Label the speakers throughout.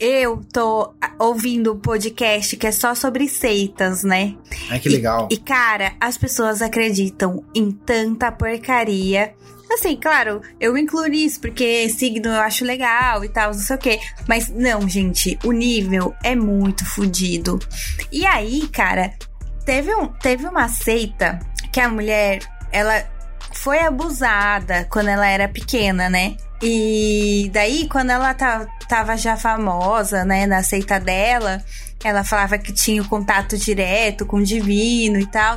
Speaker 1: eu tô ouvindo um podcast que é só sobre seitas, né?
Speaker 2: Ai, que legal.
Speaker 1: E, e cara, as pessoas acreditam em tanta porcaria. Assim, claro, eu incluo isso porque signo eu acho legal e tal, não sei o quê. Mas não, gente, o nível é muito fodido. E aí, cara, teve, um, teve uma seita que a mulher, ela foi abusada quando ela era pequena, né? E daí, quando ela tava já famosa, né, na seita dela, ela falava que tinha o contato direto com o divino e tal.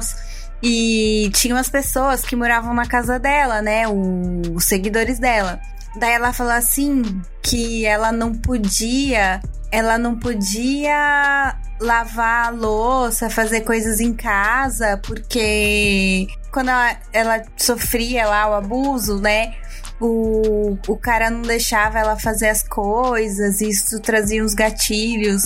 Speaker 1: E tinha umas pessoas que moravam na casa dela, né? O, os seguidores dela. Daí ela falou assim que ela não podia. Ela não podia lavar a louça, fazer coisas em casa, porque quando ela, ela sofria lá o abuso, né? O, o cara não deixava ela fazer as coisas, isso trazia uns gatilhos.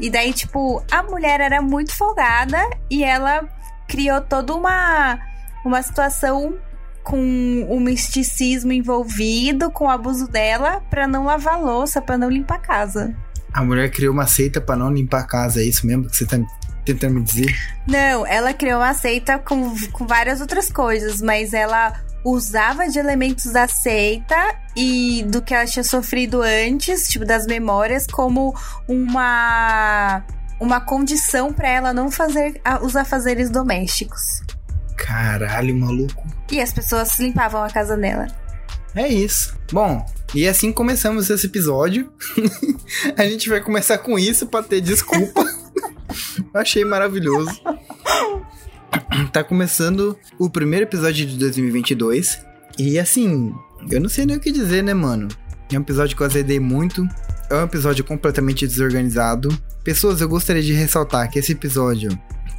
Speaker 1: E daí, tipo, a mulher era muito folgada e ela criou toda uma, uma situação com o misticismo envolvido, com o abuso dela, para não lavar louça, para não limpar a casa.
Speaker 2: A mulher criou uma seita para não limpar a casa, é isso mesmo que você tá tentando me dizer?
Speaker 1: Não, ela criou uma seita com, com várias outras coisas, mas ela usava de elementos da seita e do que ela tinha sofrido antes, tipo das memórias, como uma uma condição para ela não fazer os afazeres domésticos.
Speaker 2: Caralho, maluco.
Speaker 1: E as pessoas limpavam a casa dela.
Speaker 2: É isso. Bom, e assim começamos esse episódio. a gente vai começar com isso para ter desculpa. Achei maravilhoso. tá começando o primeiro episódio de 2022. E assim, eu não sei nem o que dizer, né, mano? É um episódio que eu azedei muito. É um episódio completamente desorganizado. Pessoas, eu gostaria de ressaltar que esse episódio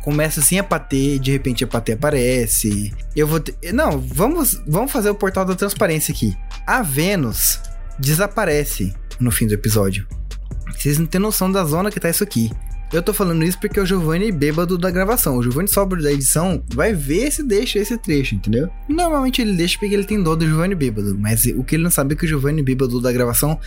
Speaker 2: começa assim a bater, de repente a bater aparece. Eu vou ter... Não, vamos, vamos fazer o portal da transparência aqui. A Vênus desaparece no fim do episódio. Vocês não têm noção da zona que tá isso aqui. Eu tô falando isso porque o Giovanni bêbado da gravação. O Giovanni sóbrio da edição vai ver se deixa esse trecho, entendeu? Normalmente ele deixa porque ele tem dó do Giovanni bêbado. Mas o que ele não sabe é que o Giovanni bêbado da gravação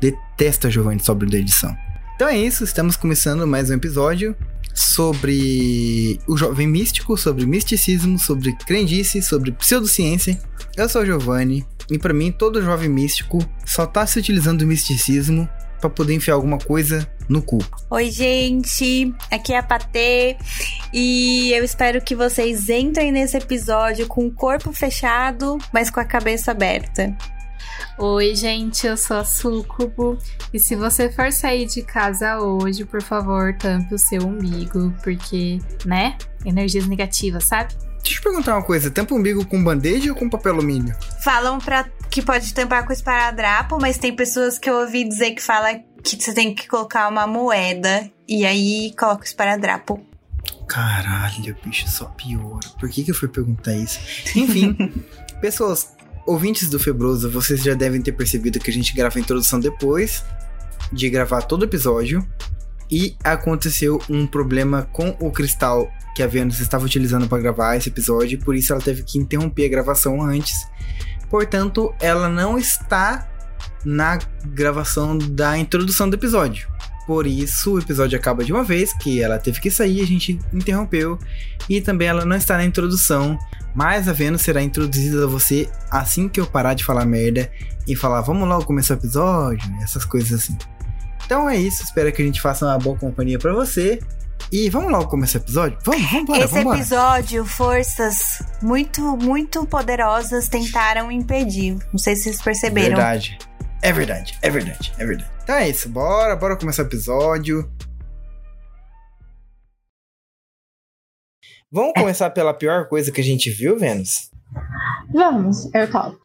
Speaker 2: detesta o Giovanni sóbrio da edição. Então é isso, estamos começando mais um episódio sobre o jovem místico, sobre misticismo, sobre crendice, sobre pseudociência. Eu sou o Giovanni e para mim todo jovem místico só tá se utilizando do misticismo para poder enfiar alguma coisa no cu.
Speaker 1: Oi, gente, aqui é a Patê e eu espero que vocês entrem nesse episódio com o corpo fechado, mas com a cabeça aberta.
Speaker 3: Oi, gente, eu sou a Sucubo. E se você for sair de casa hoje, por favor, tampe o seu umbigo, porque, né? Energias negativas, sabe?
Speaker 2: Deixa eu perguntar uma coisa: tampa o umbigo com band-aid ou com papel alumínio?
Speaker 1: Falam pra, que pode tampar com esparadrapo, mas tem pessoas que eu ouvi dizer que fala que você tem que colocar uma moeda e aí coloca o esparadrapo.
Speaker 2: Caralho, bicho, só pior. Por que, que eu fui perguntar isso? Enfim, pessoas, ouvintes do Febroso, vocês já devem ter percebido que a gente grava a introdução depois de gravar todo o episódio. E aconteceu um problema com o cristal que a Vênus estava utilizando para gravar esse episódio, por isso ela teve que interromper a gravação antes. Portanto, ela não está na gravação da introdução do episódio. Por isso, o episódio acaba de uma vez, que ela teve que sair, a gente interrompeu. E também ela não está na introdução, mas a Vênus será introduzida a você assim que eu parar de falar merda e falar, vamos logo começar o episódio, essas coisas assim. Então é isso, espero que a gente faça uma boa companhia para você. E vamos logo começar o episódio? Vamos, vamos embora,
Speaker 1: Esse
Speaker 2: vamos
Speaker 1: episódio, forças muito, muito poderosas tentaram impedir. Não sei se vocês perceberam.
Speaker 2: Verdade. É verdade, é verdade, é verdade. Então é isso, bora, bora começar o episódio. Vamos começar pela pior coisa que a gente viu, Vênus?
Speaker 3: Vamos, eu topo.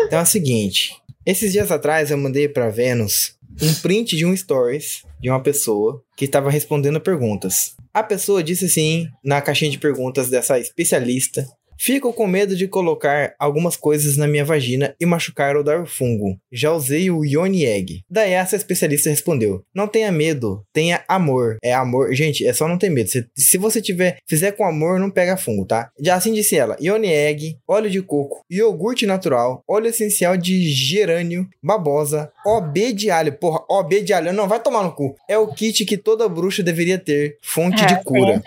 Speaker 2: Então é o seguinte, esses dias atrás eu mandei pra Vênus um print de um stories de uma pessoa que estava respondendo perguntas. A pessoa disse assim, na caixinha de perguntas dessa especialista, Fico com medo de colocar algumas coisas na minha vagina e machucar ou dar fungo. Já usei o Yoni Egg. Daí essa especialista respondeu: Não tenha medo, tenha amor. É amor. Gente, é só não ter medo. Se, se você tiver, fizer com amor, não pega fungo, tá? Já assim disse ela: Yoni Egg, óleo de coco, iogurte natural, óleo essencial de gerânio, babosa, OB de alho. Porra, OB de alho. Não, vai tomar no cu. É o kit que toda bruxa deveria ter. Fonte
Speaker 4: É,
Speaker 2: de cura.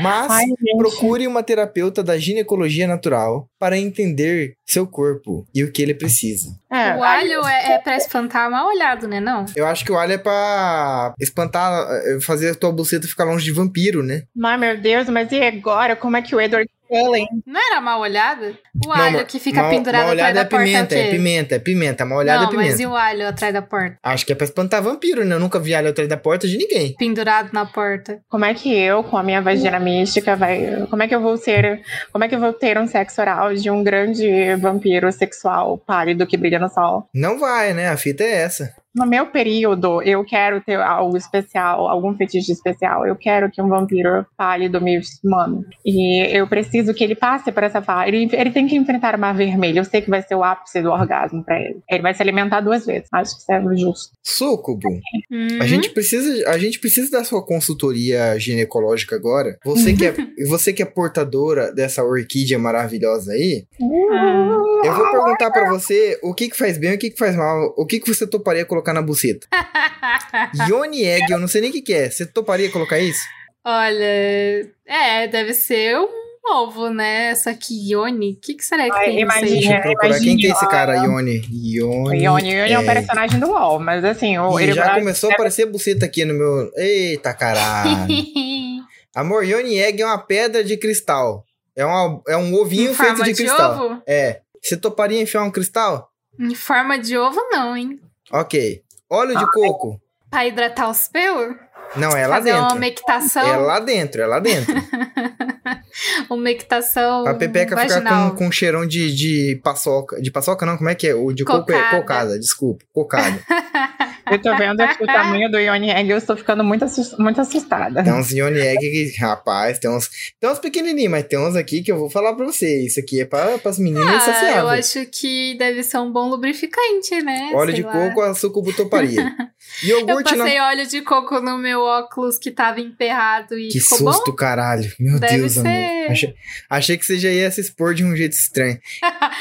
Speaker 2: Mas
Speaker 4: Ai,
Speaker 2: procure uma terapeuta da ginecologia natural para entender seu corpo e o que ele precisa.
Speaker 4: É,
Speaker 3: o alho é, é pra espantar mal olhado, né? Não?
Speaker 2: Eu acho que o alho é pra espantar, eh, fazer a tua buceta ficar longe de vampiro, né?
Speaker 4: Ai, meu Deus, mas e agora? Como é que o Edward Cullen...
Speaker 3: Não era mal olhado? O
Speaker 2: Não,
Speaker 3: alho que fica
Speaker 2: mal-
Speaker 3: pendurado
Speaker 2: mal
Speaker 3: atrás
Speaker 2: olhada
Speaker 3: da
Speaker 2: é
Speaker 3: porta
Speaker 2: pimenta,
Speaker 3: é o
Speaker 2: é pimenta, é pimenta. Mal olhada
Speaker 3: não,
Speaker 2: é pimenta.
Speaker 3: mas e o alho atrás da porta?
Speaker 2: Acho que é pra espantar vampiro, né? Eu nunca vi alho atrás da porta de ninguém.
Speaker 3: Pendurado na porta.
Speaker 4: Como é que eu, com a minha vagina mística, vai... Como é que eu vou ser... Como é que eu vou ter um sexo oral de um grande vampiro sexual pálido que brilha no sol?
Speaker 2: Não vai, né? A fita é essa.
Speaker 4: No meu período, eu quero ter algo especial, algum fetiche especial. Eu quero que um vampiro pálido me mano. E eu preciso que ele passe por essa fase. Ele, ele tem que enfrentar uma vermelha. Eu sei que vai ser o ápice do orgasmo pra ele. Ele vai se alimentar duas vezes. Acho que isso é justo.
Speaker 2: Sucubo,
Speaker 3: Uhum.
Speaker 2: a gente precisa, a gente precisa da sua consultoria ginecológica agora. Você que é, você que é portadora dessa orquídea maravilhosa aí,
Speaker 3: Ah.
Speaker 2: Eu vou perguntar pra você o que que faz bem e o que que faz mal. O que que você toparia colocar na buceta? Yoni Egg, eu não sei nem o que que é. Você toparia colocar isso?
Speaker 3: Olha, é, deve ser um ovo, né? Essa aqui, Ione. O que, que será que
Speaker 4: Ai,
Speaker 3: tem
Speaker 4: imagina.
Speaker 2: Deixa eu procurar. Quem que é esse cara, Yoni? Yoni.
Speaker 4: Ione ele é um personagem do UOL, mas assim, o, ele
Speaker 2: já começou a aparecer buceta aqui no meu. Eita caralho. Amor, Yoni Egg é uma pedra de cristal. É, uma, é um ovinho feito de
Speaker 3: de,
Speaker 2: cristal.
Speaker 3: ovo?
Speaker 2: É. Você toparia enfiar um cristal?
Speaker 3: Em forma de ovo, não, hein?
Speaker 2: Ok. Óleo de coco?
Speaker 3: Pra hidratar os pelos?
Speaker 2: Não, é lá
Speaker 3: Fazer uma
Speaker 2: dentro.
Speaker 3: umectação?
Speaker 2: É lá dentro, é lá dentro.
Speaker 3: Umectação
Speaker 2: Pra pepeca ficar
Speaker 3: vaginal.
Speaker 2: com, com cheirão de, de paçoca. De paçoca não, como é que é? O de coco é
Speaker 3: Cocada.
Speaker 2: cocada, desculpa. Cocada.
Speaker 4: Eu tô vendo aqui o tamanho do Ione Egg eu estou ficando muito, assus- muito assustada.
Speaker 2: Tem uns Yoni Egg que, rapaz, tem uns. Tem uns pequenininhos, mas tem uns aqui que eu vou falar pra você. Isso aqui é pra, pras meninas
Speaker 3: Ah, eu acho que deve ser um bom lubrificante, né?
Speaker 2: Óleo
Speaker 3: Sei
Speaker 2: de
Speaker 3: lá.
Speaker 2: coco, a sucubo toparia.
Speaker 3: Eu
Speaker 2: Iogurte na.
Speaker 3: passei óleo de coco no meu óculos que tava emperrado e
Speaker 2: Que
Speaker 3: ficou
Speaker 2: susto,
Speaker 3: bom.
Speaker 2: caralho. Meu
Speaker 3: Deve
Speaker 2: Deus,
Speaker 3: ser.
Speaker 2: amor. Achei, achei que você já ia se expor de um jeito estranho.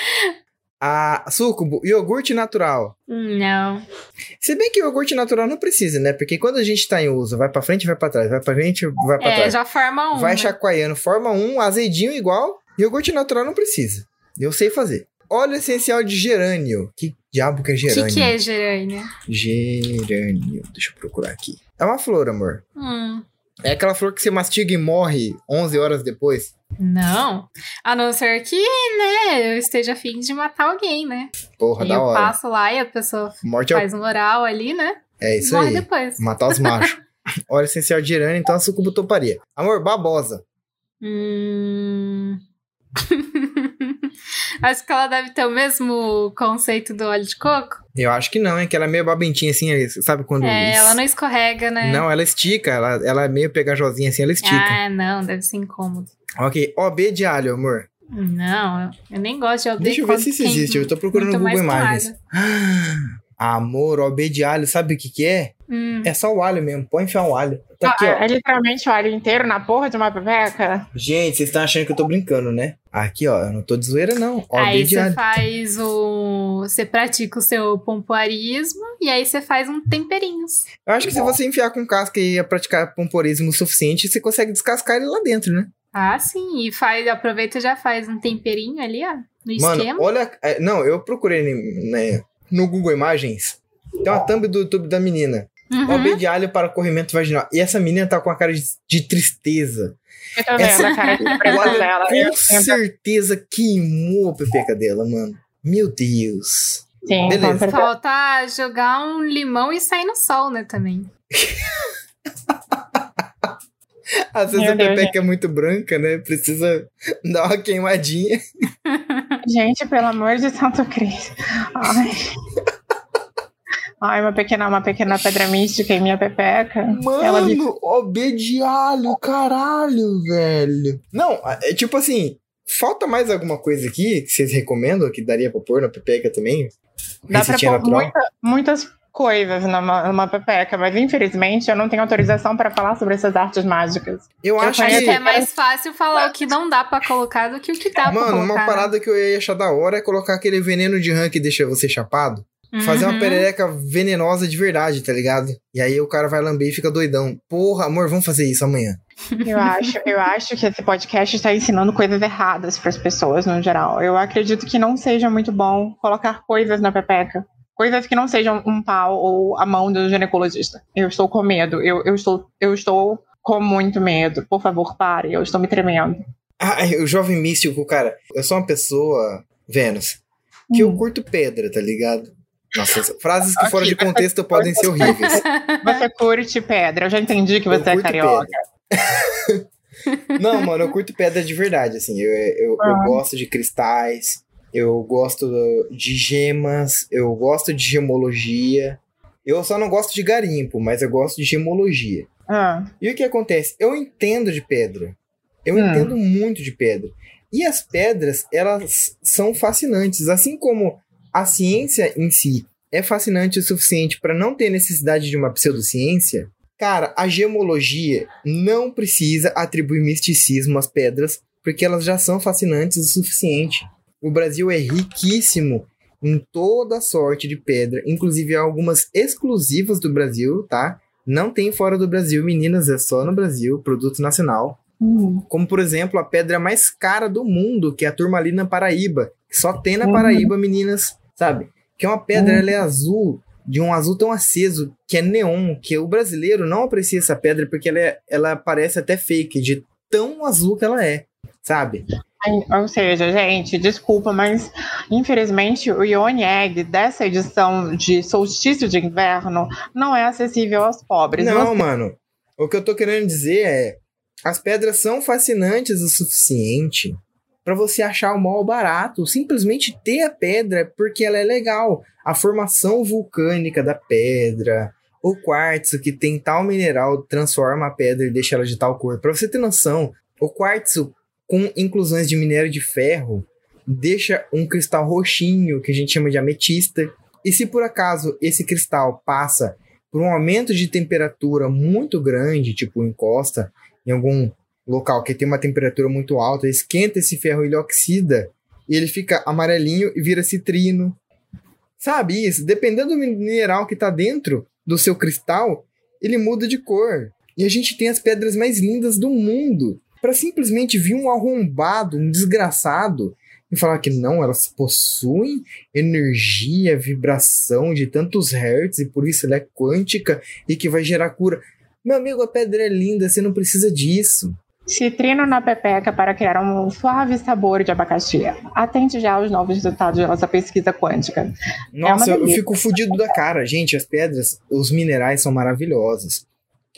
Speaker 2: A sucubo, iogurte natural.
Speaker 3: Não.
Speaker 2: Se bem que o iogurte natural não precisa, né? Porque quando a gente tá em uso, vai pra frente, vai pra trás, vai pra frente, vai pra
Speaker 3: É,
Speaker 2: trás.
Speaker 3: já forma um.
Speaker 2: vai
Speaker 3: né?
Speaker 2: chacoalhando, forma um, azedinho igual. Iogurte natural não precisa. Eu sei fazer. Óleo essencial de gerânio. Que diabo que é
Speaker 3: O
Speaker 2: gerânio?
Speaker 3: que, que é gerânio?
Speaker 2: Gerânio. Deixa eu procurar aqui. É uma flor, amor.
Speaker 3: Hum,
Speaker 2: É aquela flor que você mastiga e morre 11 horas depois.
Speaker 3: não. A não ser que, né, eu esteja afim de matar alguém, né?
Speaker 2: Porra,
Speaker 3: Aí
Speaker 2: da
Speaker 3: eu
Speaker 2: hora.
Speaker 3: passo lá e a pessoa
Speaker 2: Morte é,
Speaker 3: faz um oral ali, né?
Speaker 2: é isso
Speaker 3: morre
Speaker 2: aí.
Speaker 3: depois.
Speaker 2: Matar os machos. Óleo essencial de gerânio, então a sucubo toparia. Amor, babosa.
Speaker 3: Hum. Acho que ela deve ter o mesmo conceito do óleo de coco.
Speaker 2: Eu acho que não, hein? Que ela é meio babentinha assim, sabe quando...
Speaker 3: É,
Speaker 2: es-
Speaker 3: ela não escorrega, né?
Speaker 2: Não, ela estica. Ela, ela é meio pegajosinha assim, ela estica.
Speaker 3: Ah, não, deve ser incômodo.
Speaker 2: Ok, OB de alho, amor.
Speaker 3: Não, eu nem gosto de OB
Speaker 2: Deixa eu ver se isso existe. Eu tô procurando no Google Imagens. Amor, OB de alho, sabe o que que é?
Speaker 3: Hum,
Speaker 2: É só o alho mesmo. Pode enfiar um alho. Tá aqui,
Speaker 4: Ah,
Speaker 2: ó.
Speaker 4: é literalmente o alho inteiro na porra de uma pepeca?
Speaker 2: Gente, vocês estão achando que eu tô brincando, né? Aqui, ó. Eu não tô de zoeira, não. OB
Speaker 3: aí você faz o. Você pratica o seu pompoarismo e aí você faz um temperinhos.
Speaker 2: Eu acho que se você enfiar com casca e praticar pomporismo o suficiente, você consegue descascar ele lá dentro, né?
Speaker 3: Ah, sim. E faz, aproveita e já faz um temperinho ali, ó. No
Speaker 2: Mano,
Speaker 3: esquema.
Speaker 2: olha. é, Não, eu procurei né, no Google Imagens. Tem uma thumb do YouTube da menina.
Speaker 3: Uhum.
Speaker 2: OB de alho para corrimento vaginal. E essa menina tá com a cara de, de tristeza.
Speaker 4: Eu tô vendo
Speaker 2: Essa-
Speaker 4: a cara de
Speaker 2: alho
Speaker 4: dela.
Speaker 2: com certeza queimou a pepeca dela, mano. Meu Deus.
Speaker 4: Sim,
Speaker 2: Beleza.
Speaker 3: Falta jogar um limão e sair no sol, né, também.
Speaker 2: Às vezes
Speaker 4: Meu
Speaker 2: a
Speaker 4: Deus,
Speaker 2: pepeca é muito branca, né? Precisa dar uma queimadinha.
Speaker 4: Gente, pelo amor de Santo Cristo. Ai. Ai, uma pequena, uma pequena pedra mística em minha pepeca. Ela me...
Speaker 2: Mano, OB de alho, caralho, velho. Não, é tipo assim, falta mais alguma coisa aqui que vocês recomendam que daria pra pôr na pepeca também?
Speaker 4: Dá pra pôr muita- muitas coisas numa, numa pepeca, mas infelizmente eu não tenho autorização para falar sobre essas artes mágicas.
Speaker 2: Eu
Speaker 4: Eu
Speaker 2: acho que.
Speaker 3: que é mais fácil falar o que não dá pra colocar do que o que dá pra
Speaker 2: Mano,
Speaker 3: colocar.
Speaker 2: uma
Speaker 3: né?
Speaker 2: parada que eu ia achar da hora é colocar aquele veneno de rã que deixa você chapado. Fazer uma
Speaker 3: Uhum.
Speaker 2: perereca venenosa de verdade, tá ligado? E aí o cara vai lamber e fica doidão. Porra, amor, vamos fazer isso amanhã.
Speaker 4: Eu acho, eu acho que esse podcast está ensinando coisas erradas para as pessoas no geral. Eu acredito que não seja muito bom colocar coisas na pepeca. Coisas que não sejam um pau ou a mão do ginecologista. Eu estou com medo. Eu, eu, estou, eu estou com muito medo. Por favor, pare. Eu estou me tremendo.
Speaker 2: Ah, o jovem místico, cara. Eu sou uma pessoa, Vênus, que eu
Speaker 4: Hum.
Speaker 2: curto pedra, tá ligado? Nossa, frases que fora
Speaker 4: Ok,
Speaker 2: de contexto podem ser horríveis.
Speaker 4: Você curte pedra. Eu já entendi que
Speaker 2: Eu
Speaker 4: você é
Speaker 2: curto
Speaker 4: carioca.
Speaker 2: Não, mano, eu curto pedra de verdade, assim. Eu, eu, eu
Speaker 4: Ah.
Speaker 2: gosto de cristais, eu gosto de gemas, eu gosto de gemologia. Eu só não gosto de garimpo, mas eu gosto de gemologia.
Speaker 4: Ah,
Speaker 2: E o que acontece? Eu entendo de pedra. Eu
Speaker 4: Hum.
Speaker 2: entendo muito de pedra. E as pedras, elas são fascinantes. Assim como a ciência em si é fascinante o suficiente para não ter necessidade de uma pseudociência, cara, a gemologia não precisa atribuir misticismo às pedras, porque elas já são fascinantes o suficiente. O Brasil é riquíssimo em toda sorte de pedra, inclusive algumas exclusivas do Brasil, tá? Não tem fora do Brasil, meninas, é só no Brasil, produto nacional.
Speaker 4: hum.
Speaker 2: Como, por exemplo, a pedra mais cara do mundo, que é a turmalina Paraíba. Só tem na
Speaker 4: Uhum.
Speaker 2: Paraíba, meninas, sabe? Que é uma pedra,
Speaker 4: Uhum.
Speaker 2: ela é azul, de um azul tão aceso, que é neon, que o brasileiro não aprecia essa pedra porque ela, é- ela parece até fake, de tão azul que ela é, sabe?
Speaker 4: Ou seja, gente, desculpa, mas infelizmente o Ione Egg dessa edição de solstício de inverno não é acessível aos pobres.
Speaker 2: Não,
Speaker 4: Você-
Speaker 2: mano. O que eu tô querendo dizer é: as pedras são fascinantes o suficiente pra você achar o mal barato. Simplesmente ter a pedra porque ela é legal. A formação vulcânica da pedra, o quartzo que tem tal mineral transforma a pedra e deixa ela de tal cor. Pra você ter noção, o quartzo com inclusões de minério de ferro deixa um cristal roxinho que a gente chama de ametista. E se por acaso esse cristal passa por um aumento de temperatura muito grande, tipo encosta em algum local que tem uma temperatura muito alta, esquenta esse ferro, ele oxida e ele fica amarelinho e vira citrino. Sabe isso? Dependendo do mineral que tá dentro do seu cristal, ele muda de cor. E a gente tem as pedras mais lindas do mundo. Para simplesmente vir um arrombado, um desgraçado, e falar que não, elas possuem energia, vibração de tantos hertz e por isso ela é quântica e que vai gerar cura. Meu amigo, a pedra é linda, você não precisa disso.
Speaker 4: Citrino na pepeca para criar um suave sabor de abacaxi. Atente já aos novos resultados da nossa pesquisa quântica.
Speaker 2: Nossa, eu
Speaker 4: delícia.
Speaker 2: fico fudido da cara. Gente, as pedras, os minerais são maravilhosos.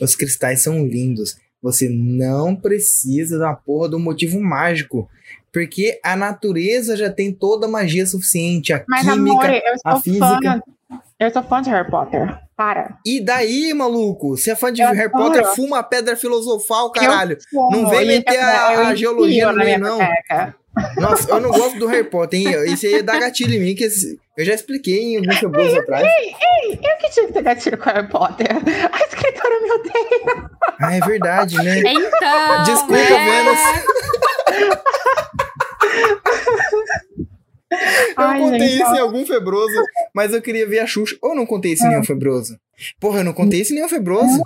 Speaker 2: Os cristais são lindos. Você não precisa da porra do motivo mágico. Porque a natureza já tem toda a magia suficiente. A
Speaker 4: Mas,
Speaker 2: química.
Speaker 4: amor, eu
Speaker 2: a
Speaker 4: sou fã.
Speaker 2: física.
Speaker 4: Eu sou fã de Harry Potter. Para.
Speaker 2: E daí, maluco? Se é fã de
Speaker 4: Eu
Speaker 2: Harry
Speaker 4: adoro.
Speaker 2: Potter, fuma a pedra filosofal, caralho.
Speaker 4: Eu
Speaker 2: Não vem meter a- a geologia no meio, não. Nossa, eu não gosto do Harry Potter, hein? Isso aí é dar gatilho em mim, que esse- eu já expliquei em alguns febros atrás.
Speaker 4: Ei, eu que tinha que ter gatilho com Harry Potter. A escritora me odeia.
Speaker 2: Ah, é verdade, né?
Speaker 3: Então.
Speaker 2: Desculpa,
Speaker 3: né?
Speaker 2: Vênus. Eu
Speaker 4: Ai,
Speaker 2: contei
Speaker 4: gente,
Speaker 2: isso em algum febroso, mas eu queria ver a Xuxa. Ou não contei isso em nenhum febroso? Porra, eu não contei isso em nenhum febroso.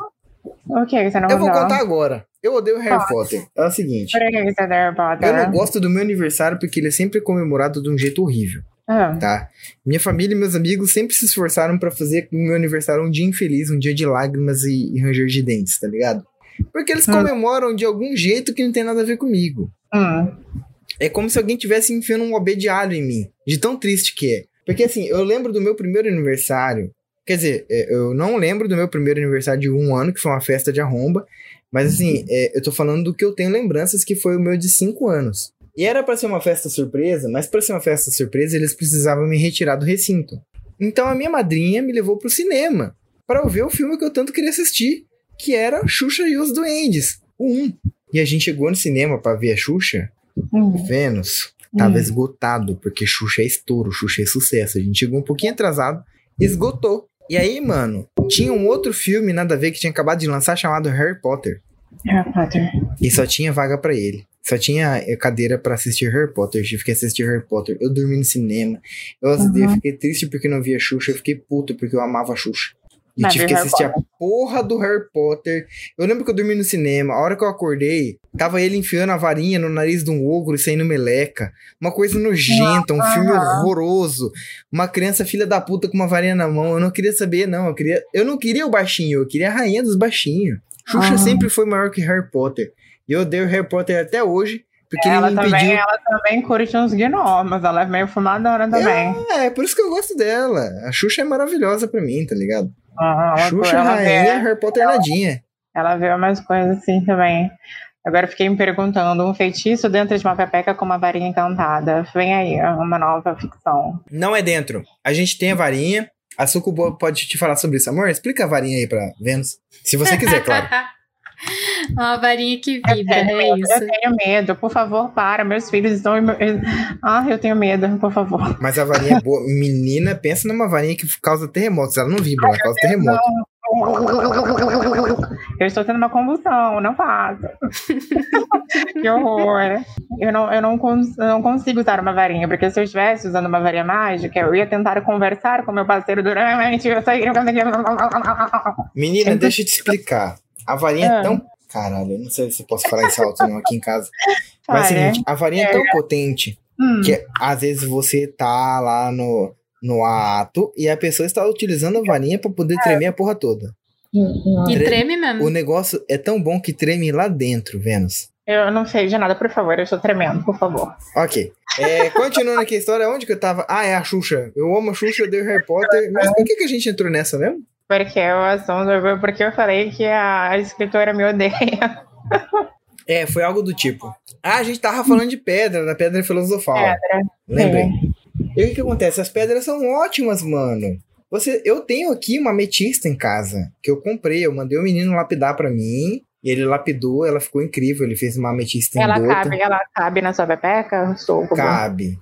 Speaker 4: O que você não
Speaker 2: Eu vou contar agora. Eu odeio Harry
Speaker 4: Tá.
Speaker 2: Potter. É o seguinte.
Speaker 4: Por que você odeia Harry Potter?
Speaker 2: Eu não gosto do meu aniversário porque ele é sempre comemorado de um jeito horrível,
Speaker 4: Ah,
Speaker 2: tá? Minha família e meus amigos sempre se esforçaram pra fazer o meu aniversário um dia infeliz, um dia de lágrimas e, e ranger de dentes, tá ligado? Porque eles
Speaker 4: Hum.
Speaker 2: comemoram de algum jeito que não tem nada a ver comigo.
Speaker 4: hum.
Speaker 2: É como se alguém tivesse enfiando um OB de alho em mim. De tão triste que é. Porque assim, eu lembro do meu primeiro aniversário. Quer dizer, é, eu não lembro do meu primeiro aniversário de um ano, que foi uma festa de arromba. Mas assim, é, eu tô falando do que eu tenho lembranças, que foi o meu de cinco anos. E era pra ser uma festa surpresa, mas pra ser uma festa surpresa, eles precisavam me retirar do recinto. Então a minha madrinha me levou pro cinema. Pra eu ver o filme que eu tanto queria assistir. Que era Xuxa e os Duendes. O 1. E a gente chegou no cinema pra ver a Xuxa.
Speaker 4: Hum.
Speaker 2: Vênus tava
Speaker 4: Hum.
Speaker 2: esgotado, porque Xuxa é estouro, Xuxa é sucesso. A gente chegou um pouquinho atrasado, esgotou. E aí, mano, tinha um outro filme, nada a ver, que tinha acabado de lançar, chamado Harry Potter.
Speaker 4: Harry Potter.
Speaker 2: E só tinha vaga pra ele. Só tinha eh, cadeira pra assistir Harry Potter. Eu tive que assistir Harry Potter. Eu dormi no cinema. Eu,
Speaker 4: Uhum.
Speaker 2: eu fiquei triste porque não via Xuxa. Eu fiquei puto porque eu amava a Xuxa. E
Speaker 4: Mas
Speaker 2: tive
Speaker 4: viu
Speaker 2: que
Speaker 4: Harry
Speaker 2: assistir a porra do Harry Potter. Eu lembro que eu dormi no cinema. A hora que eu acordei, tava ele enfiando a varinha no nariz de um ogro e saindo meleca. Uma coisa nojenta, um filme horroroso. Uma criança filha da puta com uma varinha na mão. Eu não queria saber, não. Eu, queria... eu não queria o baixinho, eu queria a rainha dos baixinhos. Xuxa
Speaker 4: Ah.
Speaker 2: sempre foi maior que Harry Potter. E eu odeio Harry Potter até hoje, porque
Speaker 4: Ela
Speaker 2: ele me
Speaker 4: também,
Speaker 2: impediu.
Speaker 4: ela também curte uns gnomos, ela é meio fumadora também.
Speaker 2: É, é por isso que eu gosto dela. A Xuxa é maravilhosa pra mim, tá ligado?
Speaker 4: Ela,
Speaker 2: Xuxa,
Speaker 4: ela
Speaker 2: rainha,
Speaker 4: vê,
Speaker 2: Harry Potter nadinha.
Speaker 4: ela vê umas coisas assim também. Agora eu fiquei me perguntando, um feitiço dentro de uma pepeca com uma varinha encantada. Vem aí, uma nova ficção.
Speaker 2: Não é dentro. A gente tem a varinha. A Sucubo pode te falar sobre isso. Amor, explica a varinha aí pra Vênus. Se você quiser, claro.
Speaker 3: Uma varinha que vibra, é
Speaker 4: medo,
Speaker 3: isso.
Speaker 4: eu tenho medo, por favor, para. Meus filhos estão. Ah, eu tenho medo, por favor.
Speaker 2: Mas a varinha é boa. Menina, pensa numa varinha que causa terremotos. Ela não vibra, ela causa terremoto.
Speaker 4: Eu estou tendo uma convulsão, não faça. que horror. Eu não, eu, não cons- eu não consigo usar uma varinha, porque se eu estivesse usando uma varinha mágica, eu ia tentar conversar com meu parceiro durante. Eu saí.
Speaker 2: Menina,
Speaker 4: Então-
Speaker 2: deixa eu te explicar. A varinha é
Speaker 4: Ah.
Speaker 2: tão. Caralho, eu não sei se eu posso falar isso alto não aqui em casa. Mas é o seguinte, a varinha é tão potente
Speaker 4: hum,
Speaker 2: que às vezes você tá lá no, no ato e a pessoa está utilizando a varinha pra poder tremer a porra toda.
Speaker 3: E
Speaker 2: Tre-
Speaker 3: treme mesmo.
Speaker 2: O negócio é tão bom que treme lá dentro, Vênus.
Speaker 4: Eu não sei de nada, por favor, eu estou tremendo, por favor.
Speaker 2: Ok. É, continuando aqui a história, onde que eu tava? Ah, é a Xuxa. Eu amo a Xuxa, eu dei o Harry Potter. Mas por que, que a gente entrou nessa mesmo?
Speaker 4: Porque o assunto, porque eu falei que a escritora me odeia.
Speaker 2: É, foi algo do tipo. Ah, a gente tava falando de pedra, da pedra filosofal.
Speaker 4: Pedra.
Speaker 2: Lembrei. E o que, que acontece? As pedras são ótimas, mano. Você, eu tenho aqui uma ametista em casa que eu comprei. Eu mandei o menino lapidar pra mim. E ele lapidou, ela ficou incrível. Ele fez uma ametista em
Speaker 4: Ela cabe, ela cabe na sua pepeca? Sou
Speaker 2: Cabe.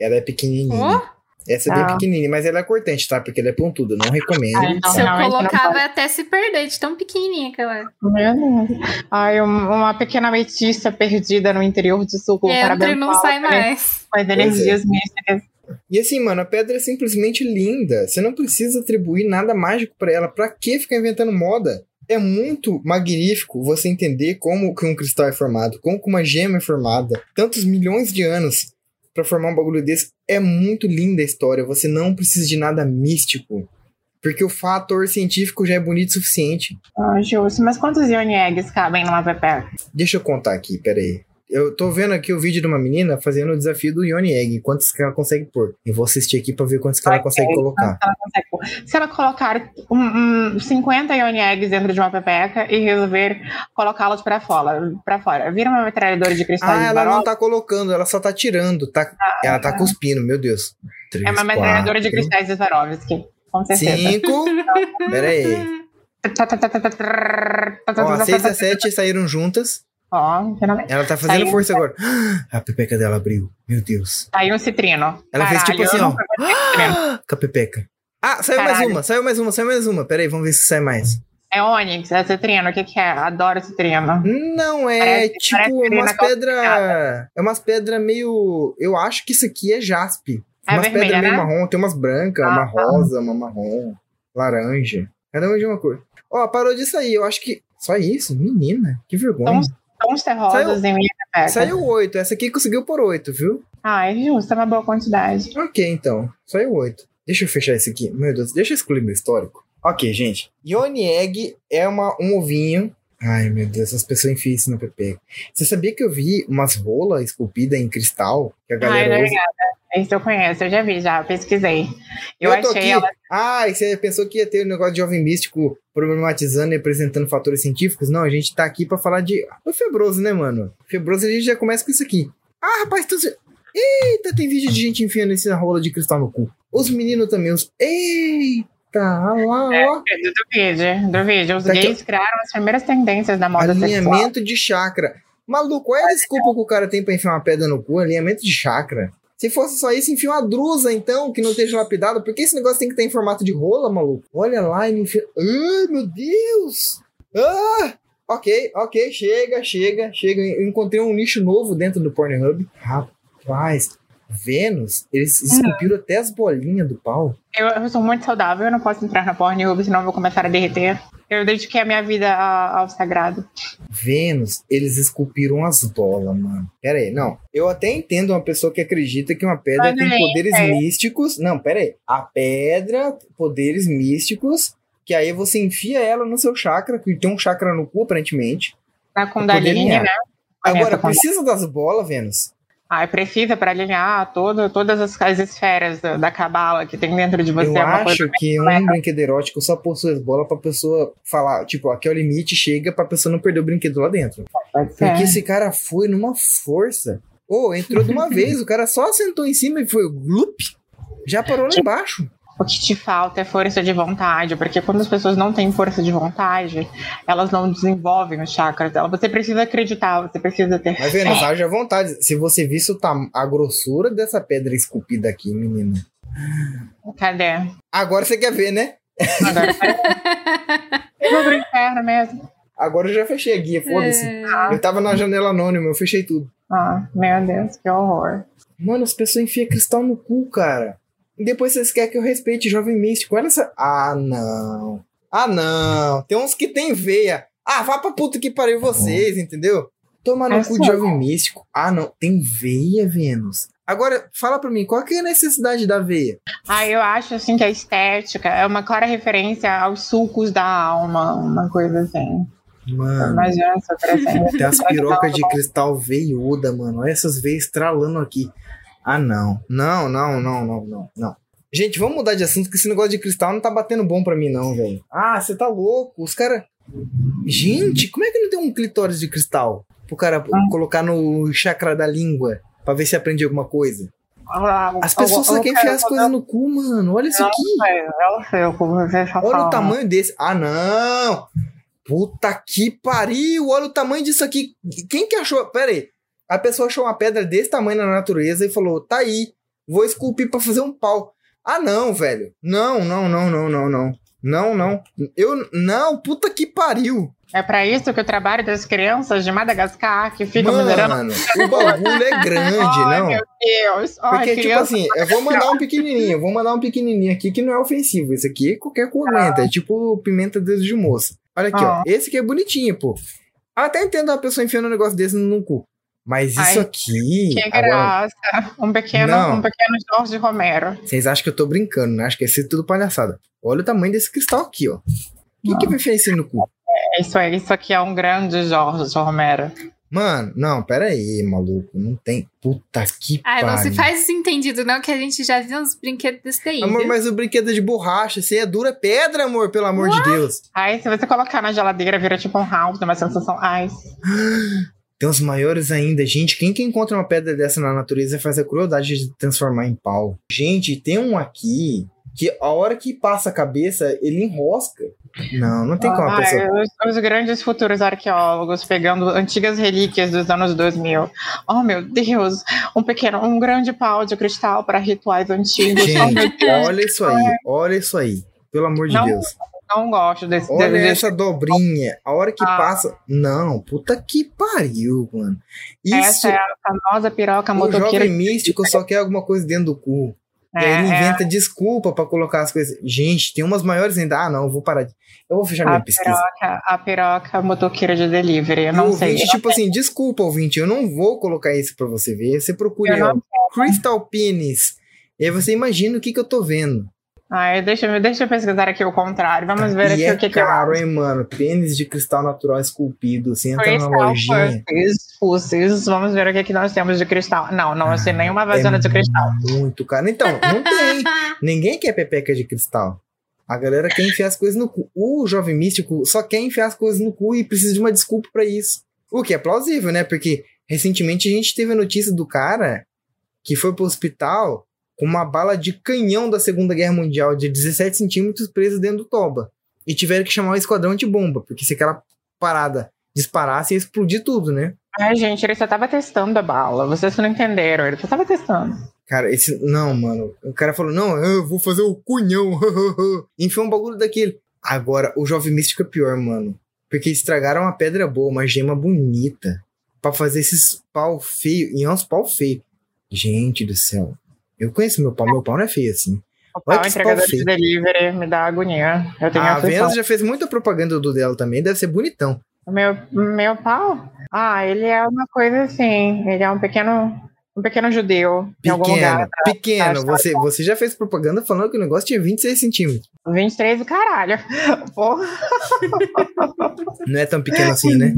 Speaker 2: Ela é pequenininha.
Speaker 3: Oh,
Speaker 2: Essa é bem
Speaker 4: Tá.
Speaker 2: pequenininha, mas ela é cortante, tá? Porque ela é pontuda. Não recomendo.
Speaker 4: Ah, então
Speaker 3: se eu
Speaker 4: realmente não
Speaker 3: colocar,
Speaker 4: pode.
Speaker 3: vai até se perder de tão pequenininha que ela é.
Speaker 4: Meu Deus. Ai, um- uma pequena ametista perdida no interior de Sul.
Speaker 3: Entra e não sai
Speaker 4: mais.
Speaker 3: mais.
Speaker 4: Com as energias místicas.
Speaker 2: E assim, mano, a pedra é simplesmente linda. Você não precisa atribuir nada mágico pra ela. Pra que ficar inventando moda? É muito magnífico você entender como que um cristal é formado, como que uma gema é formada. Tantos milhões de anos pra formar um bagulho desse. É muito linda a história. Você não precisa de nada místico. Porque o fator científico já é bonito o suficiente.
Speaker 4: Ah, justo. Mas quantos Yoni Eggs cabem numa pepeca?
Speaker 2: Deixa eu contar aqui, peraí. Eu tô vendo aqui o vídeo de uma menina fazendo o desafio do Yoni Egg. Quantos que ela consegue pôr? Eu vou assistir aqui pra ver quantos que ela
Speaker 4: Ok.
Speaker 2: consegue colocar.
Speaker 4: Ela consegue pôr. Se ela colocar um, um, 50 Yoni Eggs dentro de uma pepeca e resolver colocá-los pra fora, pra fora, vira uma metralhadora de cristal
Speaker 2: Ah, ela não tá colocando, ela só tá tirando. Tá, ela tá cuspindo, meu Deus. Três,
Speaker 4: É uma metralhadora de cristais de Swarovski. Com certeza.
Speaker 2: Cinco. Pera aí. Ó, seis a sete saíram juntas.
Speaker 4: Ó, finalmente.
Speaker 2: Ela tá fazendo
Speaker 4: Saiu.
Speaker 2: força agora. A pepeca dela abriu. Meu Deus.
Speaker 4: Saiu um citrino.
Speaker 2: Ela fez tipo
Speaker 4: Caralho,
Speaker 2: assim, ó. Com a pepeca. Ah, saiu mais
Speaker 4: Caralho.
Speaker 2: uma, saiu mais uma, saiu mais uma. Pera aí, vamos ver se sai mais.
Speaker 4: É Onyx, é citrino. O que, que é? Adoro citrino.
Speaker 2: Não, é
Speaker 4: Parece-
Speaker 2: tipo
Speaker 4: parece
Speaker 2: umas pedras. É umas pedras meio. Eu acho que isso aqui é jaspe.
Speaker 4: É
Speaker 2: umas pedras meio
Speaker 4: né?
Speaker 2: marrom, tem umas brancas,
Speaker 4: Ah,
Speaker 2: uma
Speaker 4: tá.
Speaker 2: rosa, uma marrom, laranja. Cada uma de uma cor. Ó, parou de sair. Eu acho que. Só isso? Menina, que vergonha.
Speaker 4: Tons, tons terrosos em minha pepeca.
Speaker 2: Saiu oito. Essa aqui conseguiu por oito, viu?
Speaker 4: Ah, é justo, é uma boa quantidade.
Speaker 2: Ok, então. Saiu oito. Deixa eu fechar esse aqui. Meu Deus, deixa eu excluir meu histórico. Ok, gente. Yoni Egg é uma, um ovinho. Ai, meu Deus, essas pessoas enfiam isso na pepeca. Você sabia que eu vi umas rolas esculpidas em cristal? Que a
Speaker 4: Ai,
Speaker 2: galera
Speaker 4: não,
Speaker 2: usa.
Speaker 4: obrigada. Esse eu conheço, eu já vi, já pesquisei. Eu,
Speaker 2: tô
Speaker 4: achei
Speaker 2: aqui.
Speaker 4: ela.
Speaker 2: Ah, e você pensou que ia ter um negócio de jovem místico problematizando e apresentando fatores científicos? Não, a gente tá aqui pra falar de. O febroso, né, mano? Febroso a gente já começa com isso aqui. Ah, rapaz, tu... Eita, tem vídeo de gente enfiando essa rola de cristal no cu. Os meninos também, os. Eita, olha lá,
Speaker 4: É,
Speaker 2: ó.
Speaker 4: do vídeo, do vídeo. Os
Speaker 2: Tá aqui,
Speaker 4: gays criaram as primeiras tendências da moda sexual.
Speaker 2: Alinhamento de chakra. Maluco, qual é a desculpa que o cara tem pra enfiar uma pedra no cu? Alinhamento de chakra. Se fosse só isso, enfia uma drusa, então, que não esteja lapidada. Por que esse negócio tem que estar em formato de rola, maluco? Olha lá e me enfia. Ai, meu Deus! Ah! Ok, ok, chega, chega, chega. Eu encontrei um nicho novo dentro do Pornhub. Rapaz, Vênus, eles esculpiram até as bolinhas do pau.
Speaker 4: Eu, eu sou muito saudável, eu não posso entrar na Pornhub, senão eu vou começar a derreter. Eu dediquei a minha vida ao, ao sagrado.
Speaker 2: Vênus, eles esculpiram as bolas, mano. Pera aí, não. Eu até entendo uma pessoa que acredita que uma pedra
Speaker 4: Mas
Speaker 2: tem
Speaker 4: aí,
Speaker 2: poderes
Speaker 4: é.
Speaker 2: místicos. Não, pera aí. A pedra, poderes místicos, que aí você enfia ela no seu chakra, que tem um chakra no cu, aparentemente.
Speaker 4: Na Kundalini,
Speaker 2: alinhar.
Speaker 4: né?
Speaker 2: Agora, precisa das bolas, Vênus?
Speaker 4: Ah, precisa para alinhar todo, todas as, as esferas da, da cabala que tem dentro de você.
Speaker 2: Eu
Speaker 4: é uma
Speaker 2: acho que um brinquedo erótico só possui as bolas pra pessoa falar, tipo, aqui é o limite, chega pra pessoa não perder o brinquedo lá dentro.
Speaker 4: ser.
Speaker 2: Porque esse cara foi numa força. Ô, entrou de uma vez, o cara só sentou em cima e foi glup, já parou lá embaixo.
Speaker 4: O que te falta é força de vontade, porque quando as pessoas não têm força de vontade, elas não desenvolvem os chakras dela. Você precisa acreditar, você precisa ter
Speaker 2: Mas Vênus, haja vontade. Se você visse a grossura dessa pedra esculpida aqui, menina.
Speaker 4: Cadê?
Speaker 2: Agora você quer ver, né?
Speaker 4: Agora, eu vou pro inferno mesmo.
Speaker 2: Agora eu já fechei a guia, foda-se. Eu tava na janela anônima, eu fechei tudo.
Speaker 4: Ah, meu Deus, que horror.
Speaker 2: Mano, as pessoas enfiam cristal no cu, cara. E depois vocês querem que eu respeite jovem místico. Olha essa. Ah, não. Ah, não. Tem uns que tem veia. Ah, vá pra puta que pariu vocês, entendeu? Toma no
Speaker 4: É
Speaker 2: cu de jovem místico. Ah, não. Tem veia, Vênus. Agora, fala pra mim, qual que é a necessidade da veia?
Speaker 4: Ah, eu acho assim que a estética é uma clara referência aos sucos da alma, uma coisa assim.
Speaker 2: Mano,
Speaker 4: Imagina essa
Speaker 2: tem as pirocas de cristal veiuda, mano. Olha essas veias estralando aqui. Ah, não. Não, não, não, não, não, não. Gente, vamos mudar de assunto, que esse negócio de cristal não tá batendo bom pra mim, não, velho. Ah, você tá louco. Os caras. Gente, como é que não tem um clitóris de cristal? Pro cara colocar no chakra da língua pra ver se aprende alguma coisa. As pessoas só querem enfiar as coisas no cu, mano. Olha isso aqui.
Speaker 4: Eu sei
Speaker 2: Olha o
Speaker 4: fala.
Speaker 2: tamanho desse. Ah, não! Puta que pariu! Olha o tamanho disso aqui. Quem que achou? Pera aí. A pessoa achou uma pedra desse tamanho na natureza e falou: tá aí, vou esculpir pra fazer um pau. Ah, não, velho. Não, não, não, não, não, não. Não, não. Eu. Não, puta que pariu.
Speaker 4: É pra isso que o trabalho das crianças de Madagascar que ficam.
Speaker 2: Mano, o bagulho é grande,
Speaker 4: Ai,
Speaker 2: não.
Speaker 4: meu Deus. Ai,
Speaker 2: Porque, tipo assim, eu vou mandar um pequenininho, vou mandar um pequenininho aqui que não é ofensivo. Esse aqui qualquer cu aguenta, é tipo pimenta dedo de moça. Olha aqui,
Speaker 4: Ah.
Speaker 2: ó. Esse aqui é bonitinho, pô. Até entendo uma pessoa enfiando um negócio desse no cu. Mas isso
Speaker 4: Ai,
Speaker 2: aqui.
Speaker 4: Que
Speaker 2: agora,
Speaker 4: graça. Um pequeno,
Speaker 2: Não.
Speaker 4: um pequeno Jorge Romero.
Speaker 2: vocês acham que eu tô brincando, né? Acho que é ser tudo palhaçada. Olha o tamanho desse cristal aqui, ó. O que, enfiar isso no cu?
Speaker 4: É Isso, aí, isso aqui é um grande Jorge Romero.
Speaker 2: Mano, não, pera aí, maluco. Não tem. Puta que
Speaker 3: Ai, não se
Speaker 2: pariu.
Speaker 3: faz entendido, não, que a gente já viu uns brinquedos desse daí.
Speaker 2: Amor,
Speaker 3: viu?
Speaker 2: mas o brinquedo é de borracha, isso aí é dura pedra, amor, pelo amor de Deus.
Speaker 4: Aí, se você colocar na geladeira, vira tipo um house, uma sensação ice.
Speaker 2: Tem os maiores ainda. Gente, quem que encontra uma pedra dessa na natureza faz a crueldade de transformar em pau. Gente, tem um aqui que a hora que passa a cabeça, ele enrosca. Não, não tem como a
Speaker 4: Ah,
Speaker 2: pessoa...
Speaker 4: os, os grandes futuros arqueólogos pegando antigas relíquias dos anos 2000. Oh, meu Deus! Um pequeno, um grande pau de cristal para rituais antigos. oh,
Speaker 2: Gente,
Speaker 4: Deus!
Speaker 2: olha isso aí. Olha isso aí. Pelo amor de
Speaker 4: Não,
Speaker 2: Deus.
Speaker 4: Não gosto desse.
Speaker 2: Olha
Speaker 4: desse
Speaker 2: essa dobrinha. A hora que
Speaker 4: Ah.
Speaker 2: passa... Não, puta que pariu, mano. Isso...
Speaker 4: Essa é a famosa piroca
Speaker 2: O
Speaker 4: motoqueira.
Speaker 2: jovem místico só quer alguma coisa dentro do cu. E aí ele
Speaker 4: É, é.
Speaker 2: inventa desculpa pra colocar as coisas. Gente, tem umas maiores ainda. Ah, não, eu vou parar. de- Eu vou fechar minha
Speaker 4: A
Speaker 2: pesquisa.
Speaker 4: piroca, a piroca motoqueira de delivery. Eu não
Speaker 2: o
Speaker 4: sei.
Speaker 2: ouvinte, tipo assim, desculpa, ouvinte, eu não vou colocar isso pra você ver. Você procura
Speaker 4: Eu
Speaker 2: Crystal Penis. E aí você imagina o que que eu tô vendo.
Speaker 4: Ai, deixa, eu- deixa eu pesquisar aqui o contrário. Vamos ver
Speaker 2: e
Speaker 4: aqui
Speaker 2: é
Speaker 4: o que, que eu
Speaker 2: caro, hein, mano. Pênis de cristal natural esculpido. Você entra na
Speaker 4: Crystal
Speaker 2: lojinha.
Speaker 4: Vamos ver o que, que nós temos de cristal. Não, não achei nenhuma vagina
Speaker 2: é
Speaker 4: de cristal.
Speaker 2: Muito caro. Então, não tem. Ninguém quer pepeca de cristal. A galera quer enfiar as coisas no cu. O jovem místico só quer enfiar as coisas no cu e precisa de uma desculpa pra isso. O que é plausível, né? Porque recentemente a gente teve a notícia do cara que foi pro hospital com uma bala de canhão da Segunda Guerra Mundial de 17 centímetros presa dentro do toba. E tiveram que chamar o esquadrão de bomba, porque se aquela parada disparasse ia explodir tudo, né?
Speaker 4: Ai, gente, ele só tava testando a bala. Vocês não entenderam, ele só tava testando.
Speaker 2: Cara, esse. Não, mano. O cara falou: não, eu vou fazer o cunhão. Enfiou um bagulho daquele. Agora, o Jovem Místico é pior, mano. Porque estragaram uma pedra boa, uma gema bonita. Pra fazer esses pau feio. E é uns pau feio. Gente do céu. Eu conheço meu pau. Meu pau não é feio assim.
Speaker 4: O
Speaker 2: Olha
Speaker 4: pau
Speaker 2: que
Speaker 4: entregador de delivery me dá agonia. Eu tenho
Speaker 2: A
Speaker 4: aflição.
Speaker 2: Vênus já fez muita propaganda do dela também. Deve ser bonitão.
Speaker 4: Meu, meu pau? Ah, ele é uma coisa assim. Ele é um pequeno, um pequeno judeu em algum
Speaker 2: Pequeno.
Speaker 4: lugar.
Speaker 2: Pequeno.
Speaker 4: Acho
Speaker 2: Você, você já fez propaganda falando que o negócio tinha 26 centímetros.
Speaker 4: 23 do caralho. Porra.
Speaker 2: Não é tão pequeno assim, né?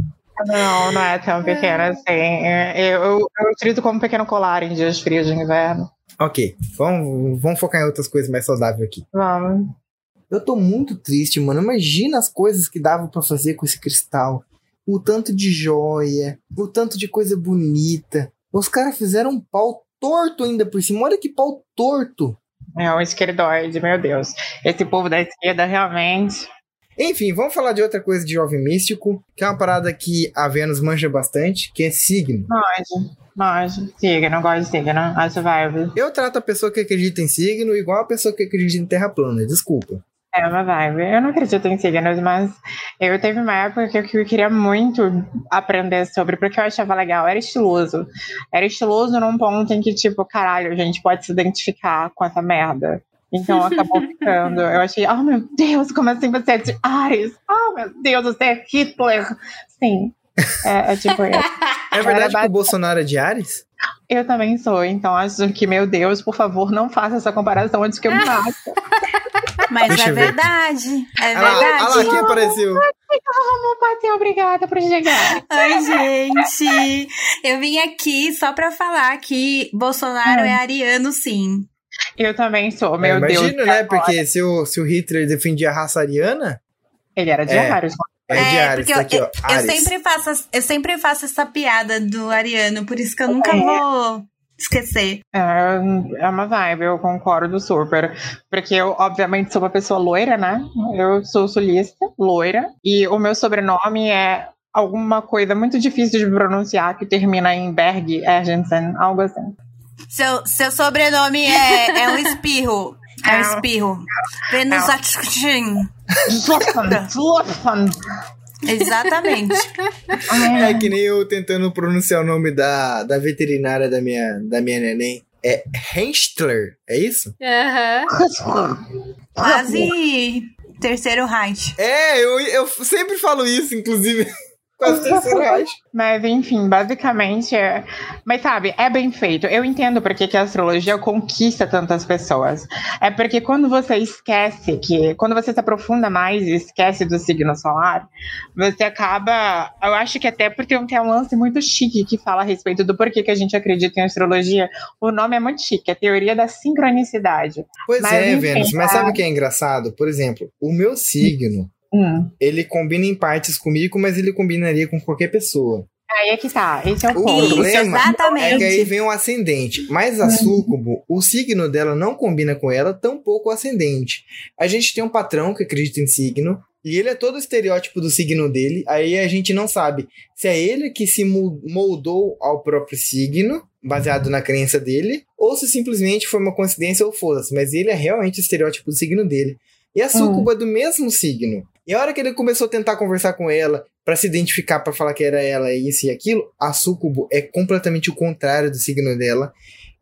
Speaker 4: Não, não é tão pequeno assim. É, Eu, eu, eu utilizo como um pequeno colar em dias frios de inverno.
Speaker 2: Ok. Vamos, vamos focar em outras coisas mais saudáveis aqui.
Speaker 4: Vamos.
Speaker 2: Eu tô muito triste, mano. Imagina as coisas que dava pra fazer com esse cristal. O tanto de joia, o tanto de coisa bonita. Os caras fizeram um pau torto ainda por cima. Olha que pau torto.
Speaker 4: É um esquerdoide, meu Deus. Esse povo da esquerda realmente.
Speaker 2: Enfim, vamos falar de outra coisa de jovem místico, que é uma parada que a Vênus manja bastante, que é signo.
Speaker 4: Manje, manje. Signo, gosto de signo. Acho vibe.
Speaker 2: Eu trato a pessoa que acredita em signo igual a pessoa que acredita em terra plana, desculpa.
Speaker 4: É uma vibe. Eu não acredito em signos, mas eu teve uma época que eu que eu queria muito aprender sobre, porque eu achava legal. Era estiloso. Era estiloso num ponto em que, tipo, caralho, a gente pode se identificar com essa merda. Então acabou ficando. Eu achei, oh meu Deus, como assim você é de Ares? Oh meu Deus, você é Hitler. Sim. É, é tipo isso.
Speaker 2: É verdade que o Bolsonaro é de Ares?
Speaker 4: Eu também sou, então acho que, meu Deus, por favor, não faça essa comparação antes que eu me faça.
Speaker 1: Mas
Speaker 2: Deixa
Speaker 1: é verdade. É
Speaker 2: Olha lá, olha lá
Speaker 1: verdade.
Speaker 2: quem apareceu.
Speaker 4: Vamos bater, obrigada por chegar.
Speaker 1: Ai, gente. Eu vim aqui só pra falar que Bolsonaro
Speaker 4: Hum.
Speaker 1: é ariano, sim.
Speaker 4: Eu também sou, meu
Speaker 2: Eu
Speaker 4: Deus.
Speaker 2: imagino, né? Porque se o, se o Hitler defendia a raça ariana,
Speaker 4: Ele era de
Speaker 2: É.
Speaker 4: Ares.
Speaker 2: É, de Ares.
Speaker 1: porque
Speaker 2: Tá
Speaker 1: eu,
Speaker 2: aqui, ó.
Speaker 1: eu sempre faço, eu sempre faço essa piada do ariano, por isso que eu nunca
Speaker 4: É.
Speaker 1: vou esquecer.
Speaker 4: É, é uma vibe, eu concordo super. Porque eu, obviamente, sou uma pessoa loira, né? Eu sou sulista, loira. E o meu sobrenome é alguma coisa muito difícil de pronunciar que termina em Berg, Ergensen, algo assim.
Speaker 1: Seu, seu sobrenome é, é um espirro. É
Speaker 4: É.
Speaker 1: espirro. Venus. Atchim. Exatamente.
Speaker 2: É que nem eu tentando pronunciar o nome da, da veterinária da minha, da minha neném. É Henstler, é isso?
Speaker 3: Aham.
Speaker 1: Quase terceiro Reich.
Speaker 2: É, eu, eu sempre falo isso, inclusive. Quase.
Speaker 4: Mas, enfim, basicamente é. Mas sabe, é bem feito. Eu entendo porque que a astrologia conquista tantas pessoas. É porque quando você esquece que. Quando você se aprofunda mais e esquece do signo solar, você acaba. Eu acho que até porque tem um lance muito chique que fala a respeito do porquê que a gente acredita em astrologia. O nome é muito chique, a teoria da sincronicidade.
Speaker 2: Pois
Speaker 4: Mas,
Speaker 2: é,
Speaker 4: enfim,
Speaker 2: Vênus. Mas
Speaker 4: tá.
Speaker 2: sabe o que é engraçado? Por exemplo, o meu signo,
Speaker 4: Hum.
Speaker 2: ele combina em partes comigo, mas ele combinaria com qualquer pessoa.
Speaker 4: Aí é que tá. Esse é o
Speaker 2: O
Speaker 4: ponto.
Speaker 2: Problema
Speaker 1: exatamente.
Speaker 2: É que aí vem o ascendente. Mas a súcubo, o signo dela não combina com ela, tampouco o ascendente. A gente tem um patrão que acredita em signo, e ele é todo o estereótipo do signo dele. Aí a gente não sabe se é ele que se moldou ao próprio signo, baseado na crença dele, ou se simplesmente foi uma coincidência ou foda-se. Mas ele é realmente o estereótipo do signo dele. E a súcubo é do mesmo signo. E a hora que ele começou a tentar conversar com ela, Pra se identificar, pra falar que era ela, isso e aquilo, a Súcubo é completamente o contrário do signo dela.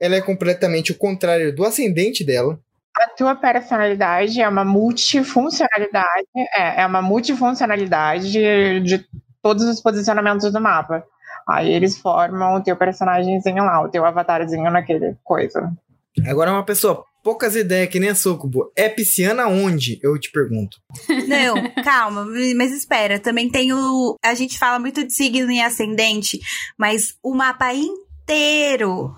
Speaker 2: Ela é completamente o contrário do ascendente dela.
Speaker 4: A tua personalidade é uma multifuncionalidade, é, é uma multifuncionalidade de, de todos os posicionamentos do mapa. Aí eles formam o teu personagemzinho lá, o teu avatarzinho naquele coisa.
Speaker 2: Agora uma pessoa, poucas ideias que nem a Súcubo. É pisciana onde? Eu te pergunto.
Speaker 1: Não, calma, mas espera. Também tem o. A gente fala muito de signo e ascendente, mas o mapa inteiro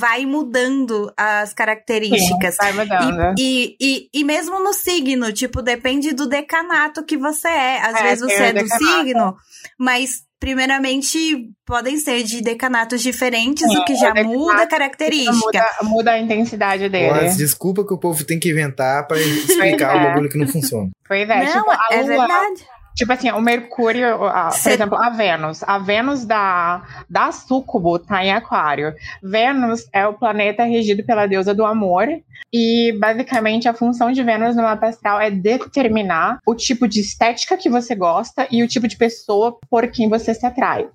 Speaker 1: vai mudando as características.
Speaker 4: Vai mudando.
Speaker 1: E, e, e mesmo no signo, tipo, depende do decanato que você é. Às
Speaker 4: É,
Speaker 1: vezes você
Speaker 4: o
Speaker 1: é do
Speaker 4: decanato.
Speaker 1: signo, mas primeiramente podem ser de decanatos diferentes, o que
Speaker 4: É,
Speaker 1: já muda a característica.
Speaker 4: Muda, muda a intensidade dele.
Speaker 2: Mas desculpa que o povo tem que inventar pra explicar o
Speaker 4: é.
Speaker 2: bagulho que não funciona.
Speaker 4: Pois é,
Speaker 1: Não,
Speaker 4: tipo, a
Speaker 1: é
Speaker 4: lua,
Speaker 1: verdade.
Speaker 4: Tipo assim, o Mercúrio, a- por exemplo, a Vênus. A Vênus da, da Súcubo tá em Aquário. Vênus é o planeta regido pela deusa do amor. E basicamente a função de Vênus no mapa astral é determinar o tipo de estética que você gosta e o tipo de pessoa por quem você se atrai.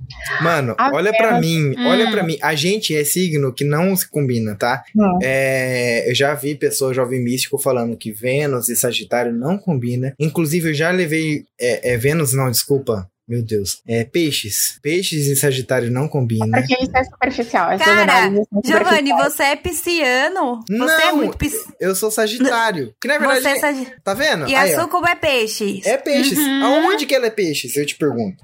Speaker 2: Mano,
Speaker 4: A
Speaker 2: olha pra
Speaker 4: Vênus-
Speaker 2: mim,
Speaker 3: Hum.
Speaker 2: olha pra mim. A gente é signo que não se combina, tá?
Speaker 4: Hum.
Speaker 2: É, eu já vi pessoas, jovem místico, falando que Vênus e Sagitário não combinam. Inclusive, eu já levei. É, é Vênus, não, desculpa. Meu Deus. É peixes. Peixes e Sagitário não combinam.
Speaker 4: Porque isso é superficial. essas
Speaker 1: Cara,
Speaker 4: são
Speaker 1: Giovanni, você é pisciano? Você é
Speaker 2: Não.
Speaker 1: muito pisciano.
Speaker 2: Eu sou Sagitário. Que na verdade.
Speaker 1: Você é sagi-
Speaker 2: Tá vendo?
Speaker 1: E
Speaker 2: Aí,
Speaker 1: a
Speaker 2: ó.
Speaker 1: Sucubo é peixe.
Speaker 2: É peixes.
Speaker 3: Uhum.
Speaker 2: Aonde que ela é peixes? Eu te pergunto.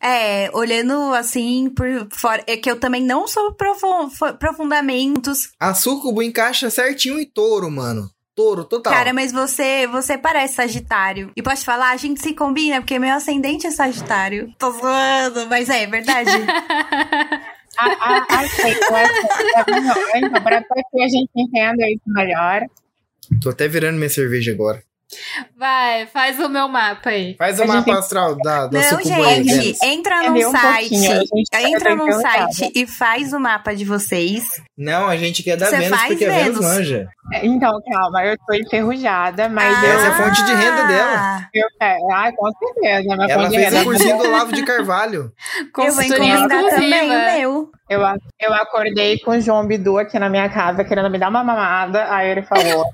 Speaker 1: É, olhando assim por fora. É que eu também não sou profundamentos.
Speaker 2: A Sucubo encaixa certinho em touro, mano. Touro, total.
Speaker 1: Cara, mas você você parece Sagitário. E posso te falar, a gente se combina, porque meu ascendente é Sagitário. Tô zoando, mas é verdade.
Speaker 4: Ah, ah, aceito. Não, Então, para que a gente entenda isso melhor,
Speaker 2: Tô até virando minha cerveja agora.
Speaker 3: Vai, faz o meu mapa aí.
Speaker 2: Faz o
Speaker 4: A gente
Speaker 2: mapa
Speaker 4: tem-
Speaker 2: astral da, da
Speaker 1: não, gente,
Speaker 2: Vênus.
Speaker 1: entra num
Speaker 4: um
Speaker 1: site.
Speaker 4: gente tá
Speaker 1: Entra num site e faz o mapa de vocês.
Speaker 2: Não, a gente quer da
Speaker 1: Você
Speaker 2: Vênus
Speaker 1: faz
Speaker 2: porque a Vênus manja.
Speaker 4: Então, calma, eu tô enferrujada, mas
Speaker 1: Ah,
Speaker 4: eu,
Speaker 2: Essa é a fonte de renda dela.
Speaker 4: eu é, ah, com certeza, minha
Speaker 2: Ela
Speaker 4: fonte de
Speaker 2: fez o cursinho do Olavo de Carvalho.
Speaker 1: Eu vou encomendar também o meu.
Speaker 4: Eu, eu acordei com o João Bidu aqui na minha casa, querendo me dar uma mamada. Aí ele falou: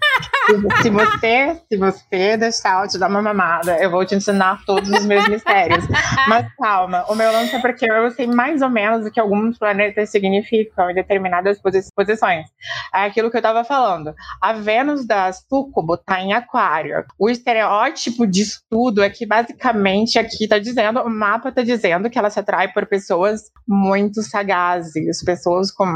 Speaker 4: se, você, se você deixar eu te dar uma mamada, eu vou te ensinar todos os meus mistérios. Mas calma, o meu lance é porque eu sei mais ou menos o que alguns planetas significam em determinadas posi- posições. É aquilo que eu tava falando. A Vênus da Súcubo tá em Aquário. O estereótipo de estudo é que basicamente aqui tá dizendo, o mapa tá dizendo que ela se atrai por pessoas muito sagazes, pessoas com,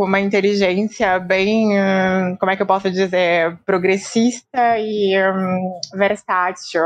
Speaker 4: com uma inteligência bem, hum, como é que eu posso dizer, progressista e hum, versátil.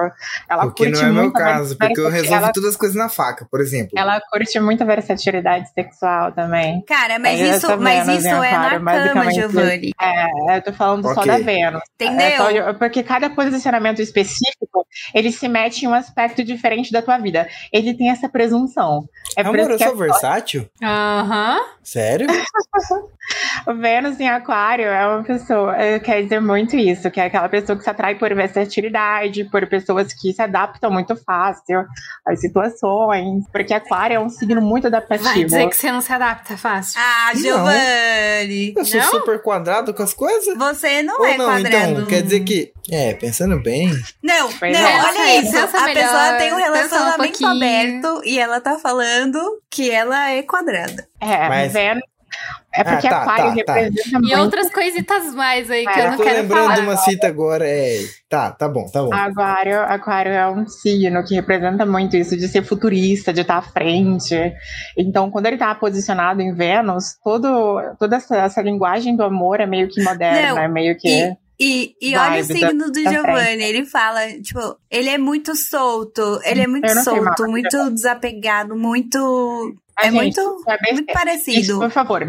Speaker 4: Ela
Speaker 2: o que
Speaker 4: curte
Speaker 2: não é meu caso, porque eu resolvo
Speaker 4: ela,
Speaker 2: todas as coisas na faca, por exemplo.
Speaker 4: ela curte muita versatilidade sexual também.
Speaker 1: Cara, mas
Speaker 4: É,
Speaker 1: isso, mas
Speaker 4: Vênus
Speaker 1: isso
Speaker 4: em
Speaker 1: é na
Speaker 4: Aquário,
Speaker 1: cama. Giovanni.
Speaker 4: É, eu tô falando só
Speaker 2: Ok.
Speaker 4: da Vênus. É
Speaker 1: Entendeu?
Speaker 4: só- porque cada posicionamento específico, ele se mete em um aspecto diferente da tua vida. Ele tem essa presunção. É
Speaker 2: Amor, eu sou versátil?
Speaker 3: Aham.
Speaker 2: Sério?
Speaker 4: Vênus em Aquário é uma pessoa, é, quer dizer muito isso, que é aquela pessoa que se atrai por versatilidade, por pessoas que se adaptam muito fácil às situações, porque Aquário é um signo muito adaptativo.
Speaker 3: Vai dizer que você não se adapta fácil.
Speaker 1: Ah,
Speaker 2: Não.
Speaker 1: Giovanni.
Speaker 2: Eu sou
Speaker 3: Não?
Speaker 2: super quadrado com as coisas?
Speaker 1: Você não
Speaker 2: Ou
Speaker 1: é
Speaker 2: não,
Speaker 1: quadrado.
Speaker 2: então, quer dizer que... É, pensando bem...
Speaker 1: Não,
Speaker 4: Pois
Speaker 1: não,
Speaker 4: é.
Speaker 1: olha
Speaker 3: Pensa
Speaker 1: isso.
Speaker 3: melhor,
Speaker 1: a pessoa tem um
Speaker 3: um
Speaker 1: relacionamento
Speaker 3: pouquinho.
Speaker 1: aberto e ela tá falando que ela é quadrada.
Speaker 4: É,
Speaker 2: Mas-
Speaker 4: Vênus. É porque
Speaker 2: Ah, tá,
Speaker 4: Aquário
Speaker 2: tá, tá.
Speaker 4: representa
Speaker 3: E
Speaker 4: muito
Speaker 3: outras coisitas mais aí que
Speaker 4: É,
Speaker 3: eu
Speaker 2: eu
Speaker 3: não
Speaker 2: tô
Speaker 3: quero
Speaker 2: lembrando
Speaker 3: falar.
Speaker 2: de uma cita agora, é... Tá, tá bom, tá bom.
Speaker 4: Aquário, aquário é um signo que representa muito isso de ser futurista, de estar à frente. Então, quando ele está posicionado em Vênus, todo, toda essa, essa linguagem do amor é meio que moderna,
Speaker 1: Não,
Speaker 4: é meio que.
Speaker 1: E, e, e olha o signo do Giovanni. Ele fala, tipo, ele é muito solto. Ele é muito
Speaker 4: Eu
Speaker 1: solto, muito desapegado, muito.
Speaker 4: A
Speaker 1: é
Speaker 4: gente
Speaker 1: muito,
Speaker 4: sabe-
Speaker 1: muito
Speaker 4: Isso,
Speaker 1: parecido.
Speaker 4: por favor.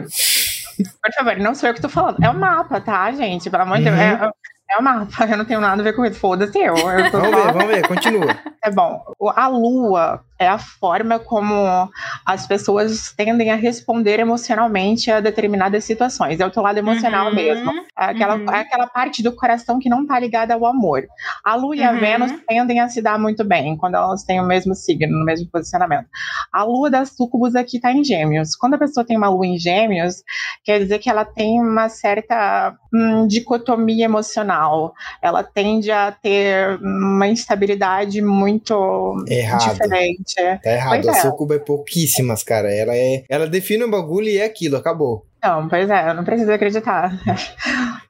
Speaker 4: Por favor, não sou eu que tô falando. É o mapa, tá, gente? Pelo amor de Deus.
Speaker 2: Uhum.
Speaker 4: É, é o mapa, eu não tenho nada a ver com isso. Foda-se eu. eu tô
Speaker 2: Vamos ver, vamos ver, continua.
Speaker 4: É bom. O- A lua é a forma como as pessoas tendem a responder emocionalmente a determinadas situações. É o teu lado emocional
Speaker 3: Uhum,
Speaker 4: mesmo. É aquela,
Speaker 3: uhum.
Speaker 4: é aquela parte do coração que não tá ligada ao amor. A lua e a
Speaker 3: Uhum.
Speaker 4: Vênus tendem a se dar muito bem quando elas têm o mesmo signo, no mesmo posicionamento. A lua das súcubus aqui tá em gêmeos. Quando a pessoa tem uma lua em gêmeos, quer dizer que ela tem uma certa hum, dicotomia emocional. Ela tende a ter uma instabilidade muito
Speaker 2: Errado.
Speaker 4: diferente.
Speaker 2: Tá errado.
Speaker 4: Pois
Speaker 2: A
Speaker 4: é.
Speaker 2: Sucuba é pouquíssimas, cara. Ela é. Ela define um bagulho e é aquilo, acabou.
Speaker 4: Não, pois é, eu não preciso acreditar.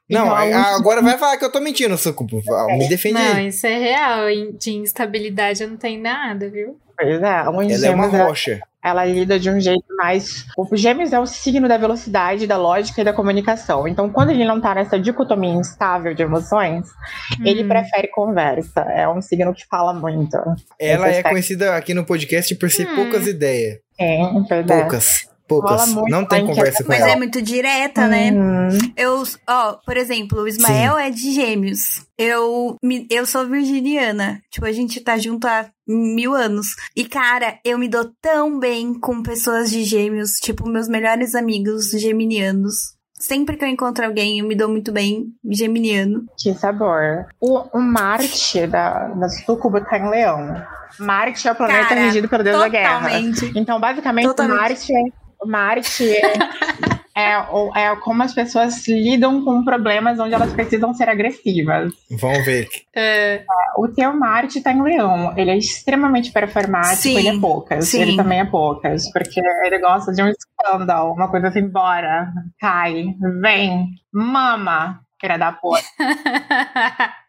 Speaker 2: Não,
Speaker 4: Então,
Speaker 2: a- agora vai falar que eu tô mentindo, Sucuba. Me defende
Speaker 3: Não, isso é real. De instabilidade não tem nada, viu?
Speaker 4: Pois é, um
Speaker 2: Ela é uma
Speaker 4: ela,
Speaker 2: rocha.
Speaker 4: Ela lida de um jeito mais. O gêmeos é o signo da velocidade, da lógica e da comunicação. Então, quando ele não tá nessa dicotomia instável de emoções, ele
Speaker 3: Hum.
Speaker 4: prefere conversa. É um signo que fala muito.
Speaker 2: Ela é conhecida aqui no podcast por ser
Speaker 3: Hum.
Speaker 2: poucas ideias.
Speaker 4: É.
Speaker 2: Poucas. Poucas. Não tem conversa com
Speaker 1: Mas
Speaker 2: ela.
Speaker 1: é muito direta, né?
Speaker 4: Uhum.
Speaker 1: Eu, ó, por exemplo, o Ismael é de gêmeos. Eu, me- eu sou virginiana. Tipo, a gente tá junto há mil anos. E, cara, eu me dou tão bem com pessoas de gêmeos. Tipo, meus melhores amigos geminianos. Sempre que eu encontro alguém, eu me dou muito bem geminiano.
Speaker 4: Que sabor. O, o Marte da, da Sucubo tá em Leão. Marte é o planeta
Speaker 1: Cara,
Speaker 4: regido pelo deus da guerra.
Speaker 1: Totalmente.
Speaker 4: Então, basicamente,
Speaker 1: Totalmente.
Speaker 4: o Marte, o Marte é, é, é como as pessoas lidam com problemas onde elas precisam ser agressivas.
Speaker 2: Vamos ver.
Speaker 3: É,
Speaker 4: O teu Marte tá em Leão. Ele é extremamente performático,
Speaker 1: Sim,
Speaker 4: ele é poucas.
Speaker 1: sim.
Speaker 4: Ele também é poucas. Porque ele gosta de um escândalo, uma coisa assim, bora, cai, vem, mama, filha da puta.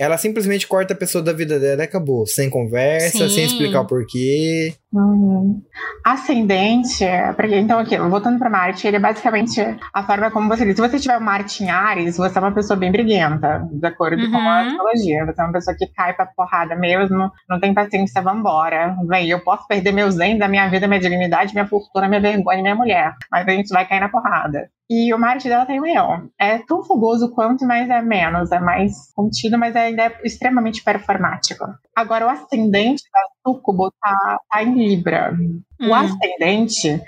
Speaker 2: Ela simplesmente corta a pessoa da vida dela e acabou. Sem conversa,
Speaker 3: Sim.
Speaker 2: sem explicar o porquê.
Speaker 4: Uhum. Ascendente, porque então aqui, voltando para Marte, ele é basicamente a forma como você diz. Se você tiver um Marte em Ares, você é uma pessoa bem briguenta, de acordo com a
Speaker 3: Uhum.
Speaker 4: astrologia. Você é uma pessoa que cai pra porrada mesmo, não tem paciência, vambora. Vem, eu posso perder meu zen da minha vida, minha dignidade, minha fortuna, minha vergonha, minha mulher. Mas a gente vai cair na porrada. E o Marte dela tem leão. É tão fogoso quanto, mas é menos. É mais contido, mas ainda é extremamente performático. Agora, o ascendente da Sucubo tá, tá em Libra. O
Speaker 3: Hum.
Speaker 4: ascendente,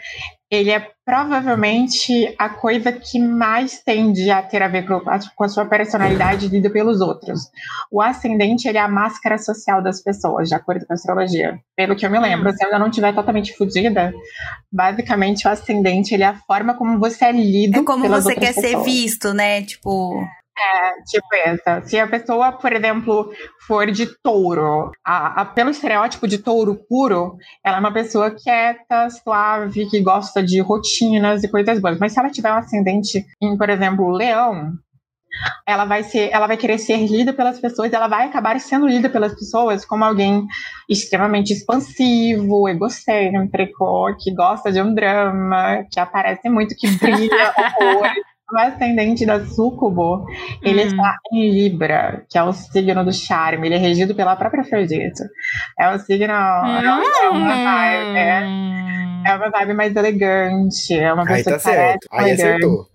Speaker 4: ele é provavelmente a coisa que mais tende a ter a ver com a, com a sua personalidade lida pelos outros. O ascendente, ele é a máscara social das pessoas, de acordo com a astrologia. Pelo que eu me lembro, se eu ainda não estiver totalmente fodida, basicamente o ascendente, ele é a forma como você é lido
Speaker 1: É como você quer ser
Speaker 4: pessoas.
Speaker 1: visto, né? Tipo.
Speaker 4: Tipo essa. Se a pessoa, por exemplo, for de touro, a, a- pelo estereótipo de touro puro, ela é uma pessoa quieta, suave, que gosta de rotinas e coisas boas. Mas se ela tiver um ascendente em, por exemplo, leão, ela vai ser, ela vai querer ser lida pelas pessoas, ela vai acabar sendo lida pelas pessoas como alguém extremamente expansivo, egocêntrico, que gosta de um drama, que aparece muito, que brilha horrores. O ascendente da Sucubo, ele
Speaker 3: Hum.
Speaker 4: está em Libra, que é o signo do charme. Ele é regido pela própria Afrodite. É o signo. É uma vibe, é,
Speaker 3: Hum.
Speaker 4: é uma vibe mais elegante. É uma
Speaker 2: Aí
Speaker 4: pessoa
Speaker 2: tá
Speaker 4: que
Speaker 2: certo. Aí
Speaker 4: elegante,
Speaker 2: acertou.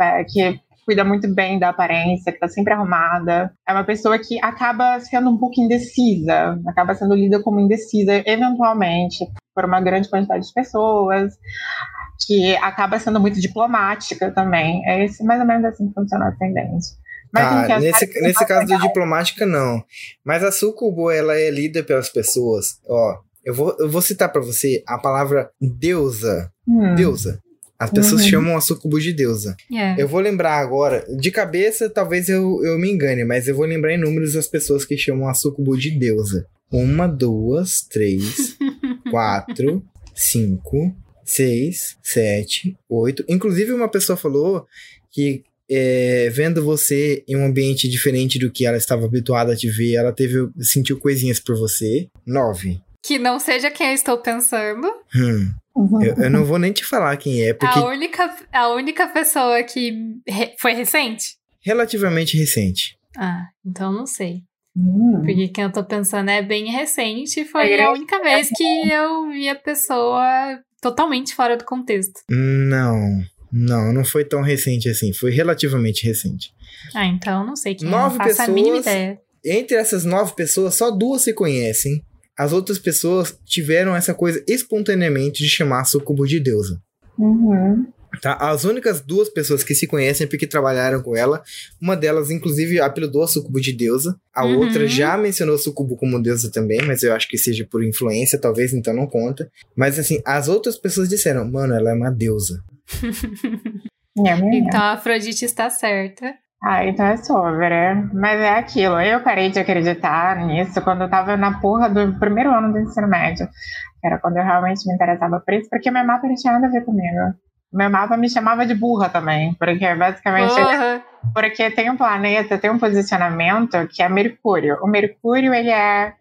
Speaker 4: é, que cuida muito bem da aparência, que tá sempre arrumada. É uma pessoa que acaba sendo um pouco indecisa, acaba sendo lida como indecisa, eventualmente, por uma grande quantidade de pessoas, que acaba sendo muito diplomática também. É esse, mais ou menos assim que funciona o ascendente. Mas,
Speaker 2: Ah,
Speaker 4: enfim,
Speaker 2: nesse, nesse caso do diplomática, não. Mas a Sucubo, ela é lida pelas pessoas. Ó, eu vou, eu vou citar pra você a palavra deusa.
Speaker 4: Hum,
Speaker 2: Deusa. As pessoas
Speaker 4: Uhum.
Speaker 2: chamam a Sucubo de deusa.
Speaker 3: É.
Speaker 2: Eu vou lembrar agora, de cabeça talvez eu, eu me engane, mas eu vou lembrar em números as pessoas que chamam a Sucubo de deusa. Uma, duas, três, quatro, cinco, seis, sete, oito. Inclusive, uma pessoa falou que é, vendo você em um ambiente diferente do que ela estava habituada a te ver, ela teve sentiu coisinhas por você. Nove.
Speaker 3: Que não seja quem eu estou pensando.
Speaker 2: Hum,
Speaker 4: uhum.
Speaker 2: eu, eu não vou nem te falar quem é, porque
Speaker 3: A única, a única pessoa que re- foi recente?
Speaker 2: relativamente recente.
Speaker 3: Ah, então não sei.
Speaker 4: Hum.
Speaker 3: Porque quem eu tô pensando é bem recente. Foi
Speaker 4: É
Speaker 3: a única vez que eu vi a pessoa totalmente fora do contexto.
Speaker 2: Não, não, não foi tão recente assim. Foi relativamente recente.
Speaker 3: Ah, então não sei quem é.
Speaker 2: Nove
Speaker 3: Não faço a mínima
Speaker 2: pessoas.
Speaker 3: ideia.
Speaker 2: Entre essas nove pessoas, só duas se conhecem. As outras pessoas tiveram essa coisa espontaneamente de chamar a Sucubo de deusa.
Speaker 4: Uhum.
Speaker 2: Tá? As únicas duas pessoas que se conhecem é porque trabalharam com ela. Uma delas, inclusive, apelidou a Sucubo de deusa. A
Speaker 3: Uhum.
Speaker 2: outra já mencionou a Sucubo como deusa também, mas eu acho que seja por influência, talvez, então não conta. Mas assim, as outras pessoas disseram, mano, ela é uma deusa.
Speaker 4: É, menina.
Speaker 3: Então a Afrodite está certa.
Speaker 4: Ah, então é sobre. né? Mas é aquilo. Eu parei de acreditar nisso quando eu tava na porra do primeiro ano do ensino médio. Era quando eu realmente me interessava por isso, porque meu mapa não tinha nada a ver comigo. Meu mapa me chamava de burra também, porque basicamente
Speaker 3: Porra.
Speaker 4: porque tem um planeta, tem um posicionamento que é Mercúrio. O Mercúrio, ele é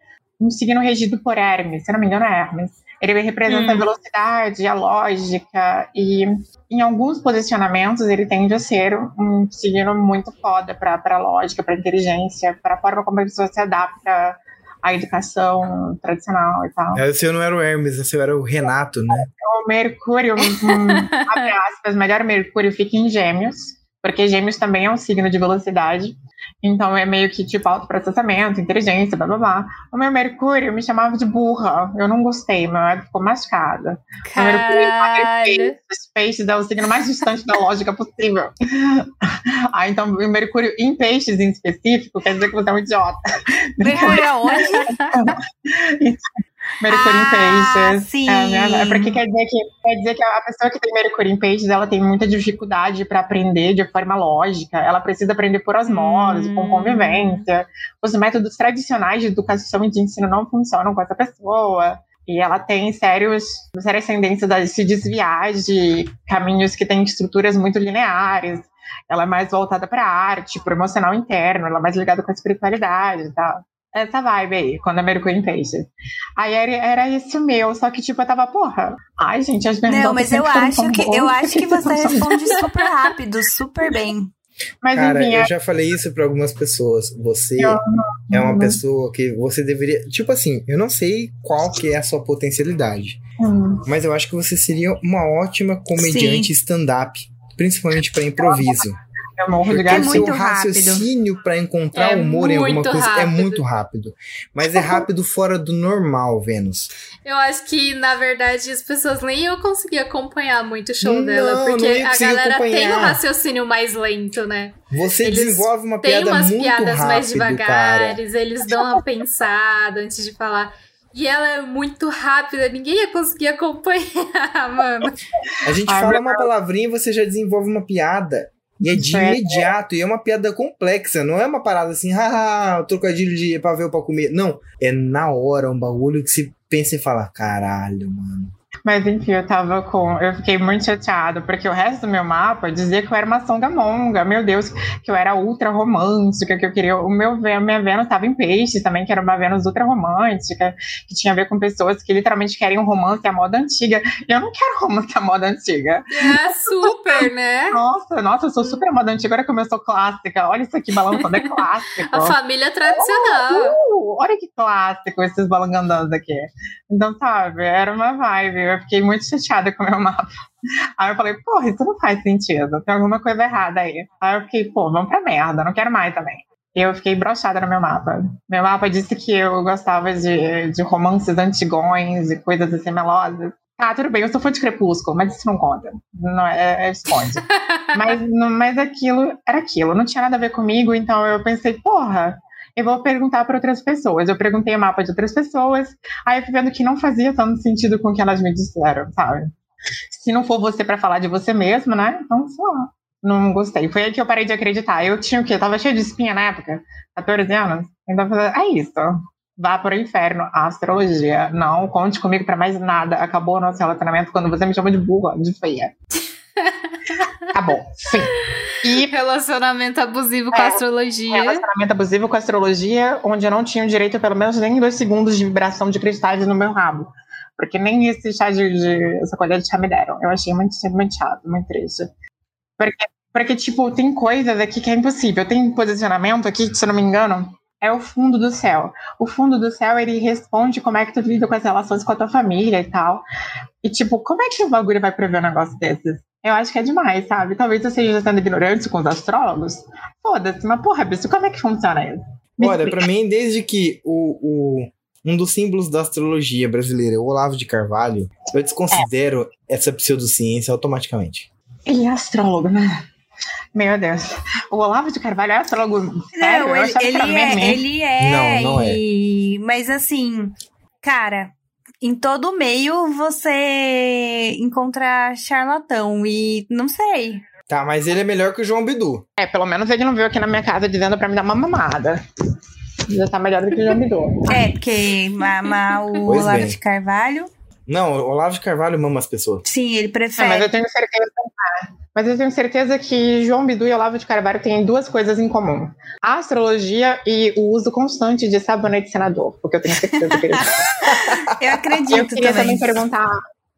Speaker 4: um signo regido por Hermes, se não me engano é Hermes. Ele representa a
Speaker 3: Hum.
Speaker 4: velocidade, a lógica, e em alguns posicionamentos ele tende a ser um signo muito foda para a lógica, para inteligência, para a forma como a pessoa se adapta a educação tradicional e tal.
Speaker 2: É, o seu não era o Hermes, o seu era o Renato, né?
Speaker 4: O Mercúrio, um, abre aspas, melhor Mercúrio fica em Gêmeos, porque Gêmeos também é um signo de velocidade. Então é meio que tipo autoprocessamento, inteligência, blá blá blá. O meu Mercúrio me chamava de burra. Eu não gostei, meu ego ficou machucada. O Mercúrio
Speaker 3: Caralho.
Speaker 4: os peixes é o signo mais distante da lógica possível. ah, então o Mercúrio em peixes em específico quer dizer que você é um idiota.
Speaker 1: Mercúrio aonde?
Speaker 4: Mercúrio
Speaker 1: Ah,
Speaker 4: em peixes.
Speaker 1: sim.
Speaker 4: É, né? É porque quer dizer, que, quer dizer que a pessoa que tem Mercúrio em peixes, ela tem muita dificuldade para aprender de forma lógica. Ela precisa aprender por osmose,
Speaker 3: Hum.
Speaker 4: com convivência. Os métodos tradicionais de educação e de ensino não funcionam com essa pessoa. E ela tem sérios, sérias tendências a se desviar de caminhos que têm estruturas muito lineares. Ela é mais voltada para arte, para o emocional interno, ela é mais ligada com a espiritualidade e tal. Essa vibe aí, quando Mercúrio em peixes. Aí era, era esse o meu, só que tipo, eu tava, porra, ai gente, as perguntas
Speaker 1: Não, mas eu acho que eu acho que você responde super rápido, super bem.
Speaker 4: Mas
Speaker 2: Cara,
Speaker 4: enfim,
Speaker 2: eu
Speaker 4: é,
Speaker 2: já falei isso pra algumas pessoas. Você
Speaker 4: Eu
Speaker 2: é uma pessoa que você deveria. Tipo assim, eu não sei qual que é a sua potencialidade,
Speaker 4: hum,
Speaker 2: mas eu acho que você seria uma ótima comediante stand-up, principalmente pra improviso.
Speaker 4: De
Speaker 1: É
Speaker 2: o
Speaker 4: gato.
Speaker 2: seu
Speaker 1: muito rápido.
Speaker 2: raciocínio pra encontrar
Speaker 3: É
Speaker 2: humor em alguma
Speaker 3: muito
Speaker 2: coisa é
Speaker 3: rápido.
Speaker 2: muito rápido. Mas é rápido fora do normal, Vênus.
Speaker 3: Eu acho que, na verdade, as pessoas nem eu consegui acompanhar muito o show
Speaker 2: Não,
Speaker 3: dela, porque a galera tem
Speaker 2: acompanhar.
Speaker 3: um raciocínio mais lento, né?
Speaker 2: Você
Speaker 3: Eles
Speaker 2: desenvolve uma
Speaker 3: Tem
Speaker 2: piada
Speaker 3: umas
Speaker 2: muito
Speaker 3: piadas
Speaker 2: rápido,
Speaker 3: mais
Speaker 2: cara.
Speaker 3: devagares, eles dão uma pensada antes de falar. E ela é muito rápida, ninguém ia conseguir acompanhar, mano.
Speaker 2: A gente fala uma palavrinha e você já desenvolve uma piada. E é de
Speaker 4: É.
Speaker 2: imediato, e é uma piada complexa, não é uma parada assim, haha, trocadilho de pavê pra comer. Não, é na hora, um bagulho que se pensa e fala, caralho, mano.
Speaker 4: Mas enfim, eu tava com. Eu fiquei muito chateada, porque o resto do meu mapa dizia que eu era uma songamonga. Meu Deus, que eu era ultra romântica, que eu queria. O meu, a minha Vênus estava em peixe também, que era uma Vênus ultra romântica, que tinha a ver com pessoas que literalmente querem um romance à moda antiga. E eu não quero romance à moda antiga.
Speaker 3: É super, né?
Speaker 4: Nossa, nossa, eu sou super moda antiga, agora que eu sou clássica. Olha isso aqui balançando, é clássico.
Speaker 3: A família tradicional.
Speaker 4: Uh, olha que clássico esses balangandãs aqui. Então, sabe, era uma vibe. Eu fiquei muito chateada com o meu mapa. Aí eu falei, porra, isso não faz sentido. Tem alguma coisa errada aí. Aí eu fiquei, pô, vamos pra merda, não quero mais também. Eu fiquei brochada no meu mapa. Meu mapa disse que eu gostava de, de romances antigões e coisas assim melosas. Ah, tudo bem, eu sou fã de Crepúsculo, mas isso não conta. Não, é, é esconde. mas, mas aquilo era aquilo, não tinha nada a ver comigo, então eu pensei, porra, eu vou perguntar para outras pessoas. Eu perguntei o mapa de outras pessoas, aí eu fui vendo que não fazia tanto sentido com o que elas me disseram, sabe? Se não for você para falar de você mesmo, né? Então, lá. Não gostei. Foi aí que eu parei de acreditar. Eu tinha o quê? Eu tava cheio de espinha na época, 14 anos. Então, é isso. Vá para o inferno. A astrologia. Não conte comigo para mais nada. Acabou o nosso relacionamento quando você me chama de burra, de feia. Acabou. Sim. E
Speaker 3: Relacionamento abusivo com
Speaker 4: É,
Speaker 3: astrologia.
Speaker 4: relacionamento abusivo com astrologia, onde eu não tinha o direito a pelo menos nem dois segundos de vibração de cristais no meu rabo. Porque nem esse chá de, de essa colher de chá me deram. Eu achei muito, muito chato, muito triste. Porque, porque, tipo, tem coisas aqui que é impossível. Tem posicionamento aqui, que, se eu não me engano, é o fundo do céu. O fundo do céu, ele responde como é que tu lida com as relações com a tua família e tal. E, tipo, como é que o bagulho vai prever um negócio desses? Eu acho que é demais, sabe? Talvez eu esteja sendo ignorante com os astrólogos. Foda-se, mas porra, bicho, como é que funciona isso? Me
Speaker 2: Olha, pra mim, desde que o, o- um dos símbolos da astrologia brasileira é o Olavo de Carvalho, eu desconsidero essa pseudociência automaticamente.
Speaker 4: Ele é astrólogo, né? Meu Deus. O Olavo de Carvalho é astrólogo sério?
Speaker 1: Não,
Speaker 4: eu
Speaker 1: ele, é, ele é.
Speaker 2: Não, não é.
Speaker 1: e- Mas assim, cara, em todo meio você encontra charlatão e não sei.
Speaker 2: Tá, mas ele é melhor que o João Bidu.
Speaker 4: É, pelo menos ele não veio aqui na minha casa dizendo pra me dar uma mamada. Já tá melhor do que o João Bidu.
Speaker 1: É, porque ma- ma- o
Speaker 2: Pois
Speaker 1: Olavo
Speaker 2: bem.
Speaker 1: de Carvalho,
Speaker 2: Não, o Olavo de Carvalho mama as pessoas.
Speaker 1: sim, ele
Speaker 4: mas
Speaker 1: prefere.
Speaker 4: eu tenho certeza. Mas eu tenho certeza que João Bidu e Olavo de Carvalho têm duas coisas em comum: a astrologia e o uso constante de sabonete senador. Porque eu tenho certeza que eles.
Speaker 1: Eu
Speaker 4: eu
Speaker 1: acredito
Speaker 4: queria também
Speaker 1: também.
Speaker 4: perguntar.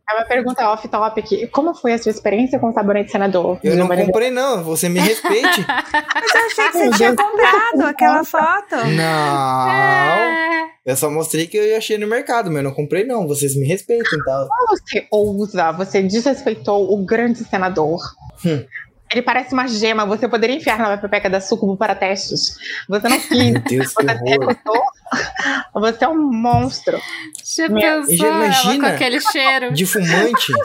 Speaker 4: É uma pergunta off-topic. Como foi a sua experiência com o sabonete senador?
Speaker 2: Eu não comprei, não. Você me respeite.
Speaker 1: Mas eu achei que você tinha comprado aquela foto.
Speaker 2: não.
Speaker 3: É.
Speaker 2: Eu só mostrei que eu achei no mercado, mas eu não comprei, não. Vocês me respeitem, tá?
Speaker 4: Você ousa, você desrespeitou o grande senador.
Speaker 2: Hum.
Speaker 4: Ele parece uma gema, você poderia enfiar na pepeca da sucubo para testes. Você não quis.
Speaker 2: Meu Deus,
Speaker 4: Você recusou. Você é um monstro.
Speaker 3: Já
Speaker 4: Minha-
Speaker 3: pensou
Speaker 2: imagina?
Speaker 3: com aquele cheiro?
Speaker 2: De fumante.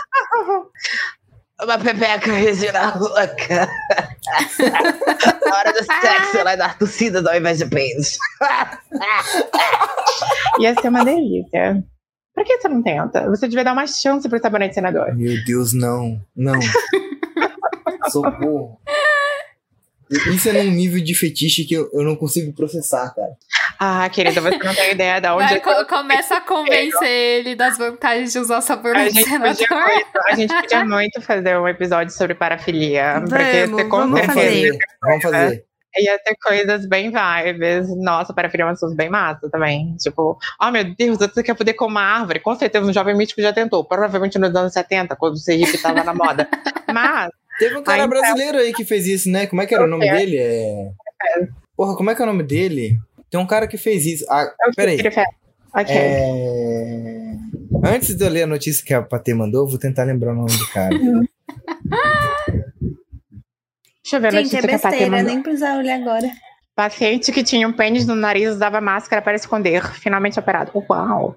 Speaker 4: Uma pepeca Regina louca. Na hora do sexo, ela dá tossidas ao invés de peidos. Ia ser uma delícia. Por que você não tenta? Você devia dar uma chance pro sabonete senador.
Speaker 2: Meu Deus, não. Não. Socorro. Isso é num nível de fetiche que eu, eu não consigo processar, cara.
Speaker 4: Ah, querida, você não tem ideia de onde
Speaker 3: Vai, começa a convencer ele das vantagens de usar
Speaker 4: A
Speaker 3: sabonete
Speaker 4: gente, podia
Speaker 3: senador.
Speaker 4: muito, a gente podia muito fazer um episódio sobre parafilia. porque
Speaker 1: Vamos,
Speaker 4: você com
Speaker 1: vamos fazer.
Speaker 2: Vamos fazer.
Speaker 4: ia ter coisas bem vibes. Nossa, parafilia é uma coisa bem massa também. Tipo, oh meu Deus, você quer poder com uma árvore? Com certeza um jovem místico já tentou. Provavelmente nos anos 70, quando o ser hippie tava na moda. Mas,
Speaker 2: Teve um cara
Speaker 4: Aí, então-
Speaker 2: brasileiro aí que fez isso, né? Como é que era o nome
Speaker 4: É.
Speaker 2: dele? É... Porra, como é que é o nome dele? Tem um cara que fez isso. Ah,
Speaker 4: eu
Speaker 2: peraí.
Speaker 4: prefiro. Ok.
Speaker 2: É... Antes de eu ler a notícia que a Patê mandou, vou tentar lembrar o nome do cara.
Speaker 4: Deixa eu ver a
Speaker 1: Gente,
Speaker 4: notícia
Speaker 1: é
Speaker 4: que a Patê
Speaker 1: besteira,
Speaker 4: mandou.
Speaker 1: nem precisava olhar agora.
Speaker 4: Paciente que tinha um pênis no nariz usava máscara para esconder. Finalmente operado. Uau!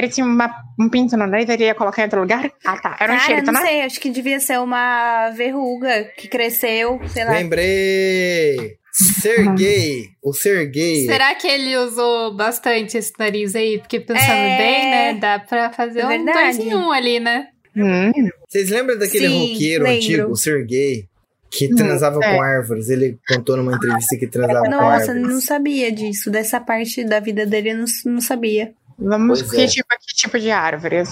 Speaker 4: Ele tinha uma- um pinto no nariz, ele ia colocar em outro lugar? Ah, tá. Era um
Speaker 1: Cara,
Speaker 4: enxerto,
Speaker 1: não
Speaker 4: né?
Speaker 1: sei, acho que devia ser uma verruga que cresceu, sei lá.
Speaker 2: Lembrei! Sergei! O Sergei.
Speaker 3: Será que ele usou bastante esse nariz aí? Porque pensando
Speaker 1: É.
Speaker 3: bem, né? Dá pra fazer
Speaker 1: É
Speaker 3: um dois em um ali, né?
Speaker 4: Hum,
Speaker 2: Vocês lembram daquele
Speaker 1: Sim,
Speaker 2: roqueiro
Speaker 1: lembro.
Speaker 2: antigo, o Sergei? Que
Speaker 4: Hum,
Speaker 2: transava
Speaker 4: é.
Speaker 2: com árvores. Ele contou numa entrevista que transava com
Speaker 1: Nossa,
Speaker 2: árvores.
Speaker 1: não sabia disso. Dessa parte da vida dele, eu não, não sabia.
Speaker 4: Vamos.
Speaker 2: Pois
Speaker 4: Que,
Speaker 2: é.
Speaker 4: tipo, que tipo de árvores?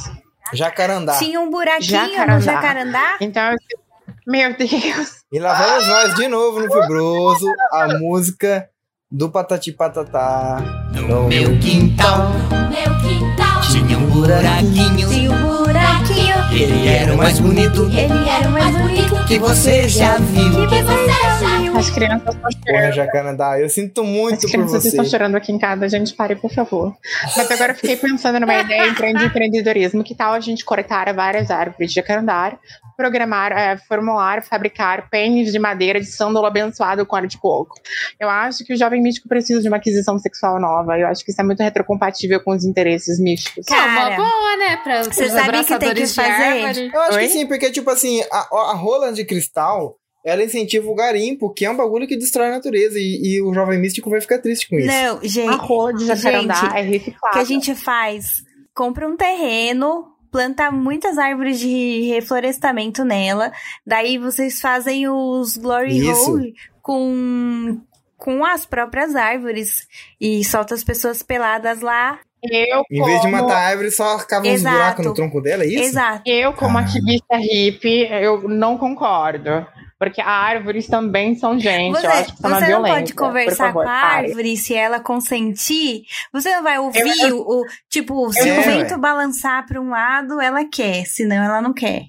Speaker 2: Jacarandá.
Speaker 1: Tinha um buraquinho
Speaker 4: Jacarandá.
Speaker 1: no jacarandá?
Speaker 4: Então, eu- meu Deus.
Speaker 2: E lá vamos nós de novo no Fibroso, a música do Patati Patatá.
Speaker 5: No meu quintal
Speaker 6: Meu quintal
Speaker 5: tinha um buraquinho.
Speaker 1: Tinha um buraquinho.
Speaker 5: Ele era o mais bonito
Speaker 1: Ele era o mais bonito
Speaker 5: que você já viu.
Speaker 1: que você já viu.
Speaker 4: As crianças estão
Speaker 2: Porra,
Speaker 4: chorando.
Speaker 2: Jacarandá, eu sinto
Speaker 4: As
Speaker 2: muito por
Speaker 4: crianças
Speaker 2: você.
Speaker 4: estão chorando aqui em casa, gente, pare, por favor. Mas agora eu fiquei pensando numa ideia de empreendedorismo. Que tal a gente cortar várias árvores de jacarandá, programar, eh, formular, fabricar pênis de madeira de sândalo abençoado com óleo de coco? Eu acho que o jovem místico precisa de uma aquisição sexual nova. Eu acho que isso é muito retrocompatível com os interesses místicos.
Speaker 3: É uma
Speaker 1: Cara,
Speaker 3: boa, né? Para os
Speaker 1: você sabia que tem que fazer?
Speaker 2: Eu acho
Speaker 4: Oi?
Speaker 2: que sim, porque, tipo assim, a, a rola de cristal, ela incentiva o garimpo, que é um bagulho que destrói a natureza. E, e o jovem místico vai ficar triste com isso.
Speaker 1: Não,
Speaker 4: A
Speaker 1: gente,
Speaker 4: rola de jacarandá
Speaker 1: Gente,
Speaker 4: é
Speaker 1: o
Speaker 4: reciclável.
Speaker 1: que a gente faz? Compra um terreno, planta muitas árvores de reflorestamento nela, daí vocês fazem os glory
Speaker 2: Isso.
Speaker 1: hole com com as próprias árvores e solta as pessoas peladas lá.
Speaker 4: Eu,
Speaker 2: Em vez de
Speaker 4: como-
Speaker 2: matar a árvore, só cava uns buracos no tronco dela, é isso?
Speaker 1: Exato.
Speaker 4: Eu, como
Speaker 2: Ah.
Speaker 4: ativista hippie, eu não concordo. Porque árvores também são gente.
Speaker 1: Você,
Speaker 4: eu acho que são uma
Speaker 1: você não pode conversar
Speaker 4: favor,
Speaker 1: com a
Speaker 4: pare.
Speaker 1: árvore se ela consentir. Você não vai ouvir
Speaker 4: Eu-
Speaker 1: o, o- tipo, se
Speaker 2: É,
Speaker 1: o vento balançar para um lado, ela quer, senão ela não quer.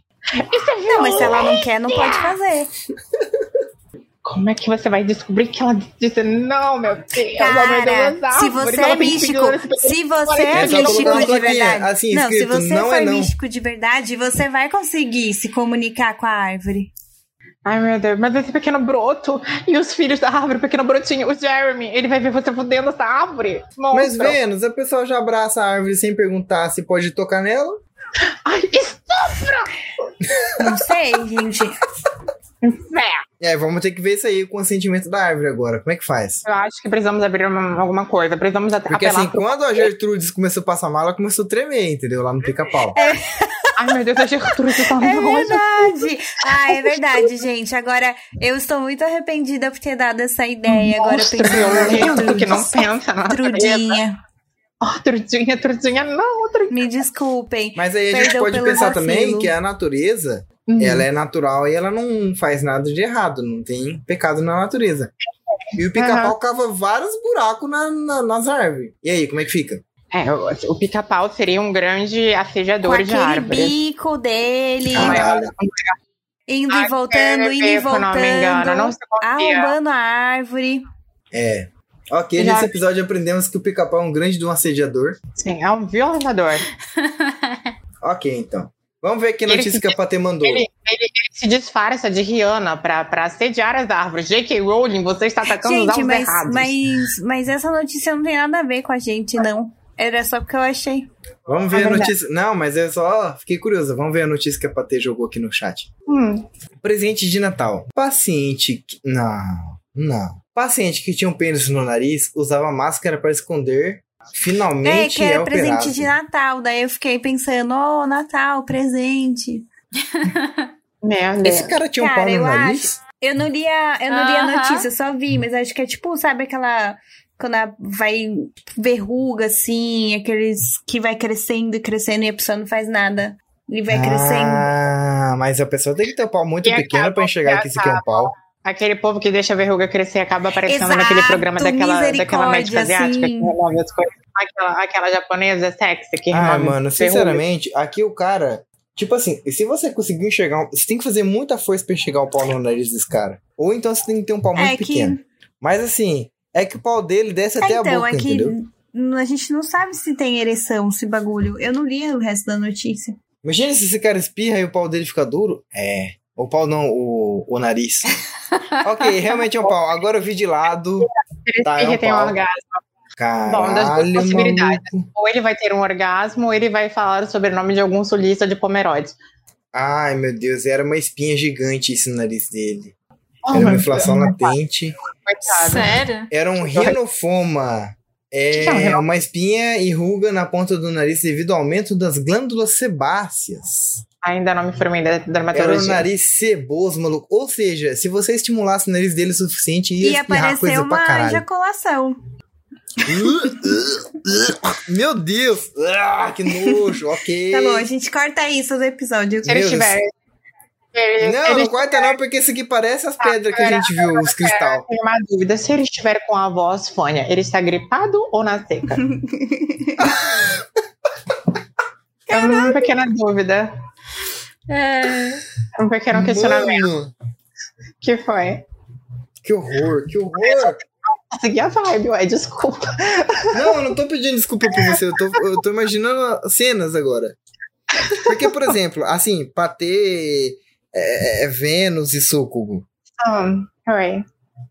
Speaker 4: Isso é
Speaker 1: Não, mas se ela não quer, não pode fazer.
Speaker 4: Como é que você vai descobrir que ela disse não, meu Deus?
Speaker 1: Cara,
Speaker 4: meu Deus,
Speaker 1: se você é místico, se você
Speaker 2: É
Speaker 1: místico de verdade.
Speaker 2: assim,
Speaker 1: não, se
Speaker 2: escrito,
Speaker 1: você
Speaker 2: não
Speaker 1: for
Speaker 2: é não.
Speaker 1: místico de verdade, você vai conseguir se comunicar com a árvore.
Speaker 4: Ai, meu Deus, mas esse pequeno broto e os filhos da árvore, o pequeno brotinho, o Jeremy, ele vai ver você fudendo essa árvore.
Speaker 2: Mas
Speaker 4: Monstro.
Speaker 2: Vênus, a pessoa já abraça a árvore sem perguntar se pode tocar nela.
Speaker 4: Ai, isso
Speaker 1: Não sei, gente.
Speaker 4: É.
Speaker 2: É, vamos ter que ver isso aí com o sentimento da árvore agora. Como é que faz?
Speaker 4: Eu acho que precisamos abrir uma- alguma coisa. Precisamos at-
Speaker 2: Porque assim,
Speaker 4: pro-
Speaker 2: quando a Gertrudes começou a passar mal, ela começou a tremer, entendeu? Lá no pica-pau.
Speaker 4: Ai, meu Deus, a Gertrude tá
Speaker 1: É
Speaker 4: longe.
Speaker 1: verdade. Ah, é verdade, gente. Agora, eu estou muito arrependida por ter dado essa ideia. Agora
Speaker 4: Monstro
Speaker 1: pensando
Speaker 4: violento que não
Speaker 1: Gertrudes.
Speaker 4: pensa na.
Speaker 1: Trudinha.
Speaker 4: Oh, Trudinha, Trudinha, não, Trudinha.
Speaker 1: Me desculpem.
Speaker 2: Mas aí a gente
Speaker 1: Perdão
Speaker 2: pode pensar
Speaker 1: vacilo.
Speaker 2: também que a natureza,
Speaker 4: Uhum.
Speaker 2: ela é natural e ela não faz nada de errado. Não tem pecado na natureza. E o pica-pau cava vários buracos na- na- nas árvores. E aí, como é que fica?
Speaker 4: É, o, o pica-pau seria um grande
Speaker 1: Com
Speaker 4: assediador de árvores.
Speaker 1: bico dele,
Speaker 2: Caralho.
Speaker 1: indo e voltando, indo e
Speaker 4: bico, não me engano, não
Speaker 1: voltando,
Speaker 4: confia.
Speaker 1: arrombando a árvore.
Speaker 2: É. Ok,
Speaker 4: Já-
Speaker 2: nesse episódio aprendemos que o pica-pau é um grande de um assediador.
Speaker 4: Sim, é um violentador.
Speaker 2: Ok, então. Vamos ver que notícia que a Patê mandou.
Speaker 4: Ele, ele- ele se disfarça de Rihanna pra, pra assediar as árvores. J.K. Rowling, você está atacando os
Speaker 1: Gente,
Speaker 4: alvos
Speaker 1: mas,
Speaker 4: errados.
Speaker 1: mas, mas essa notícia não tem nada a ver com a gente, não. Era só porque eu achei.
Speaker 2: Vamos ver a
Speaker 4: verdade.
Speaker 2: notícia. Não, mas é só. Fiquei curiosa. Vamos ver a notícia que a Patê jogou aqui no chat.
Speaker 4: Hum,
Speaker 2: Presente de Natal. Paciente. que- Não, não. Paciente que tinha um pênis no nariz usava máscara para esconder.
Speaker 1: É,
Speaker 2: Finalmente
Speaker 1: que
Speaker 2: é,
Speaker 1: era
Speaker 2: operado.
Speaker 1: presente de Natal. Daí eu fiquei pensando, oh, Natal, presente.
Speaker 4: merda.
Speaker 2: Esse cara tinha um
Speaker 1: Cara,
Speaker 2: pau no
Speaker 1: eu
Speaker 2: nariz?
Speaker 1: Eu não li a, eu não li a notícia, eu só vi, mas acho que é tipo, sabe aquela. Quando vai verruga, assim, aqueles que vai crescendo e crescendo e a pessoa não faz nada. E vai crescendo.
Speaker 2: Ah, mas a pessoa tem que ter um pau muito
Speaker 4: E
Speaker 2: pequeno
Speaker 4: acaba-
Speaker 2: pra enxergar que isso aqui é um pau.
Speaker 4: Aquele povo que deixa a verruga crescer acaba aparecendo
Speaker 1: Exato,
Speaker 4: naquele programa daquela, daquela médica asiática
Speaker 1: assim.
Speaker 4: que remove as coisas. Aquela, aquela japonesa sexy que remove
Speaker 2: Ah, mano,
Speaker 4: verruga.
Speaker 2: sinceramente, aqui o cara. Tipo assim, se você conseguir enxergar. Você tem que fazer muita força pra enxergar o pau no nariz desse cara. Ou então você tem que ter um pau muito
Speaker 1: É que-
Speaker 2: pequeno. Mas assim, é que o pau dele desce
Speaker 1: É,
Speaker 2: até a
Speaker 1: então,
Speaker 2: boca,
Speaker 1: é que
Speaker 2: entendeu?
Speaker 1: a gente não sabe se tem ereção, esse bagulho. Eu não li o resto da notícia.
Speaker 2: Imagina se esse cara espirra e o pau dele fica duro. É. O pau não, o, o nariz. ok, realmente é um pau. Agora eu vi de lado.
Speaker 4: Ele
Speaker 2: Tá, é um
Speaker 4: tem um orgasmo. Bom, das duas
Speaker 2: Caralho,
Speaker 4: possibilidades.
Speaker 2: maluco.
Speaker 4: Ou ele vai ter um orgasmo, ou ele vai falar o sobrenome de algum sulista de Pomerode.
Speaker 2: Ai, meu Deus, era uma espinha gigante isso no nariz dele.
Speaker 4: Oh,
Speaker 2: Era uma inflação latente.
Speaker 4: Coitado.
Speaker 3: Sério?
Speaker 2: Era um rinofoma.
Speaker 4: que é um
Speaker 2: É
Speaker 4: rinofoma?
Speaker 2: uma espinha e ruga na ponta do nariz devido ao aumento das glândulas sebáceas.
Speaker 4: Ainda não me formei da
Speaker 2: Era um
Speaker 4: dermatologia.
Speaker 2: nariz ceboso, maluco. Ou seja, se você estimulasse o nariz dele o suficiente, ia
Speaker 1: E
Speaker 2: espirrar coisa
Speaker 1: apareceu
Speaker 2: pra
Speaker 1: uma
Speaker 2: caralho.
Speaker 1: ejaculação.
Speaker 2: Meu Deus! Ah, que nojo, ok.
Speaker 1: Tá bom, a gente corta isso do episódio.
Speaker 4: Se ele tiver. Ele,
Speaker 2: Não,
Speaker 4: ele
Speaker 2: não corta não, porque isso aqui parece as pedras que a gente viu, os cristal.
Speaker 4: Tenho uma dúvida. Se ele estiver com a voz fônia, ele está gripado ou na seca? é uma pequena dúvida.
Speaker 3: É.
Speaker 4: Um pequeno questionamento.
Speaker 2: Mano,
Speaker 4: que foi?
Speaker 2: que horror, que horror.
Speaker 4: Segui a vibe, ué, desculpa.
Speaker 2: Não, eu não tô pedindo desculpa por você, eu tô, eu tô imaginando cenas agora. Porque, por exemplo, assim, pra ter é, é, Vênus e Sucubo.
Speaker 4: Hum, oi.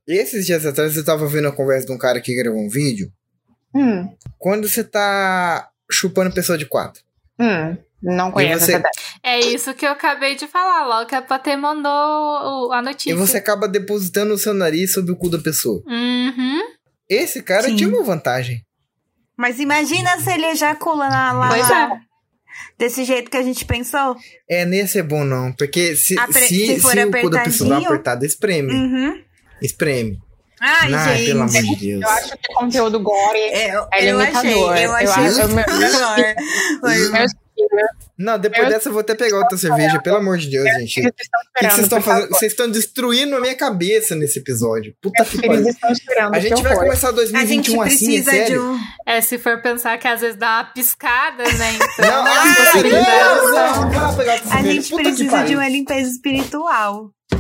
Speaker 2: Esses dias atrás eu tava vendo a conversa de um cara que gravou um vídeo.
Speaker 4: Hum,
Speaker 2: Quando você tá chupando pessoa de quatro.
Speaker 4: hum, não conheço
Speaker 2: você-.
Speaker 3: É isso que eu acabei de falar, logo que a Patê mandou o- a notícia.
Speaker 2: E você acaba depositando o seu nariz sobre o cu da pessoa.
Speaker 3: Uhum.
Speaker 2: Esse cara
Speaker 1: Sim.
Speaker 2: tinha uma vantagem.
Speaker 1: Mas imagina se ele ejacula na, lá,
Speaker 3: Pois
Speaker 1: lá, desse jeito que a gente pensou.
Speaker 2: É, nem ia ser bom, não. Porque se,
Speaker 1: Apre-
Speaker 2: se,
Speaker 1: se for
Speaker 2: se o cu da pessoa apertada, espreme.
Speaker 1: Uhum.
Speaker 2: Espreme.
Speaker 1: Ai,
Speaker 2: Ai,
Speaker 1: gente.
Speaker 2: pelo amor de Deus.
Speaker 4: Eu acho que conteúdo gore
Speaker 1: É, eu,
Speaker 4: É
Speaker 1: eu achei,
Speaker 4: limitador.
Speaker 1: eu
Speaker 4: Eu
Speaker 1: achei
Speaker 4: acho- eu-
Speaker 1: pior. Foi-
Speaker 4: Meus filhos,
Speaker 2: Não, depois
Speaker 4: Eu-
Speaker 2: dessa eu vou até pegar outra cerveja, pelo amor de Deus, gente. O que vocês estão fazendo? Vocês estão destruindo a minha cabeça nesse episódio. Puta que pariu. A gente vai começar
Speaker 1: A gente
Speaker 2: 2021 assim, é
Speaker 1: precisa de
Speaker 2: sério?
Speaker 1: um.
Speaker 3: É, se for pensar que às vezes dá uma piscada, né? Então,
Speaker 2: Não, ah, não,
Speaker 3: são-
Speaker 2: não, pegar outra
Speaker 1: A gente precisa de uma limpeza espiritual.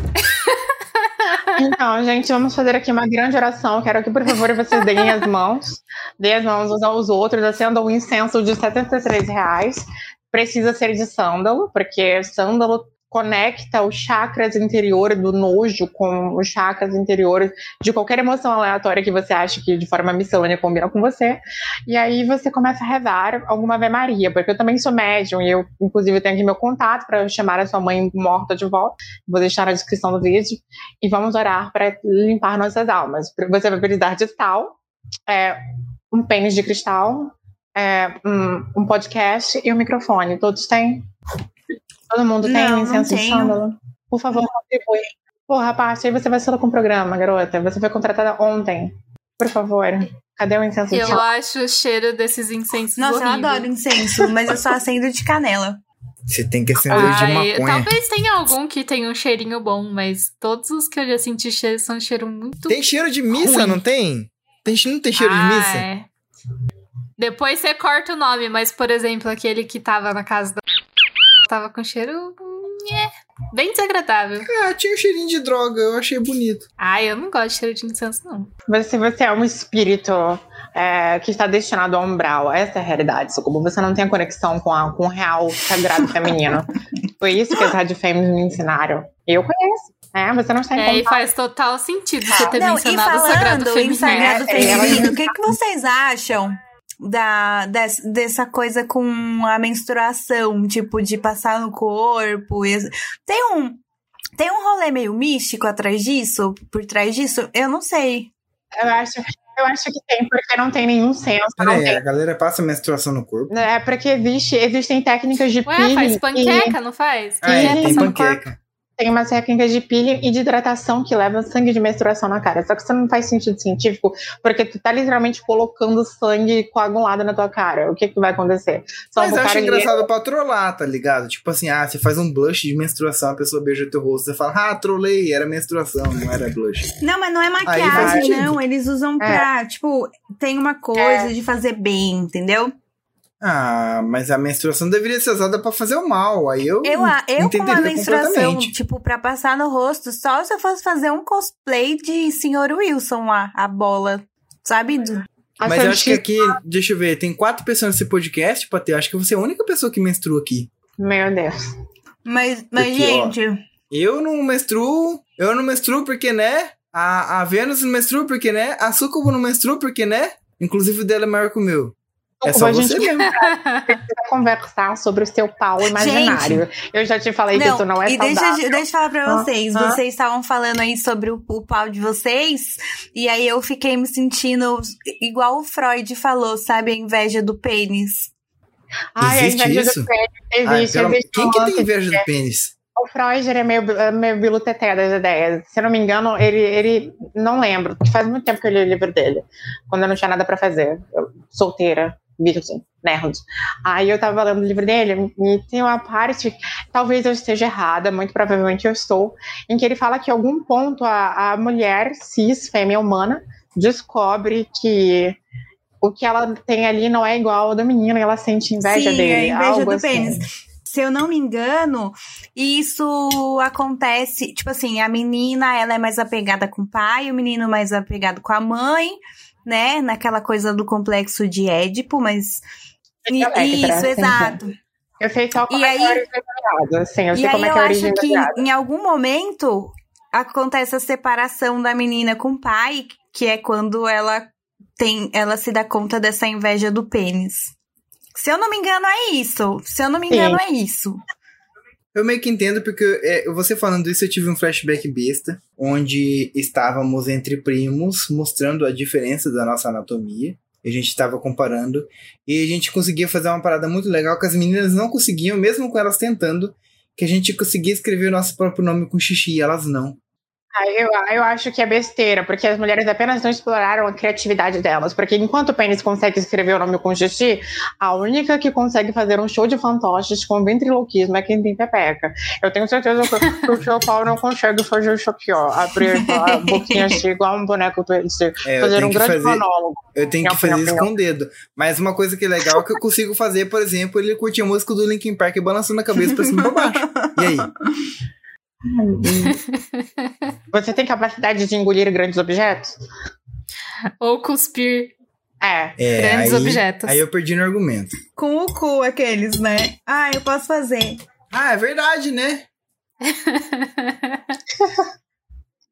Speaker 4: Então, gente, vamos fazer aqui uma grande oração. Quero que, por favor, vocês deem as mãos. Deem as mãos uns aos outros, acendam um incenso de 73 reais. Precisa ser de sândalo, porque sândalo conecta os chakras interiores do nojo com os chakras interiores de qualquer emoção aleatória que você acha que de forma miscelânea combina com você. E aí você começa a rezar alguma Ave Maria, porque eu também sou médium e eu, inclusive, tenho aqui meu contato para chamar a sua mãe morta de volta. Vou deixar na descrição do vídeo e vamos orar para limpar nossas almas. Você vai precisar de sal, é, um pênis de cristal, é, um, um podcast e um microfone. Todos têm? Todo mundo tem
Speaker 1: Não, não
Speaker 4: licença de sândalo? Por favor, contribui. Porra, parte, aí você vai ser com o programa, garota. Você foi contratada ontem. Por favor. Cadê o incenso de
Speaker 3: Eu
Speaker 4: sândalo?
Speaker 3: acho o cheiro desses incensos
Speaker 1: Nossa, eu
Speaker 3: horrível.
Speaker 1: adoro incenso, mas eu só acendo de canela.
Speaker 2: Você tem que acender de
Speaker 3: Ai,
Speaker 2: maconha.
Speaker 3: talvez tenha algum que tenha um cheirinho bom, mas todos os que eu já senti cheiro são cheiro muito
Speaker 2: Tem cheiro de missa,
Speaker 3: Ruim.
Speaker 2: não tem? tem? Não tem cheiro de
Speaker 3: Ah,
Speaker 2: missa?
Speaker 3: é. Depois você corta o nome, mas, por exemplo, aquele que tava na casa da. Tava com cheiro. bem desagradável.
Speaker 2: Ah, tinha um cheirinho de droga, eu achei bonito.
Speaker 3: Ai, eu não gosto de cheiro de incenso, não.
Speaker 4: Mas se você é um espírito é, que está destinado ao umbral, essa é a realidade, Sucubo. Você não tem a conexão com, a, com o real sagrado feminino. Foi isso que as Red Fames me ensinaram. Eu conheço. É, você não está em
Speaker 3: É, e faz total sentido você ter
Speaker 1: Não, e
Speaker 3: mencionado o sagrado feminino.
Speaker 1: sagrado
Speaker 4: É, é,
Speaker 1: feminino, o que, que vocês acham da, des- dessa coisa com a menstruação? Tipo, de passar no corpo? e- Tem um, tem um rolê meio místico atrás disso? Por trás disso? Eu não sei.
Speaker 4: Eu acho, eu acho que tem, porque não tem nenhum senso.
Speaker 2: Peraí,
Speaker 4: tem.
Speaker 2: a galera passa menstruação no corpo.
Speaker 4: É porque existe, existem técnicas de
Speaker 3: Ué,
Speaker 4: peeling.
Speaker 3: faz
Speaker 4: e-
Speaker 3: panqueca, não faz?
Speaker 2: Ah, é, tem panqueca.
Speaker 4: Tem umas técnicas de peeling e de hidratação que levam sangue de menstruação na cara. Só que isso não faz sentido científico, porque tu tá literalmente colocando sangue coagulado na tua cara. O que que vai acontecer? Só
Speaker 2: Mas eu acho engraçado pra trollar, tá ligado? Tipo assim, ah, você faz um blush de menstruação, a pessoa beija teu rosto, você fala, ah, trolei, era menstruação, não era blush.
Speaker 1: Não, mas não é maquiagem, não. Eles usam pra, tipo, tem uma coisa de fazer bem, entendeu?
Speaker 2: Ah, mas a menstruação deveria ser usada pra fazer o mal. Aí eu,
Speaker 1: Eu, a- eu com a menstruação,
Speaker 2: completamente.
Speaker 1: tipo, pra passar no rosto, só se eu fosse fazer um cosplay de Sr. Wilson lá, a bola. Sabe?
Speaker 2: Mas eu acho que aqui, deixa eu ver, tem quatro pessoas nesse podcast, Patê. Acho que você é a única pessoa que menstrua aqui.
Speaker 4: Meu Deus.
Speaker 1: Mas, mas
Speaker 2: Porque, ó,
Speaker 1: gente,
Speaker 2: Eu não menstruo, eu não menstruo porque, né? A, a Vênus não menstrua porque, né? A Sucubo não menstrua porque, né? Inclusive o dela é maior que o meu. É só
Speaker 4: a
Speaker 2: você
Speaker 4: gente
Speaker 2: mesmo.
Speaker 4: precisa conversar sobre o seu pau imaginário. Eu já te falei que isso não é
Speaker 1: e deixa,
Speaker 4: saudável.
Speaker 1: de- deixa eu falar pra
Speaker 4: Ah,
Speaker 1: vocês.
Speaker 4: ah.
Speaker 1: Vocês estavam falando aí sobre o, o pau de vocês. E aí eu fiquei me sentindo igual o Freud falou, sabe? A inveja do pênis.
Speaker 4: Ai, a
Speaker 2: Existe
Speaker 4: inveja do
Speaker 2: isso?
Speaker 4: pênis.
Speaker 2: Ai,
Speaker 4: Existe,
Speaker 2: pelo-
Speaker 4: existe
Speaker 2: Quem que tem inveja do pênis?
Speaker 4: O Freud ele é meio, é meio biluteté das ideias. Se eu não me engano, ele, ele não lembro, porque faz muito tempo que eu li o livro dele, quando eu não tinha nada pra fazer. Eu, solteira, virgem, nerd. Aí eu tava lendo o livro dele e tem uma parte, talvez eu esteja errada, muito provavelmente eu estou, em que ele fala que em algum ponto a, a mulher cis, fêmea humana, descobre que o que ela tem ali não é igual ao do menino e ela sente inveja
Speaker 1: Sim,
Speaker 4: dele.
Speaker 1: a inveja
Speaker 4: algo
Speaker 1: do
Speaker 4: assim.
Speaker 1: pênis. Se eu não me engano, isso acontece, tipo assim, a menina, ela é mais apegada com o pai, o menino mais apegado com a mãe, né? Naquela coisa do complexo de Édipo, mas I-
Speaker 4: Electra,
Speaker 1: isso,
Speaker 4: sim,
Speaker 1: exato.
Speaker 4: Eu sei só como
Speaker 1: E
Speaker 4: é que é a
Speaker 1: aí-
Speaker 4: origem do viado. Sim, eu
Speaker 1: E
Speaker 4: sei
Speaker 1: aí
Speaker 4: como é
Speaker 1: eu
Speaker 4: que é a
Speaker 1: acho
Speaker 4: origem do
Speaker 1: que
Speaker 4: viado.
Speaker 1: em algum momento acontece a separação da menina com o pai, que é quando ela tem, ela se dá conta dessa inveja do pênis. Se eu não me engano, é isso. Se eu não me engano, é isso.
Speaker 2: Eu meio que entendo, porque é, você falando isso, eu tive um flashback besta, onde estávamos entre primos, mostrando a diferença da nossa anatomia. A gente estava comparando. E a gente conseguia fazer uma parada muito legal que as meninas não conseguiam, mesmo com elas tentando, que a gente conseguia escrever o nosso próprio nome com xixi, e elas não.
Speaker 4: Ah, eu, eu acho que é besteira, porque as mulheres apenas não exploraram a criatividade delas. Porque enquanto o pênis consegue escrever o nome com xixi, a única que consegue fazer um show de fantoches com ventriloquismo é quem tem pepeca. Eu tenho certeza que, que o seu pau não consegue fazer isso aqui, ó. Abrir a boquinha assim, igual um boneco twist.
Speaker 2: É,
Speaker 4: Fazer um grande
Speaker 2: fazer-
Speaker 4: monólogo.
Speaker 2: Eu tenho que fazer isso com o dedo. Mas uma coisa que é legal é que eu consigo fazer, por exemplo, ele curtir a música do Linkin Park balançando a cabeça pra cima e pra baixo. E aí?
Speaker 4: Você tem capacidade de engolir grandes objetos?
Speaker 3: Ou cuspir
Speaker 4: É.
Speaker 2: É,
Speaker 3: grandes
Speaker 2: aí,
Speaker 3: objetos.
Speaker 2: aí eu perdi no argumento.
Speaker 1: Com o cu, aqueles, né? Ah, eu posso fazer.
Speaker 2: Ah, é verdade, né?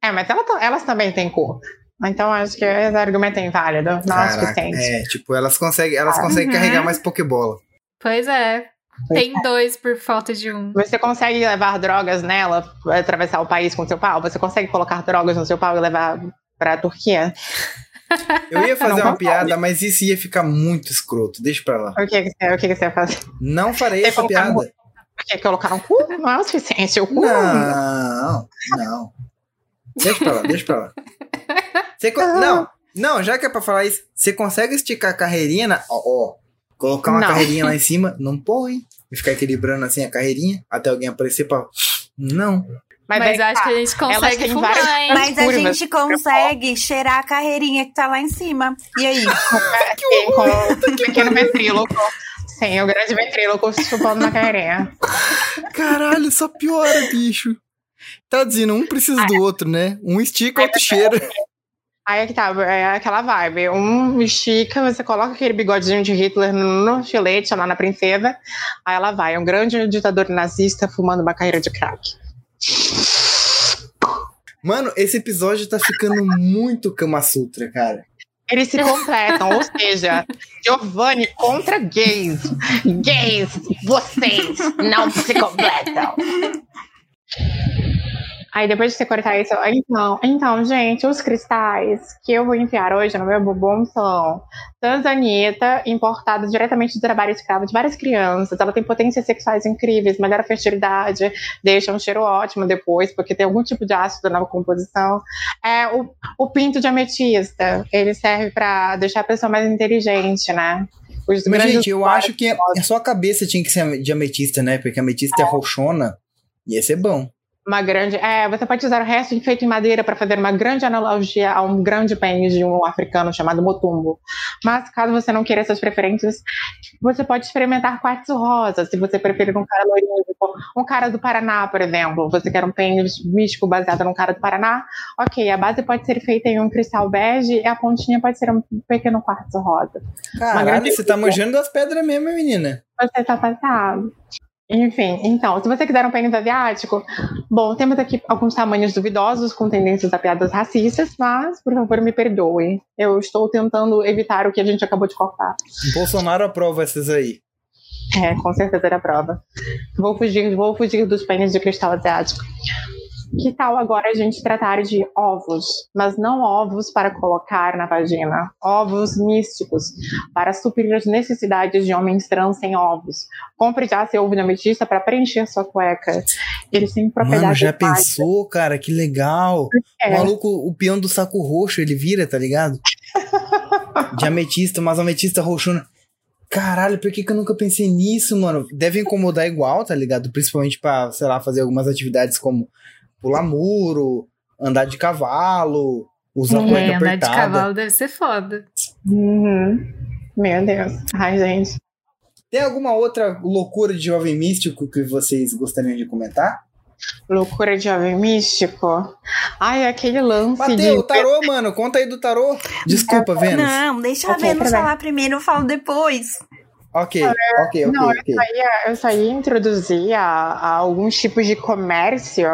Speaker 4: É, mas ela ta- elas também têm cu. Então acho que esse argumento é inválido. Não é o
Speaker 2: Caraca,
Speaker 4: suficiente.
Speaker 2: é, tipo, elas conseguem, elas
Speaker 4: Ah.
Speaker 2: conseguem
Speaker 1: Uhum.
Speaker 2: carregar mais Pokébola.
Speaker 3: Pois é. Tem dois por falta de um.
Speaker 4: Você consegue levar drogas nela, atravessar o país com seu pau? Você consegue colocar drogas no seu pau e levar pra Turquia?
Speaker 2: Eu ia fazer
Speaker 4: Não
Speaker 2: uma
Speaker 4: consegue.
Speaker 2: piada, mas isso ia ficar muito escroto. Deixa pra lá.
Speaker 4: O que, que, você, o que, que você vai fazer?
Speaker 2: Não farei
Speaker 4: Você
Speaker 2: essa piada.
Speaker 4: no- Porque colocar um cu não é o suficiente. O cu
Speaker 2: Não, não. Deixa pra lá, deixa pra lá. Você não, não, já que é pra falar isso, você consegue esticar a carreirinha na. Ó, ó, colocar uma
Speaker 4: Não.
Speaker 2: carreirinha lá em cima, não põe. E ficar equilibrando assim a carreirinha até alguém aparecer pra. Não.
Speaker 3: Mas,
Speaker 4: aí
Speaker 3: acho
Speaker 4: tá.
Speaker 3: que a gente consegue fumar,
Speaker 4: várias-?
Speaker 1: Mas a
Speaker 4: curvas.
Speaker 1: gente consegue cheirar a carreirinha que tá lá em cima. E aí?
Speaker 4: Com o pequeno ventríloco. Sim, o grande ventríloco chupando na carreirinha.
Speaker 2: Caralho, só piora, bicho. Tá dizendo, um precisa do outro, né? Um estica, outro cheira.
Speaker 4: Aí é que tá, é aquela vibe. Um estica, você coloca aquele bigodinho de Hitler no, filete lá na princesa. Aí ela vai, um grande ditador nazista fumando uma carreira de crack.
Speaker 2: Mano, esse episódio tá ficando muito Kama Sutra, cara.
Speaker 4: Eles se completam, ou seja, Giovanni contra gays. Gays, vocês não se completam. Aí depois de você cortar isso, então, então, gente, os cristais que eu vou enfiar hoje no meu bumbum são Tanzanita, importada diretamente do trabalho escravo de várias crianças. Ela tem potências sexuais incríveis, melhora a fertilidade, deixa um cheiro ótimo depois, porque tem algum tipo de ácido na composição. É o, o pinto de ametista, ele serve pra deixar a pessoa mais inteligente, né? Os
Speaker 2: Mas, gente, eu acho que é, é só a cabeça tinha que ser de ametista, né? Porque ametista é roxona. Ia ser bom.
Speaker 4: Uma grande. É, você pode usar o resto feito em madeira para fazer uma grande analogia a um grande pênis de um africano chamado motumbo. Mas caso você não queira essas preferências, você pode experimentar quartzo rosa, se você preferir um cara loirinho, um cara do Paraná, por exemplo. Você quer um pênis místico baseado num cara do Paraná? Ok, a base pode ser feita em um cristal bege e a pontinha pode ser um pequeno quartzo rosa.
Speaker 2: Caralho, você tá manjando das pedras mesmo, menina.
Speaker 4: Você tá passado. Enfim, então, se você quiser um pênis asiático, bom, temos aqui alguns tamanhos duvidosos com tendências a piadas racistas, mas, por favor, me perdoe. Eu estou tentando evitar o que a gente acabou de cortar.
Speaker 2: Bolsonaro aprova essas aí.
Speaker 4: É, com certeza era prova. Vou fugir, vou fugir dos pênis de cristal asiático. Que tal agora a gente tratar de ovos, mas não ovos para colocar na vagina, ovos místicos para suprir as necessidades de homens trans sem ovos. Compre já seu ovo de ametista para preencher sua cueca. Eles têm
Speaker 2: Mano,
Speaker 4: propriedades
Speaker 2: já pensou, cara? Que legal.
Speaker 4: É.
Speaker 2: O maluco, o peão do saco roxo, ele vira, tá ligado? De ametista, mas ametista roxona. Caralho, por que, que eu nunca pensei nisso, mano? Deve incomodar igual, tá ligado? Principalmente pra, sei lá, fazer algumas atividades como pular muro, andar de cavalo, usar
Speaker 3: É,
Speaker 2: cueca
Speaker 3: andar de
Speaker 2: apertada.
Speaker 3: cavalo deve ser foda.
Speaker 4: Uhum. Meu Deus. Ai, gente.
Speaker 2: Tem alguma outra loucura de jovem místico que vocês gostariam de comentar?
Speaker 4: Loucura de jovem místico. Ai, aquele lance
Speaker 2: Bateu, o
Speaker 4: de.
Speaker 2: tarô, mano. Conta aí do tarô. Desculpa, Vênus.
Speaker 1: Não, deixa a
Speaker 4: Ok,
Speaker 1: Vênus
Speaker 4: tudo bem.
Speaker 1: falar primeiro, eu falo depois.
Speaker 2: Ok, ok, ok,
Speaker 4: Não,
Speaker 2: ok.
Speaker 4: eu só ia, eu só ia introduzir a, a alguns tipos de comércio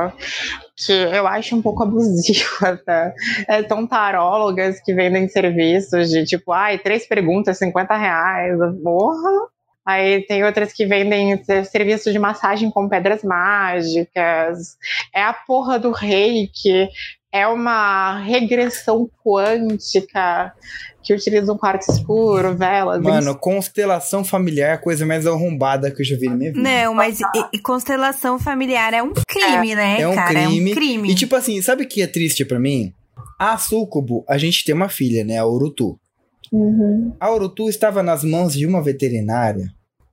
Speaker 4: que eu acho um pouco abusiva, tá? É, são tarólogas que vendem serviços de tipo, ai, três perguntas, 50 reais, porra. Aí tem outras que vendem ser- serviço de massagem com pedras mágicas. É a porra do reiki. É uma regressão quântica que utiliza um quarto escuro, velas.
Speaker 2: Mano, constelação familiar é a coisa mais arrombada que eu já vi na minha vida.
Speaker 1: Não, mas e- e constelação familiar é um crime, né,
Speaker 2: é um
Speaker 1: cara?
Speaker 2: crime.
Speaker 1: É um crime.
Speaker 2: E tipo assim, sabe o que é triste pra mim? A Sucubo, a gente tem uma filha, né? A Urutu.
Speaker 4: Uhum.
Speaker 2: A Urutu estava nas mãos de uma veterinária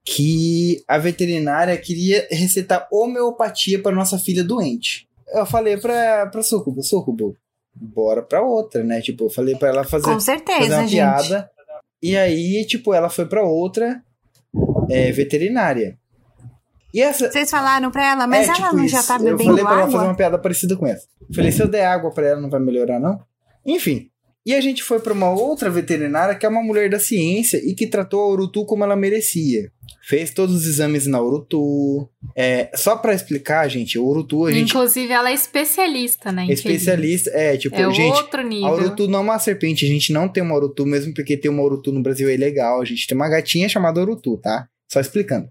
Speaker 2: que a veterinária queria recetar homeopatia para nossa filha doente. Eu falei pra, pra Sucubo, Sucubo, bora pra outra, né? Tipo, eu falei pra ela fazer,
Speaker 1: Com
Speaker 2: fazer
Speaker 1: certeza,
Speaker 2: uma
Speaker 1: gente.
Speaker 2: piada. E aí, tipo, ela foi pra outra é, veterinária. E essa,
Speaker 1: Vocês falaram pra ela, mas
Speaker 2: é,
Speaker 1: ela
Speaker 2: tipo
Speaker 1: não já
Speaker 2: isso.
Speaker 1: tá
Speaker 2: Eu
Speaker 1: bebendo
Speaker 2: falei pra ela fazer
Speaker 1: água?
Speaker 2: uma piada parecida com essa. Falei, se eu der água pra ela, não vai melhorar, não? Enfim. E a gente foi pra uma outra veterinária que é uma mulher da ciência e que tratou a Urutu como ela merecia. Fez todos os exames na Urutu. É, só pra explicar, gente, a Urutu, a gente
Speaker 3: Inclusive, ela é especialista, né?
Speaker 2: especialista. É, tipo.
Speaker 3: É
Speaker 2: gente,
Speaker 3: outro
Speaker 2: a
Speaker 3: nível.
Speaker 2: Urutu não é uma serpente, a gente não tem uma Urutu, mesmo porque ter uma Urutu no Brasil é ilegal. A gente tem uma gatinha chamada Urutu, tá? Só explicando.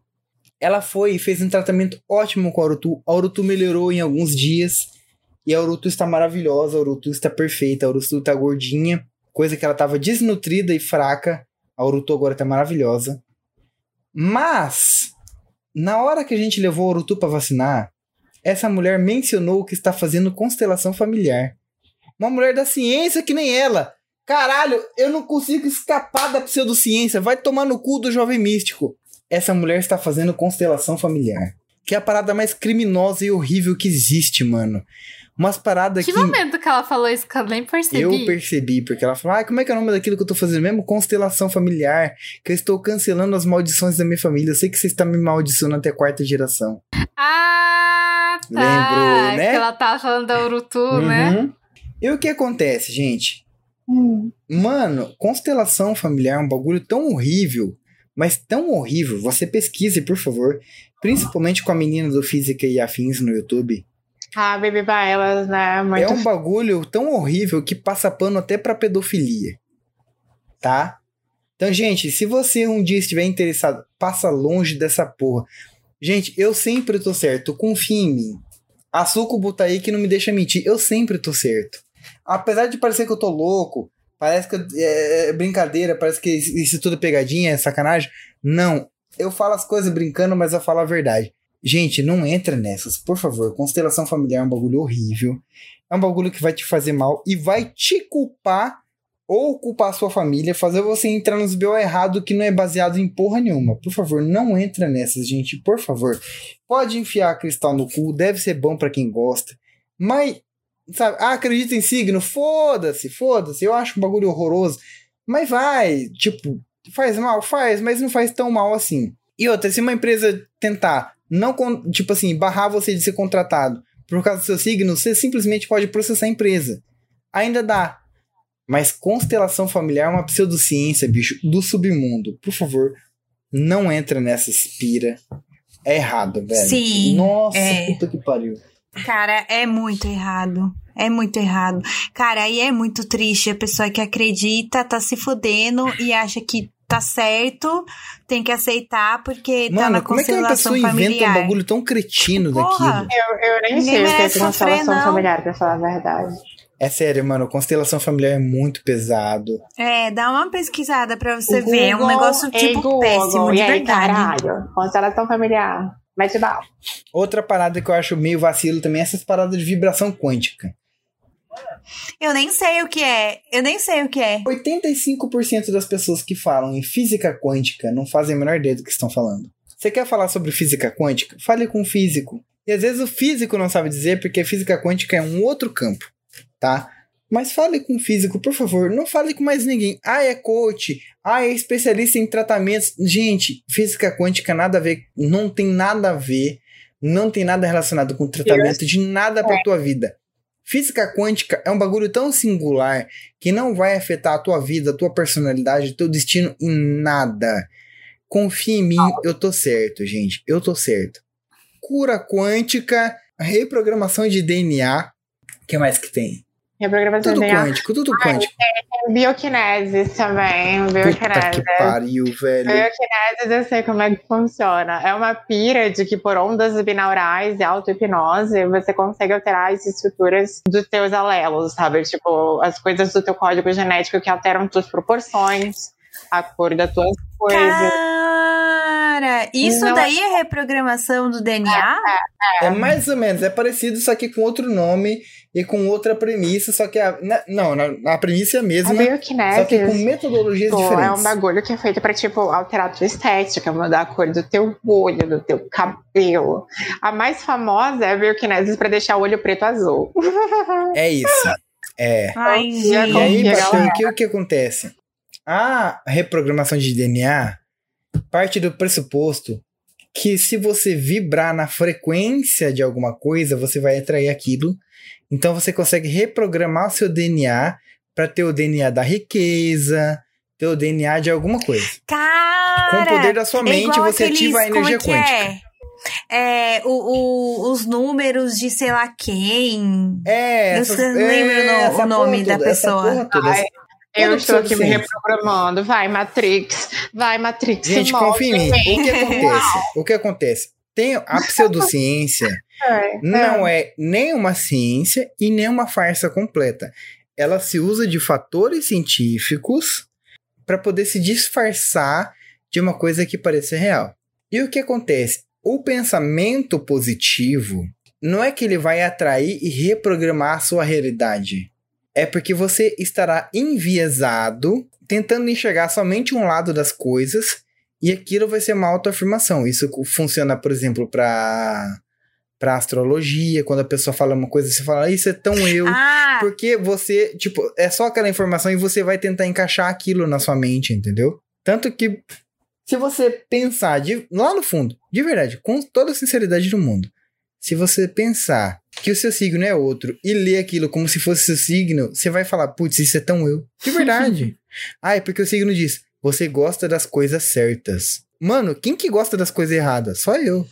Speaker 2: Ela foi e fez um tratamento ótimo com a Urutu. A Urutu melhorou em alguns dias. E a Urutu está maravilhosa, a Urutu está perfeita, a Urutu está gordinha. Coisa que ela estava desnutrida e fraca. A Urutu agora está maravilhosa. Mas, na hora que a gente levou a Urutu para vacinar, essa mulher mencionou que está fazendo constelação familiar. Uma mulher da ciência que nem ela. Caralho, eu não consigo escapar da pseudociência. Vai tomar no cu do jovem místico. Essa mulher está fazendo constelação familiar. que é a parada mais criminosa e horrível que existe, mano. Umas paradas
Speaker 3: Que
Speaker 2: que
Speaker 3: momento que ela falou isso que eu nem percebi?
Speaker 2: eu percebi, porque ela falou, ah, como é que é o nome daquilo que eu tô fazendo mesmo? Constelação familiar, que eu estou cancelando as maldições da minha família. Eu sei que você está me maldicionando até a quarta geração.
Speaker 3: Ah, tá.
Speaker 2: Lembrou, né?
Speaker 3: Que ela tava falando da Urutu, né?
Speaker 2: Uhum. E o que acontece, gente?
Speaker 4: Hum.
Speaker 2: Mano, constelação familiar é um bagulho tão horrível, mas tão horrível. Você pesquise, por favor. Principalmente com a menina do Física e Afins no YouTube.
Speaker 4: Ah, Baby Bailas, né? Muito
Speaker 2: É um bagulho tão horrível que passa pano até pra pedofilia. Tá? Então, gente, se você um dia estiver interessado, passa longe dessa porra. Gente, eu sempre tô certo. Confia em mim. A Sucubo tá aí que não me deixa mentir. Eu sempre tô certo. Apesar de parecer que eu tô louco, parece que eu- é, é brincadeira, parece que isso tudo é pegadinha, é sacanagem. Não. Eu falo as coisas brincando, mas eu falo a verdade. Gente, não entra nessas, por favor. Constelação familiar é um bagulho horrível. É um bagulho que vai te fazer mal e vai te culpar ou culpar a sua família, fazer você entrar nos BO errado que não é baseado em porra nenhuma. Por favor, não entra nessas, gente, por favor. Pode enfiar cristal no cu, deve ser bom pra quem gosta. Mas, sabe, ah, acredita em signo? Foda-se, foda-se. Eu acho um bagulho horroroso. Mas vai, tipo, faz mal? Faz, mas não faz tão mal assim. E outra, se uma empresa tentar não, tipo assim, barrar você de ser contratado por causa do seu signo, você simplesmente pode processar a empresa. Ainda dá. Mas constelação familiar é uma pseudociência, bicho, do submundo. Por favor, não entra nessa espira. É errado, velho.
Speaker 1: Sim,
Speaker 2: Nossa,
Speaker 1: é.
Speaker 2: puta que pariu.
Speaker 1: Cara, é muito errado. É muito errado. Cara, aí é muito triste a pessoa que acredita, tá se fudendo e acha que tá certo, tem que aceitar porque tá
Speaker 2: Mano,
Speaker 1: na
Speaker 2: como é que uma
Speaker 1: constelação
Speaker 2: pessoa inventa
Speaker 1: familiar.
Speaker 2: um bagulho tão cretino
Speaker 1: Porra.
Speaker 2: daquilo?
Speaker 4: Eu, eu nem
Speaker 1: Ninguém
Speaker 4: sei o que é constelação
Speaker 1: não.
Speaker 4: familiar, pra falar a verdade.
Speaker 2: É sério, mano, constelação familiar é muito pesado.
Speaker 1: É, dá uma pesquisada pra você
Speaker 4: O
Speaker 1: ver. É um negócio
Speaker 4: ei,
Speaker 1: tipo
Speaker 4: Google,
Speaker 1: péssimo,
Speaker 4: e
Speaker 1: de
Speaker 4: aí,
Speaker 1: verdade.
Speaker 4: caralho, constelação familiar. Mete bala.
Speaker 2: Outra parada que eu acho meio vacilo também é essas paradas de vibração quântica.
Speaker 1: Eu nem sei o que é. Eu nem sei o que é.
Speaker 2: 85% das pessoas que falam em física quântica não fazem a menor ideia do que estão falando. Você quer falar sobre física quântica? Fale com um físico. E às vezes o físico não sabe dizer porque física quântica é um outro campo, tá? Mas fale com um físico, por favor. Não fale com mais ninguém. Ah, é coach. Ah, é especialista em tratamentos. Gente, física quântica nada a ver. Não tem nada a ver. Não tem nada relacionado com tratamento de nada pra tua vida. Física quântica é um bagulho tão singular que não vai afetar a tua vida, a tua personalidade, teu destino em nada. Confia em mim, eu tô certo, gente. Eu tô certo. Cura quântica, reprogramação de DNA. O que mais que tem?
Speaker 4: Reprogramação
Speaker 2: Tudo
Speaker 4: de DNA.
Speaker 2: quântico, tudo quântico.
Speaker 4: Bioquinesis também,
Speaker 2: Puta que pariu, velho.
Speaker 4: Bioquinesis eu sei como é que funciona. É uma pira de que por ondas binaurais e auto-hipnose você consegue alterar as estruturas dos teus alelos, sabe? Tipo, as coisas do teu código genético que alteram tuas proporções, a cor das tuas coisas.
Speaker 1: Cara, isso
Speaker 4: Não é-
Speaker 1: daí é reprogramação do DNA?
Speaker 2: É mais ou menos, é parecido, só que com outro nome e com outra premissa, só que a. não, na- a premissa é a
Speaker 4: A
Speaker 2: mesma,
Speaker 4: bioquinesis
Speaker 2: só que com metodologias
Speaker 4: Pô, é
Speaker 2: diferentes.
Speaker 4: um bagulho que é feito pra, tipo, alterar a tua estética, mudar a cor do teu olho, do teu cabelo. A mais famosa é a bioquinesis pra deixar o olho preto azul.
Speaker 2: É isso. É.
Speaker 1: Ai,
Speaker 4: E
Speaker 2: aí, o que, o que acontece? A reprogramação de DNA parte do pressuposto que se você vibrar na frequência de alguma coisa, você vai atrair aquilo. Então você consegue reprogramar o seu DNA para ter o DNA da riqueza, ter o DNA de alguma coisa.
Speaker 1: Cara,
Speaker 2: Com o poder da sua
Speaker 1: é
Speaker 2: mente, você
Speaker 1: aqueles-
Speaker 2: ativa a
Speaker 1: como
Speaker 2: energia
Speaker 1: é que
Speaker 2: quântica.
Speaker 1: É, é o, o- os números de sei lá quem.
Speaker 2: É,
Speaker 1: Eu
Speaker 2: essas-
Speaker 1: não lembro no-
Speaker 2: essa
Speaker 1: o nome da
Speaker 2: toda, essa
Speaker 1: pessoa.
Speaker 2: porra toda,
Speaker 4: Eu estou aqui me reprogramando. Vai, Matrix. Vai, Matrix.
Speaker 2: Gente, confia em mim. O que acontece? O que acontece? Tem a pseudociência
Speaker 4: É,
Speaker 2: não é nem uma ciência e nem uma farsa completa. Ela se usa de fatores científicos para poder se disfarçar de uma coisa que pareça real. E o que acontece? O pensamento positivo não é que ele vai atrair e reprogramar a sua realidade. É porque você estará enviesado, tentando enxergar somente um lado das coisas E aquilo vai ser uma autoafirmação. Isso funciona, por exemplo, para para astrologia, quando a pessoa fala uma coisa, você fala, isso é tão eu.
Speaker 1: Ah,
Speaker 2: Porque você, tipo, é só aquela informação e você vai tentar encaixar aquilo na sua mente, entendeu? Tanto que, se você pensar de, lá no fundo, de verdade, com toda a sinceridade do mundo, se você pensar que o seu signo é outro e ler aquilo como se fosse seu signo, você vai falar, putz, isso é tão eu. De verdade. ah, é porque o signo diz, você gosta das coisas certas. Mano, quem que gosta das coisas erradas? Só eu.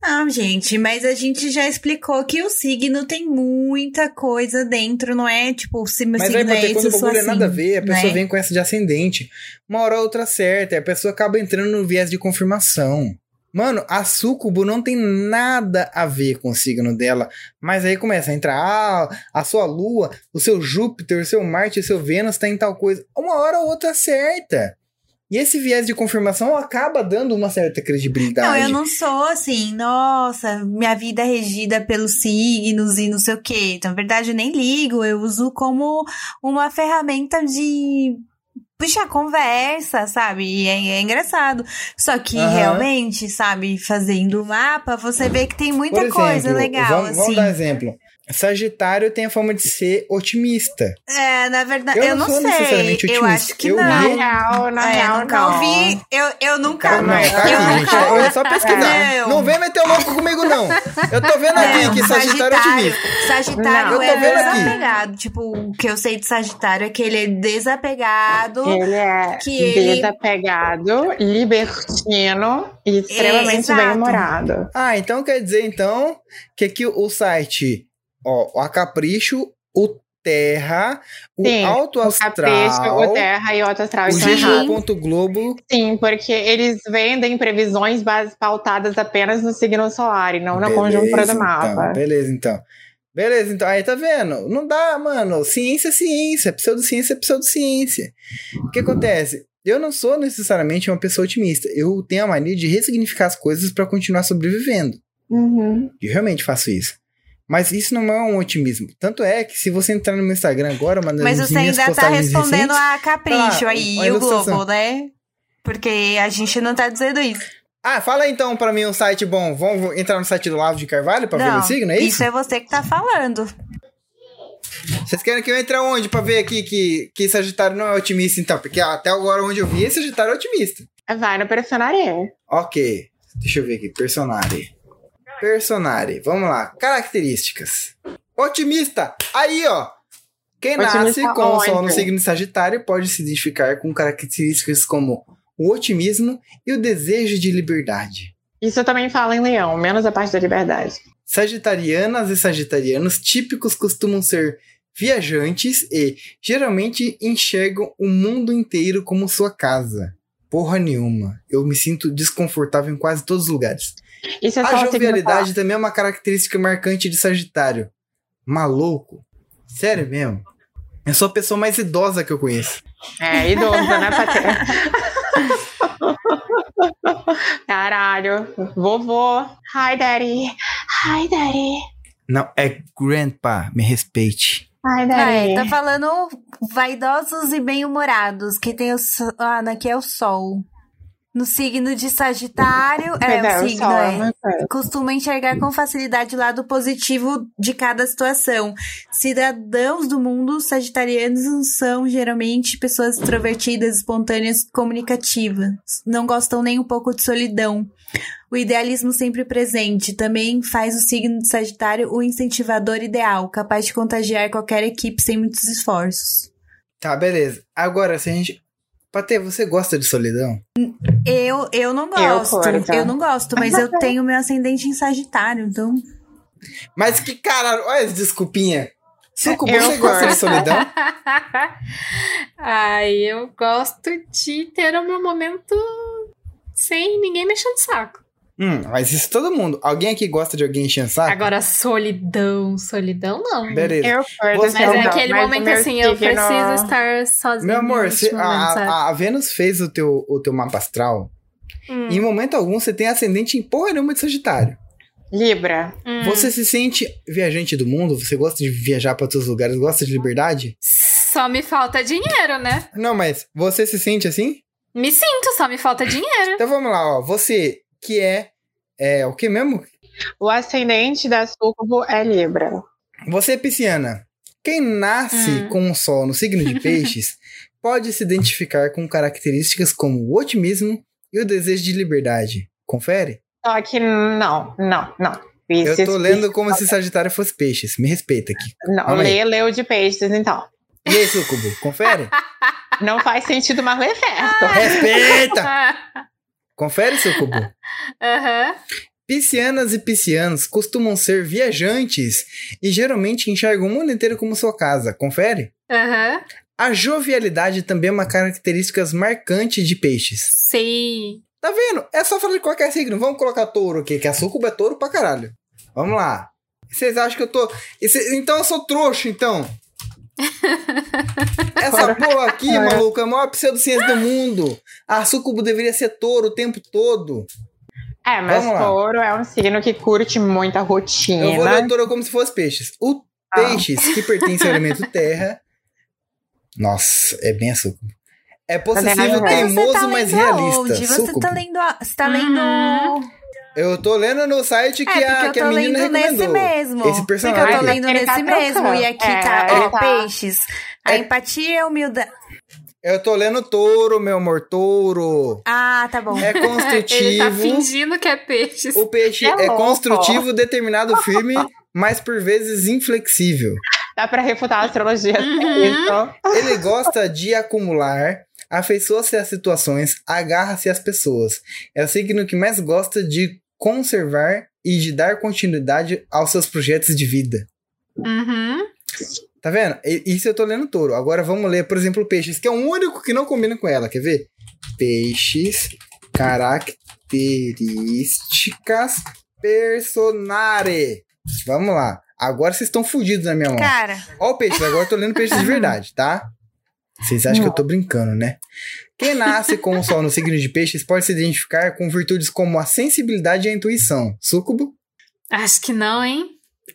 Speaker 1: não, gente, mas a gente já explicou que o signo tem muita coisa dentro, não é? Tipo, se meu
Speaker 2: Mas
Speaker 1: signo é
Speaker 2: Patê,
Speaker 1: esse,
Speaker 2: quando o bagulho é
Speaker 1: assim.
Speaker 2: nada a ver, a pessoa
Speaker 1: né?
Speaker 2: vem com essa de ascendente. Uma hora ou outra certa, a pessoa acaba entrando no viés de confirmação. Mano, a Sucubo não tem nada a ver com o signo dela. Mas aí começa a entrar, ah, a sua lua, o seu Júpiter, o seu Marte, o seu Vênus tá em tal coisa. Uma hora ou outra certa. E esse viés de confirmação acaba dando uma certa credibilidade.
Speaker 1: Não, eu não sou assim, nossa, minha vida é regida pelos signos e não sei o quê. Então, na verdade, eu nem ligo, eu uso como uma ferramenta de puxar conversa, sabe? E é, é engraçado. Só que
Speaker 2: Aham.
Speaker 1: realmente, sabe, fazendo o mapa, você vê que tem muita
Speaker 2: exemplo,
Speaker 1: coisa legal,
Speaker 2: vamos,
Speaker 1: assim.
Speaker 2: vamos dar um exemplo. Sagitário tem a fama de ser otimista.
Speaker 1: É, na verdade,
Speaker 2: Eu
Speaker 1: eu,
Speaker 2: não
Speaker 1: não
Speaker 2: sou
Speaker 1: sei.
Speaker 2: necessariamente
Speaker 1: Eu
Speaker 2: otimista.
Speaker 1: acho que
Speaker 2: Eu
Speaker 1: não.
Speaker 4: Na
Speaker 2: vi-
Speaker 4: real, na
Speaker 1: É,
Speaker 4: real,
Speaker 1: nunca
Speaker 4: não.
Speaker 1: ouvi. Eu, eu nunca.
Speaker 2: Não, tá
Speaker 1: eu
Speaker 2: aqui, gente.
Speaker 1: nunca
Speaker 2: É, é só pesquisar.
Speaker 1: Não.
Speaker 2: Não vem meter o louco comigo, não. Eu tô vendo aqui
Speaker 1: Não,
Speaker 2: que Sagitário é otimista.
Speaker 1: Sagitário
Speaker 2: Não, eu
Speaker 1: é
Speaker 2: tô vendo aqui.
Speaker 1: desapegado. Tipo, o que eu sei de Sagitário é que ele é desapegado.
Speaker 4: Ele é
Speaker 1: Que ele-
Speaker 4: desapegado, libertino e extremamente bem-humorado.
Speaker 2: Ah, então quer dizer, então, que aqui o site, ó, a Capricho, o Terra, o
Speaker 4: Sim,
Speaker 2: Alto
Speaker 4: O Capricho,
Speaker 2: Astral,
Speaker 4: o Terra e o Auto Astral
Speaker 2: o
Speaker 4: estão errados.
Speaker 2: GG. Globo.
Speaker 4: Sim, porque eles vendem previsões base- pautadas apenas no signo solar e não na conjuntura do mapa.
Speaker 2: Então, beleza, então. Beleza, então. Aí, tá vendo? Não dá, mano. Ciência é ciência. Pseudociência é pseudociência. O que acontece? Eu não sou necessariamente uma pessoa otimista. Eu tenho a mania de ressignificar as coisas pra continuar sobrevivendo.
Speaker 4: Uhum.
Speaker 2: Eu realmente faço isso. Mas isso não é um otimismo. Tanto é que se você entrar no meu Instagram agora, mano,
Speaker 1: Mas você ainda tá
Speaker 2: postagens
Speaker 1: respondendo
Speaker 2: recentes-
Speaker 1: a Capricho
Speaker 2: Ah,
Speaker 1: aí, e o. Globo, né? Porque a gente não tá dizendo isso.
Speaker 2: Ah, fala então pra mim um site bom. Vamos entrar no site do Lavo de Carvalho pra ver o signo, é isso?
Speaker 1: é você que tá falando.
Speaker 2: Vocês querem que eu entre onde pra ver aqui que, que Sagitário não é otimista, então? Porque até agora onde eu vi, esse Sagitário é otimista.
Speaker 4: Vai no personagem.
Speaker 2: Ok. Deixa eu ver aqui. Personagem. Personagem. Vamos lá. Características. Otimista. Aí, ó. Quem
Speaker 4: Otimista
Speaker 2: nasce com o sol no signo Sagitário pode se identificar com características como o otimismo e o desejo de liberdade.
Speaker 4: Isso também fala em leão, menos a parte da liberdade.
Speaker 2: Sagitarianas e sagitarianos típicos costumam ser viajantes e geralmente enxergam o mundo inteiro como sua casa. Porra nenhuma. Eu me sinto desconfortável em quase todos os lugares.
Speaker 4: Isso é
Speaker 2: A jovialidade também é uma característica marcante de Sagitário. Maluco? Sério mesmo? Eu sou a pessoa mais idosa que eu conheço.
Speaker 4: É, idoso, né, Patê? Caralho. Vovô. Hi, daddy. Hi, daddy.
Speaker 2: Não, é grandpa, me respeite.
Speaker 4: Hi, daddy.
Speaker 1: é, tá falando vaidosos e bem-humorados, que tem o sol. Ah, aqui é o sol. No signo de Sagitário, é,
Speaker 4: é,
Speaker 1: o signo
Speaker 4: sol
Speaker 1: é.
Speaker 4: uma coisa.
Speaker 1: costuma enxergar com facilidade o lado positivo de cada situação. Cidadãos do mundo sagitarianos são geralmente pessoas extrovertidas, espontâneas, comunicativas. Não gostam nem um pouco de solidão. O idealismo sempre presente também faz o signo de Sagitário o incentivador ideal, capaz de contagiar qualquer equipe sem muitos esforços.
Speaker 2: Tá, beleza. Agora, se a gente. Patê, você gosta de solidão?
Speaker 1: Eu, eu não
Speaker 4: Eu
Speaker 1: gosto,
Speaker 4: curto.
Speaker 1: eu não gosto, mas eu tenho meu ascendente em Sagitário, então
Speaker 2: Mas que caralho, olha essa desculpinha. Sucubo,
Speaker 4: Eu
Speaker 2: você gosta de solidão?
Speaker 3: Ai, eu gosto de ter o meu momento sem ninguém mexendo o saco.
Speaker 2: Hum, mas isso todo mundo. Alguém aqui gosta de alguém enchendo saco?
Speaker 3: Agora, solidão, solidão não.
Speaker 2: Beleza.
Speaker 4: Eu
Speaker 2: Você-
Speaker 3: Mas
Speaker 2: Não,
Speaker 3: é
Speaker 2: não,
Speaker 3: aquele
Speaker 4: mas
Speaker 3: momento assim, eu preciso estar sozinha.
Speaker 2: Meu amor, você-
Speaker 3: momento,
Speaker 2: a, a- a Vênus fez o teu, o teu mapa astral.
Speaker 3: Hum,
Speaker 2: E em momento algum você tem ascendente em porra nenhuma de Sagitário.
Speaker 4: Libra.
Speaker 3: hum.
Speaker 2: Você se sente viajante do mundo? Você gosta de viajar para outros lugares? Gosta de liberdade?
Speaker 3: Só me falta dinheiro, né?
Speaker 2: Não, mas você se sente assim?
Speaker 3: Me sinto, só me falta dinheiro.
Speaker 2: Então vamos lá, ó. Você que é. É o que mesmo?
Speaker 4: O ascendente da Sucubo é Libra.
Speaker 2: Você é pisciana. Quem nasce
Speaker 3: Hum.
Speaker 2: com o sol no signo de peixes pode se identificar com características como o otimismo e o desejo de liberdade. Confere?
Speaker 4: Só que não, não, não.
Speaker 2: Eu
Speaker 4: Esses
Speaker 2: tô lendo como se Sagitário fosse peixes. Me respeita aqui.
Speaker 4: Não,
Speaker 2: Calma aí.
Speaker 4: lê, leu de peixes, então.
Speaker 2: E aí, Sucubo? Confere?
Speaker 4: Não faz sentido, mas lê certo.
Speaker 2: Respeita! Confere, Sucubo?
Speaker 3: Aham.
Speaker 2: Piscianas e piscianos costumam ser viajantes e geralmente enxergam o mundo inteiro como sua casa. Confere?
Speaker 3: Aham.
Speaker 2: A jovialidade também é uma característica marcante de peixes.
Speaker 3: Sim.
Speaker 2: Tá vendo? É só falar de qualquer signo. Vamos colocar touro aqui, que a sucuba é touro pra caralho. Vamos lá. Vocês acham que eu tô. Esse- Então eu sou trouxa, então. Essa porra aqui,
Speaker 4: Bora.
Speaker 2: maluco, é a maior pseudociência do mundo. A sucubo deveria ser touro o tempo todo.
Speaker 4: É, mas touro é um signo que curte muita
Speaker 2: Eu vou
Speaker 4: rotina.
Speaker 2: ler touro como se fosse peixes. O
Speaker 4: Ah.
Speaker 2: peixes, que pertence ao elemento terra. Nossa, é bem a sucubo. É possessivo,
Speaker 4: Mas
Speaker 1: Mas você
Speaker 2: teimoso,
Speaker 1: tá
Speaker 2: mas realista.
Speaker 1: Você
Speaker 2: Sucubo.
Speaker 1: tá lendo. a- Você tá
Speaker 3: Uhum.
Speaker 1: lendo.
Speaker 2: Eu tô lendo no site que,
Speaker 1: é,
Speaker 2: a, que
Speaker 1: eu
Speaker 2: a
Speaker 1: tô
Speaker 2: menina
Speaker 1: lendo nesse
Speaker 2: recomendou.
Speaker 1: mesmo.
Speaker 2: Esse
Speaker 1: Porque eu
Speaker 2: personagem.
Speaker 1: tô lendo
Speaker 4: Ele tá
Speaker 1: nesse mesmo.
Speaker 4: trocando.
Speaker 1: E aqui
Speaker 4: É,
Speaker 1: tá, ó,
Speaker 4: tá-
Speaker 1: peixes. A
Speaker 2: É-
Speaker 1: empatia e a humildade.
Speaker 2: Eu tô lendo touro, meu amor, touro.
Speaker 1: Ah, tá bom.
Speaker 2: É
Speaker 3: Ele tá
Speaker 2: construtivo.
Speaker 3: fingindo que é peixes.
Speaker 2: o peixe
Speaker 4: É
Speaker 2: é, construtivo, determinado, firme, mas por vezes inflexível.
Speaker 4: Dá pra refutar a astrologia
Speaker 3: Uhum.
Speaker 4: isso.
Speaker 2: Ele gosta de acumular, afeiçoa-se às situações, agarra-se às pessoas. É o signo que mais gosta de conservar e de dar continuidade aos seus projetos de vida.
Speaker 3: Uhum.
Speaker 2: Tá vendo? Isso eu tô lendo touro. Agora vamos ler, por exemplo, peixes, que é o único que não combina com ela. Quer ver? Peixes, características personare. Vamos lá. Agora vocês estão fudidos na minha mão.
Speaker 1: Cara,
Speaker 2: Ó o peixe, agora eu tô lendo peixes de verdade, tá? Vocês acham que eu tô brincando, né? Quem nasce com o sol no signo de peixes pode se identificar com virtudes como a sensibilidade e a intuição. Súcubo?
Speaker 3: Acho que não, hein?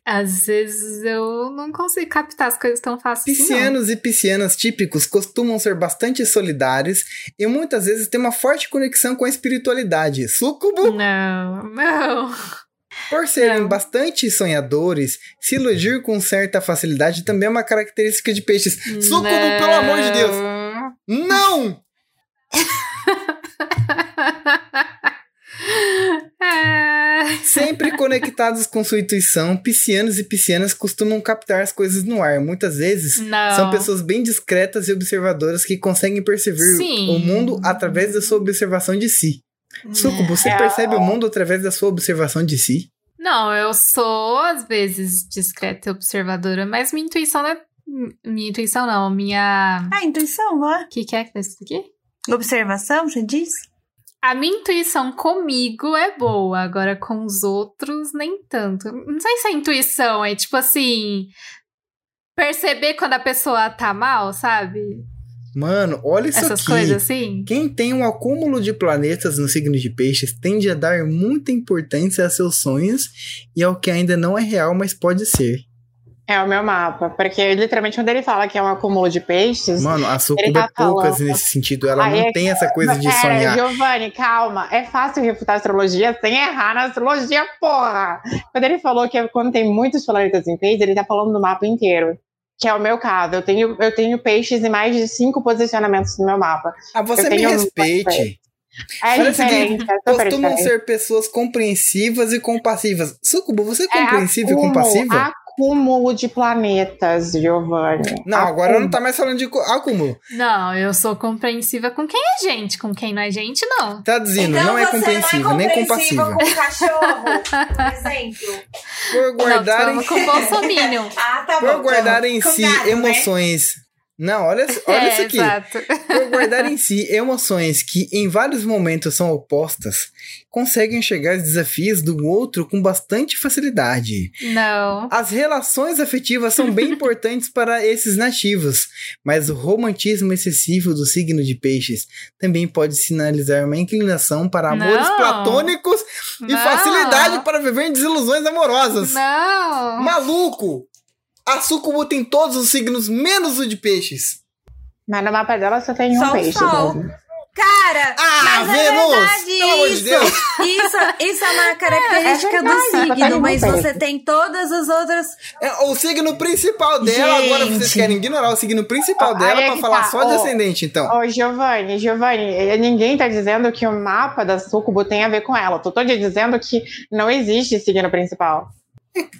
Speaker 3: Às vezes eu não consigo captar as coisas tão fácil assim, não.
Speaker 2: Piscianos e piscianas típicos costumam ser bastante solidários e muitas vezes têm uma forte conexão com a espiritualidade. Súcubo,
Speaker 3: Não, não.
Speaker 2: por serem
Speaker 3: Não.
Speaker 2: bastante sonhadores, se iludir com certa facilidade também é uma característica de peixes. Súcubo, pelo amor de Deus! Não!
Speaker 3: É.
Speaker 2: Sempre conectados com sua intuição, piscianos e piscianas costumam captar as coisas no ar. Muitas vezes
Speaker 3: Não.
Speaker 2: são pessoas bem discretas e observadoras que conseguem perceber
Speaker 3: Sim.
Speaker 2: o mundo através da sua observação de si. Sucubo, você
Speaker 4: É.
Speaker 2: percebe o mundo através da sua observação de si?
Speaker 3: Não, eu sou às vezes discreta e observadora, mas minha intuição não é. Minha intuição não, minha.
Speaker 1: a intuição, não é?
Speaker 3: O que, que é que tá escrito aqui?
Speaker 1: Observação, você diz?
Speaker 3: A minha intuição comigo é boa, agora com os outros nem tanto. Não sei se é intuição, é tipo assim. Perceber quando a pessoa tá mal, sabe?
Speaker 2: Mano, olha isso
Speaker 3: Essas
Speaker 2: aqui.
Speaker 3: coisas assim.
Speaker 2: Quem tem um acúmulo de planetas no signo de peixes tende a dar muita importância a seus sonhos e ao que ainda não é real, mas pode ser.
Speaker 4: É o meu mapa. Porque literalmente quando ele fala que é um acúmulo de peixes.
Speaker 2: Mano, a Sucuba
Speaker 4: tá
Speaker 2: é poucas
Speaker 4: falando.
Speaker 2: nesse sentido. Ela
Speaker 4: Aí
Speaker 2: não
Speaker 4: é-
Speaker 2: tem essa coisa de
Speaker 4: É,
Speaker 2: sonhar.
Speaker 4: Giovanni, calma. É fácil refutar astrologia sem errar na astrologia, porra! Quando ele falou que é quando tem muitos planetas em peixes, ele tá falando do mapa inteiro. Que é o meu caso. Eu tenho, eu tenho peixes em mais de cinco posicionamentos no meu mapa.
Speaker 2: Ah, você
Speaker 4: Eu
Speaker 2: me respeite.
Speaker 4: É diferente, é super
Speaker 2: Costumam
Speaker 4: diferente.
Speaker 2: ser pessoas compreensivas e compassivas. Sucubo, você é
Speaker 4: É
Speaker 2: compreensível e compassiva?
Speaker 4: Acúmulo de planetas, Giovanni.
Speaker 2: Não, agora não tá mais falando de acúmulo.
Speaker 3: Não, eu sou compreensiva com quem é gente, com quem não é gente, não.
Speaker 2: Traduzindo,
Speaker 1: Então
Speaker 2: não é compreensiva, nem compassiva.
Speaker 1: com o cachorro, por exemplo.
Speaker 2: Por guardar
Speaker 3: não,
Speaker 2: em,
Speaker 3: com Bolsominion.
Speaker 1: Ah, tá
Speaker 2: por guardar em
Speaker 1: Com
Speaker 2: si
Speaker 1: gato, né?
Speaker 2: Não, olha, olha
Speaker 3: é,
Speaker 2: isso aqui.
Speaker 3: exato.
Speaker 2: Por guardar em si emoções que em vários momentos são opostas, conseguem enxergar os desafios do outro com bastante facilidade.
Speaker 3: Não.
Speaker 2: As relações afetivas são bem importantes para esses nativos, mas o romantismo excessivo do signo de peixes também pode sinalizar uma inclinação para amores
Speaker 3: Não.
Speaker 2: platônicos e
Speaker 3: Não.
Speaker 2: facilidade para viver em desilusões amorosas.
Speaker 3: Não.
Speaker 2: Maluco! A Sucubo tem todos os signos, menos o de peixes.
Speaker 4: Mas no mapa dela só tem
Speaker 1: Só
Speaker 4: um peixe.
Speaker 1: sol. Cara,
Speaker 2: Ah,
Speaker 1: mas é
Speaker 2: Vênus!
Speaker 1: verdade
Speaker 2: Pelo amor de
Speaker 1: isso.
Speaker 2: Deus!
Speaker 1: Isso, isso é uma característica
Speaker 4: É, é
Speaker 1: do
Speaker 4: verdade,
Speaker 1: signo,
Speaker 4: tá
Speaker 1: mas você tem todas as outras.
Speaker 2: É o signo principal dela, agora vocês
Speaker 1: Gente.
Speaker 2: querem ignorar o signo principal dela
Speaker 4: é
Speaker 2: pra falar
Speaker 4: tá,
Speaker 2: só de ascendente, então.
Speaker 4: Ô, Giovanni, Giovanni, eh, ninguém tá dizendo que o mapa da Sucubo tem a ver com ela. Tô tô te dizendo que não existe signo principal.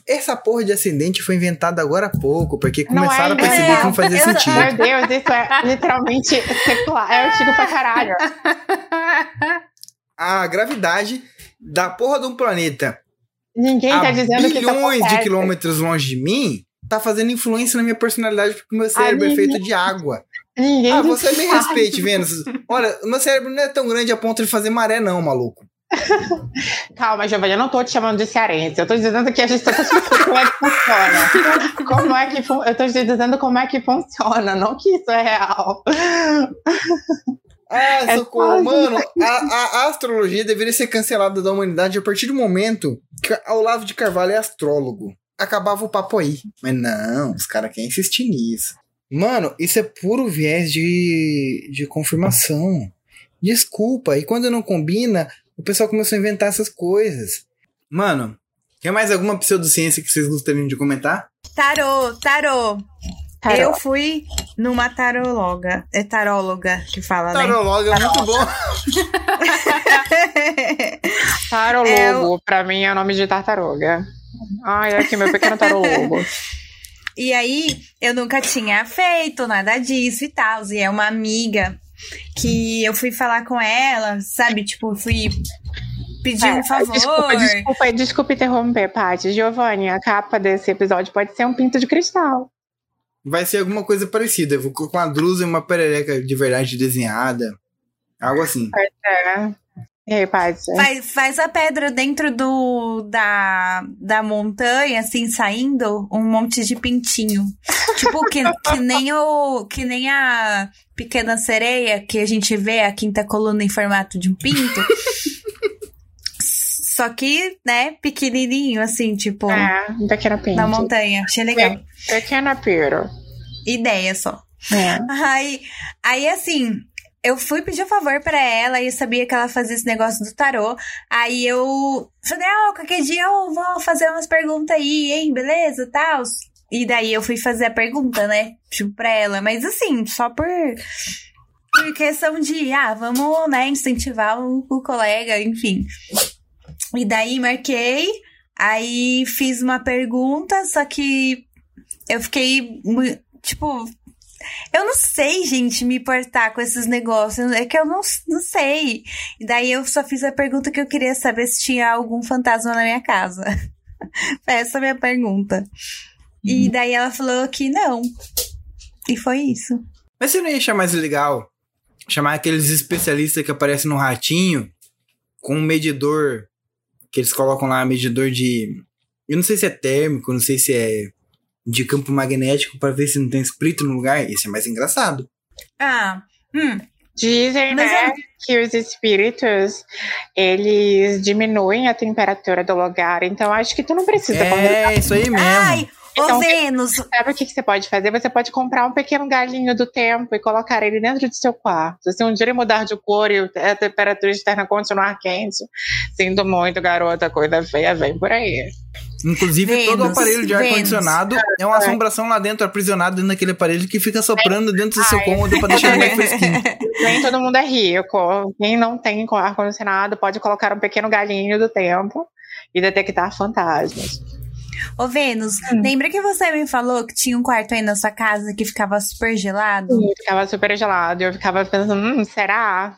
Speaker 2: Essa porra de ascendente foi inventada agora há pouco, porque
Speaker 4: Não
Speaker 2: começaram
Speaker 4: é
Speaker 2: a perceber
Speaker 1: invenção.
Speaker 2: que não fazia
Speaker 1: Eu-
Speaker 2: sentido.
Speaker 4: Meu Deus, isso é literalmente secular. É antigo pra caralho.
Speaker 2: A gravidade da porra de um planeta
Speaker 4: Ninguém tá dizendo que isso
Speaker 2: bilhões de quilômetros longe de mim tá fazendo influência na minha personalidade porque o meu cérebro é
Speaker 4: ninguém-
Speaker 2: feito de água.
Speaker 4: Ninguém
Speaker 2: Ah, você me respeite, Vênus. Olha, o meu cérebro não é tão grande a ponto de fazer maré, não, maluco.
Speaker 4: Calma, Giovanni, eu não tô te chamando de cearense. Eu tô dizendo que a gente tá explicando como é que funciona. Como é que fun... Eu tô te dizendo como é que funciona, não que isso é real.
Speaker 2: Ah,
Speaker 4: É
Speaker 2: socorro.
Speaker 4: quase-
Speaker 2: Mano, a, a- astrologia deveria ser cancelada da humanidade a partir do momento que Olavo de Carvalho é astrólogo. Acabava o papo aí. Mas não, os caras querem insistir nisso. Mano, isso é puro viés de, de confirmação. Desculpa. E quando não combina, o pessoal começou a inventar essas coisas. Mano, quer mais alguma pseudociência que vocês gostariam de comentar?
Speaker 1: Tarô, tarô.
Speaker 4: Tarô.
Speaker 1: Eu fui numa taróloga. É taróloga que fala, né?
Speaker 2: Tarologa é muito bom.
Speaker 4: Tarologo, pra mim, é o nome de tartaruga. Ai, aqui, meu pequeno tarologo.
Speaker 1: E aí, eu nunca tinha feito nada disso e tal. E é uma amiga que eu fui falar com ela, sabe? Tipo, fui pedir um favor.
Speaker 4: Desculpa, desculpa, desculpa interromper, Paty. Giovanni, a capa desse episódio pode ser um pinto de cristal.
Speaker 2: Vai ser alguma coisa parecida. Eu vou com a drusa e uma perereca de verdade desenhada. Algo assim.
Speaker 4: É. E Paty?
Speaker 1: Faz, faz a pedra dentro do da, da montanha, assim, saindo um monte de pintinho. tipo, que, que, nem o, que nem a pequena sereia que a gente vê a quinta coluna em formato de um pinto. Só que, né, pequenininho, assim, tipo,
Speaker 4: É, pequeno pinto.
Speaker 1: na montanha. Achei legal.
Speaker 4: Pequena piro.
Speaker 1: Ideia só.
Speaker 4: É.
Speaker 1: Aí, aí assim, eu fui pedir um favor pra ela e eu sabia que ela fazia esse negócio do tarô. Aí eu falei, ah, qualquer dia eu vou fazer umas perguntas aí, hein, beleza, tal. E daí eu fui fazer a pergunta, né, tipo, pra ela. Mas assim, só por, por questão de, ah, vamos, né, incentivar o, o colega, enfim. E daí marquei, aí fiz uma pergunta, só que eu fiquei, tipo, eu não sei, gente, me portar com esses negócios. É que eu não, não sei. E daí eu só fiz a pergunta que eu queria saber se tinha algum fantasma na minha casa. Essa é a minha pergunta. E daí ela falou que não. E foi isso.
Speaker 2: Mas você não ia achar mais legal chamar aqueles especialistas que aparecem no ratinho com um medidor que eles colocam lá, medidor de. Eu não sei se é térmico, não sei se é de campo magnético para ver se não tem espírito no lugar. Isso é mais engraçado.
Speaker 1: Ah, hum.
Speaker 4: Dizem,
Speaker 1: Mas
Speaker 4: né, que os espíritos, eles diminuem a temperatura do lugar. Então, acho que tu não precisa
Speaker 2: É, isso aí mesmo.
Speaker 1: Ai, ô
Speaker 4: Então,
Speaker 1: Vênus,
Speaker 4: Sabe o que, que você pode fazer? Você pode comprar um pequeno galinho do tempo e colocar ele dentro do seu quarto. Se um dia ele mudar de cor e a temperatura externa continuar quente, sinto muito, garota, coisa feia vem por aí.
Speaker 2: Inclusive,
Speaker 1: Vênus,
Speaker 2: todo o aparelho de ar-condicionado é uma assombração lá dentro, aprisionado dentro daquele aparelho que fica soprando dentro do seu cômodo pra deixar ele mais fresquinho.
Speaker 4: Nem todo mundo é rico. Quem não tem ar-condicionado pode colocar um pequeno galinho do tempo e detectar fantasmas.
Speaker 1: ô Vênus,
Speaker 4: Hum.
Speaker 1: lembra que você me falou que tinha um quarto aí na sua casa que ficava super gelado?
Speaker 4: E ficava super gelado. E eu ficava pensando, hum, será?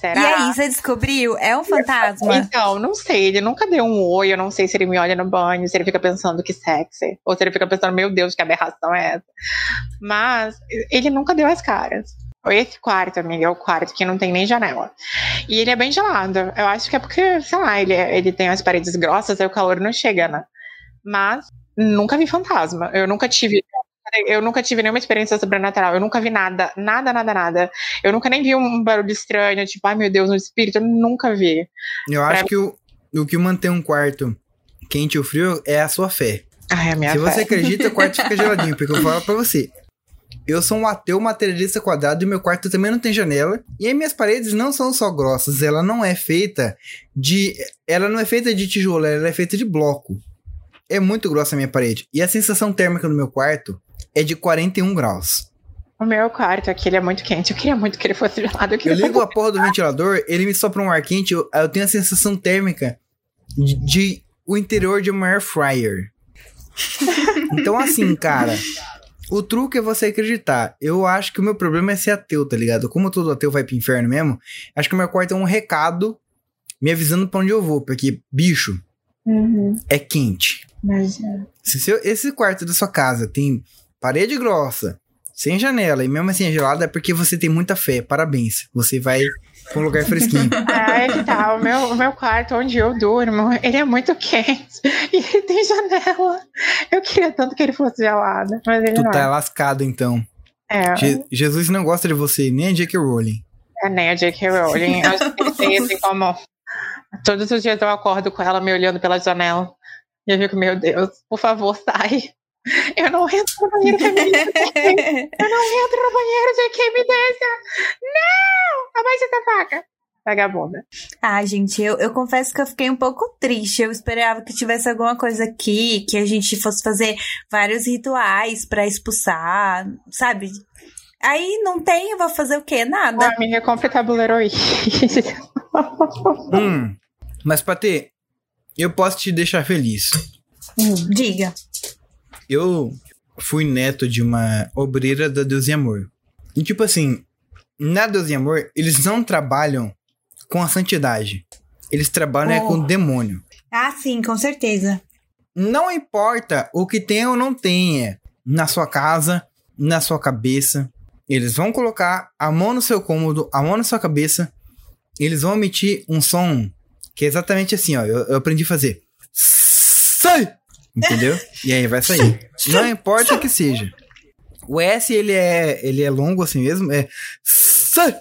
Speaker 4: Será?
Speaker 1: E aí, você descobriu? É um fantasma?
Speaker 4: Então, não sei, ele nunca deu um oi, eu não sei se ele me olha no banho, se ele fica pensando que sexy, ou se ele fica pensando, meu Deus, que aberração é essa. Mas ele nunca deu as caras. Esse quarto, amiga, é o quarto que não tem nem janela. E ele é bem gelado. Eu acho que é porque, sei lá, ele, ele tem as paredes grossas, aí o calor não chega, né? Mas nunca vi fantasma. Eu nunca tive. Eu nunca tive nenhuma experiência sobrenatural. Eu nunca vi nada, nada, nada, nada. Eu nunca nem vi um barulho estranho, tipo, ai meu Deus, um espírito. Eu nunca vi.
Speaker 2: Eu acho que o, o que mantém um quarto quente ou frio é a sua fé.
Speaker 4: Ai, a minha
Speaker 2: Se
Speaker 4: fé.
Speaker 2: você acredita, o quarto fica geladinho, porque eu falo pra você. Eu sou um ateu materialista quadrado e meu quarto também não tem janela. E as minhas paredes não são só grossas, ela não é feita de. Ela não é feita de tijolo, ela é feita de bloco. É muito grossa a minha parede. E a sensação térmica no meu quarto é de 41 graus.
Speaker 4: O meu quarto aqui ele é muito quente. Eu queria muito que ele fosse gelado. Eu,
Speaker 2: Eu ligo a porra do ventilador, ele me sopra um ar quente, eu, eu tenho a sensação térmica de, de o interior de uma air fryer. Então, assim, cara, o truque é você acreditar. Eu acho que o meu problema é ser ateu, tá ligado? Como todo ateu vai pro inferno mesmo, acho que o meu quarto é um recado me avisando pra onde eu vou, porque, bicho,
Speaker 4: Uhum,
Speaker 2: é quente.
Speaker 4: imagina.
Speaker 2: Se seu- esse quarto da sua casa tem parede grossa, sem janela, e mesmo assim é gelado, é porque você tem muita fé. Parabéns. Você vai pra um lugar fresquinho.
Speaker 4: Aí que tá, o meu, o meu quarto onde eu durmo, ele é muito quente. E ele tem janela. Eu queria tanto que ele fosse gelado, mas ele
Speaker 2: tu
Speaker 4: não
Speaker 2: tá
Speaker 4: é.
Speaker 2: lascado, então.
Speaker 4: É,
Speaker 2: Je- Jesus não gosta de você, nem a J.K. Rowling.
Speaker 4: é nem a J.K. Rowling. Acho que tem assim como... Todos os dias eu acordo com ela me olhando pela janela. E eu fico, meu Deus, por favor, sai. Eu não entro no banheiro feminino. Eu não entro no banheiro, J.K. me deixa. Não! Abaixa essa faca. Vagabunda.
Speaker 1: Ah, gente, eu, eu confesso que eu fiquei um pouco triste. Eu esperava que tivesse alguma coisa aqui, que a gente fosse fazer vários rituais pra expulsar, sabe? Aí não tem, eu vou fazer o quê? Nada.
Speaker 4: A minha compra tabuleiro aí.
Speaker 2: Hum, mas Patê, eu posso te deixar feliz.
Speaker 1: Diga.
Speaker 2: Eu fui neto de uma obreira da Deus e Amor. E tipo assim, na Deus e Amor, eles não trabalham com a santidade. Eles trabalham é
Speaker 1: Oh.
Speaker 2: com o demônio.
Speaker 1: Ah, sim, com certeza.
Speaker 2: Não importa o que tem ou não tenha na sua casa, na sua cabeça. Eles vão colocar a mão no seu cômodo, a mão na sua cabeça. Eles vão emitir um som que é exatamente assim, ó. Eu, eu aprendi a fazer. Entendeu? E aí vai sair. Não importa o que seja. O S, ele é, ele é longo assim mesmo. É. Sai!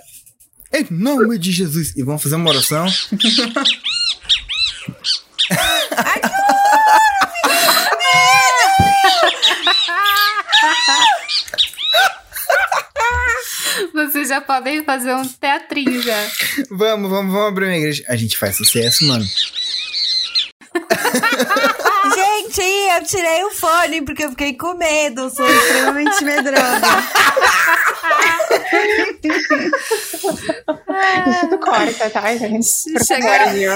Speaker 2: Em nome de Jesus. E vão fazer uma oração.
Speaker 3: Vocês já podem fazer um teatrinho já.
Speaker 2: Vamos, vamos, vamos abrir uma igreja. A gente faz sucesso, mano.
Speaker 1: Gente, eu tirei o fone porque eu fiquei com medo. Sou extremamente medrosa.
Speaker 4: Isso tu corta, tá, gente? Por
Speaker 3: Chega-
Speaker 4: favor, viu?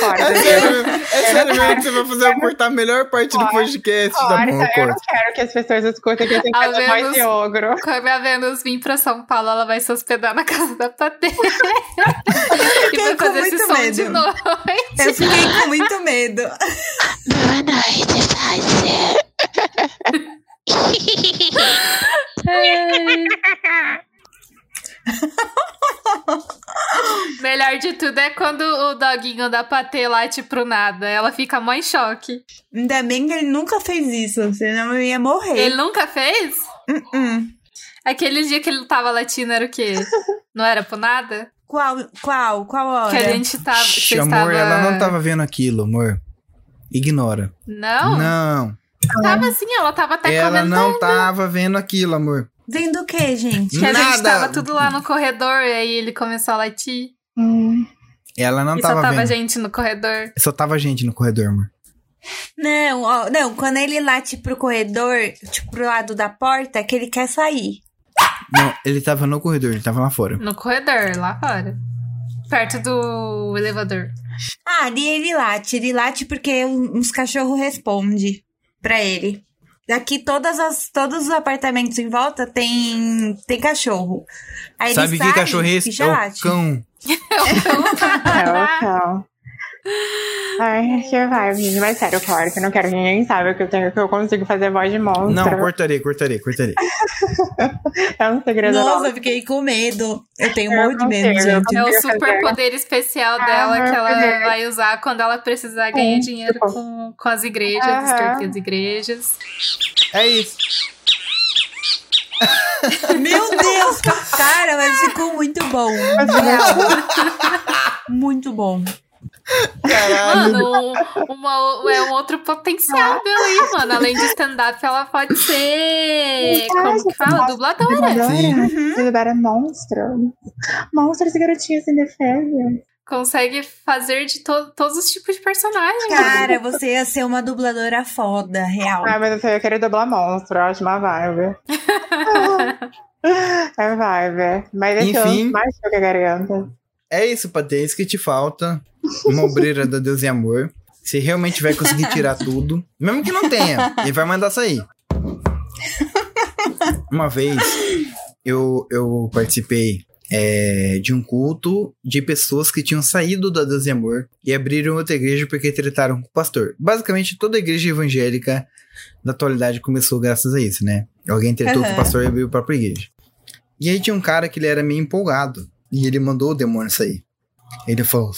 Speaker 4: Corta,
Speaker 2: É
Speaker 4: viu?
Speaker 2: sério, é sério mesmo que você vai fazer eu cortar a melhor parte do
Speaker 4: Corta,
Speaker 2: podcast. Tá
Speaker 4: Corta,
Speaker 2: bom,
Speaker 4: eu não quero que as pessoas escutem que eu tenho
Speaker 3: Ao
Speaker 4: que fazer voz
Speaker 3: menos-
Speaker 4: de ogro.
Speaker 3: Quando a Vênus vir pra São Paulo, ela vai se hospedar na casa da Patê. e vai
Speaker 1: Fiquei com
Speaker 3: fazer esse
Speaker 1: muito
Speaker 3: som
Speaker 1: medo.
Speaker 3: de noite.
Speaker 1: Eu fiquei com muito medo.
Speaker 5: Boa noite,
Speaker 3: Melhor de tudo é quando o doguinho da Patê late pro nada. Ela fica mó em choque.
Speaker 1: Ainda bem que ele nunca fez isso, senão eu ia morrer.
Speaker 3: Ele nunca fez?
Speaker 1: Hum.
Speaker 3: Aquele dia que ele tava latindo era o quê? Não era pro nada?
Speaker 1: Qual, qual, qual hora?
Speaker 3: Que a gente tava. que
Speaker 2: Shh,
Speaker 3: vocês
Speaker 2: amor,
Speaker 3: tava...
Speaker 2: ela não tava vendo aquilo, amor. Ignora.
Speaker 3: Não?
Speaker 2: Não,
Speaker 3: Tava assim, ela tava até
Speaker 2: ela
Speaker 3: comentando.
Speaker 2: não tava vendo aquilo, amor.
Speaker 1: Vendo o que, gente?
Speaker 3: Que a gente
Speaker 2: Nada.
Speaker 3: tava tudo lá no corredor e aí ele começou a latir.
Speaker 4: Hum.
Speaker 2: Ela não
Speaker 3: e só
Speaker 2: tava
Speaker 3: tava
Speaker 2: vendo.
Speaker 3: gente no corredor.
Speaker 2: Só tava gente no corredor, amor.
Speaker 1: Não, ó, não, quando ele late pro corredor, tipo, pro lado da porta, é que ele quer sair.
Speaker 2: Não, ele tava no corredor, ele tava lá fora.
Speaker 3: No corredor, lá fora. Perto do elevador.
Speaker 1: Ah, ali ele late, ele late porque um- uns cachorros respondem pra ele. Daqui todas as, todos os apartamentos em volta tem, tem cachorro. Aí ele
Speaker 2: Sabe
Speaker 1: sai
Speaker 2: que cachorro é esse?
Speaker 1: já
Speaker 2: É o cão.
Speaker 4: É, então. Ai, que vai, gente. Mas sério, claro que eu não quero que ninguém saiba que eu, tenho, que eu consigo fazer voz de monstro.
Speaker 2: Não, cortarei, cortarei, cortarei.
Speaker 4: É um segredo
Speaker 1: Nossa,
Speaker 4: nosso.
Speaker 1: eu fiquei com medo. Eu tenho um
Speaker 4: Eu
Speaker 1: monte de medo, gente.
Speaker 3: É o super
Speaker 4: fazer.
Speaker 3: poder especial
Speaker 4: Ah,
Speaker 3: dela que ela
Speaker 4: poder.
Speaker 3: vai usar quando ela precisar ganhar
Speaker 4: Sim,
Speaker 3: dinheiro
Speaker 4: tipo.
Speaker 3: com, com as igrejas, extorquir as igrejas.
Speaker 2: É isso.
Speaker 1: Meu Deus, cara, mas ficou muito bom. Muito bom.
Speaker 2: Caralho.
Speaker 3: Mano, um- uma, é um outro potencial dela aí, mano. Além de stand-up, ela pode ser. Como que fala? Dubladora.
Speaker 4: Dubladora monstro. Monstros e garotinhas indefesas.
Speaker 3: Consegue fazer de to- todos os tipos de personagens.
Speaker 1: Cara, você ia ser uma dubladora foda, real.
Speaker 4: Ah, mas eu ia querer dublar monstro, eu acho uma vibe. é vibe. Mas esse
Speaker 2: Enfim.
Speaker 4: é mais que eu garganta.
Speaker 2: É isso, Patê. É isso que te falta. Uma obreira da Deus e Amor. Se realmente vai conseguir tirar tudo. Mesmo que não tenha, ele vai mandar sair. Uma vez, eu, eu participei é, de um culto de pessoas que tinham saído da Deus e Amor e abriram outra igreja porque trataram com o pastor. Basicamente, toda igreja evangélica da atualidade começou graças a isso, né? Alguém tretou com o pastor e abriu a própria igreja. E aí tinha um cara que ele era meio empolgado. E ele mandou o demônio sair. Ele falou,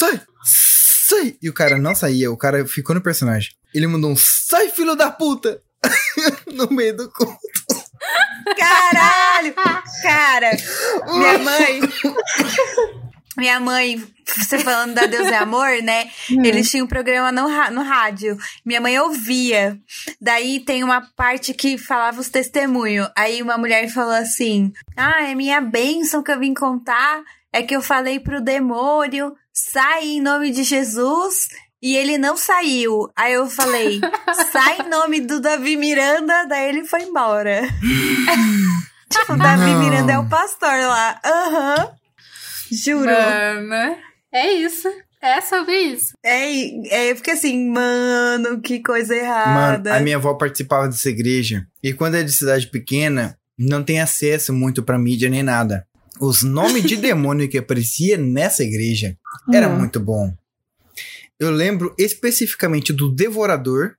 Speaker 2: sai, sai. E o cara não saía, o cara ficou no personagem. Ele mandou um, sai filho da puta. no meio do culto.
Speaker 1: Caralho! Cara, minha mãe. Minha mãe, você falando da Deus é Amor, né? Eles tinham um programa no, no rádio. Minha mãe ouvia. Daí tem uma parte que falava os testemunhos. Aí uma mulher falou assim: Ah, é minha bênção que eu vim contar. É que eu falei pro demônio, sai em nome de Jesus. E ele não saiu. Aí eu falei, sai em nome do Davi Miranda. Daí ele foi embora. tipo, o Davi
Speaker 2: Não.
Speaker 1: Miranda é o pastor lá. Aham. Juro.
Speaker 3: Mano, é isso. É sobre isso.
Speaker 1: É, é, eu fiquei assim, mano, que coisa
Speaker 2: Mano,
Speaker 1: errada.
Speaker 2: a minha avó participava dessa igreja. E quando é de cidade pequena, não tem acesso muito pra mídia nem nada. Os nomes de demônio que aparecia nessa igreja era
Speaker 4: Hum.
Speaker 2: muito bom. Eu lembro especificamente do Devorador,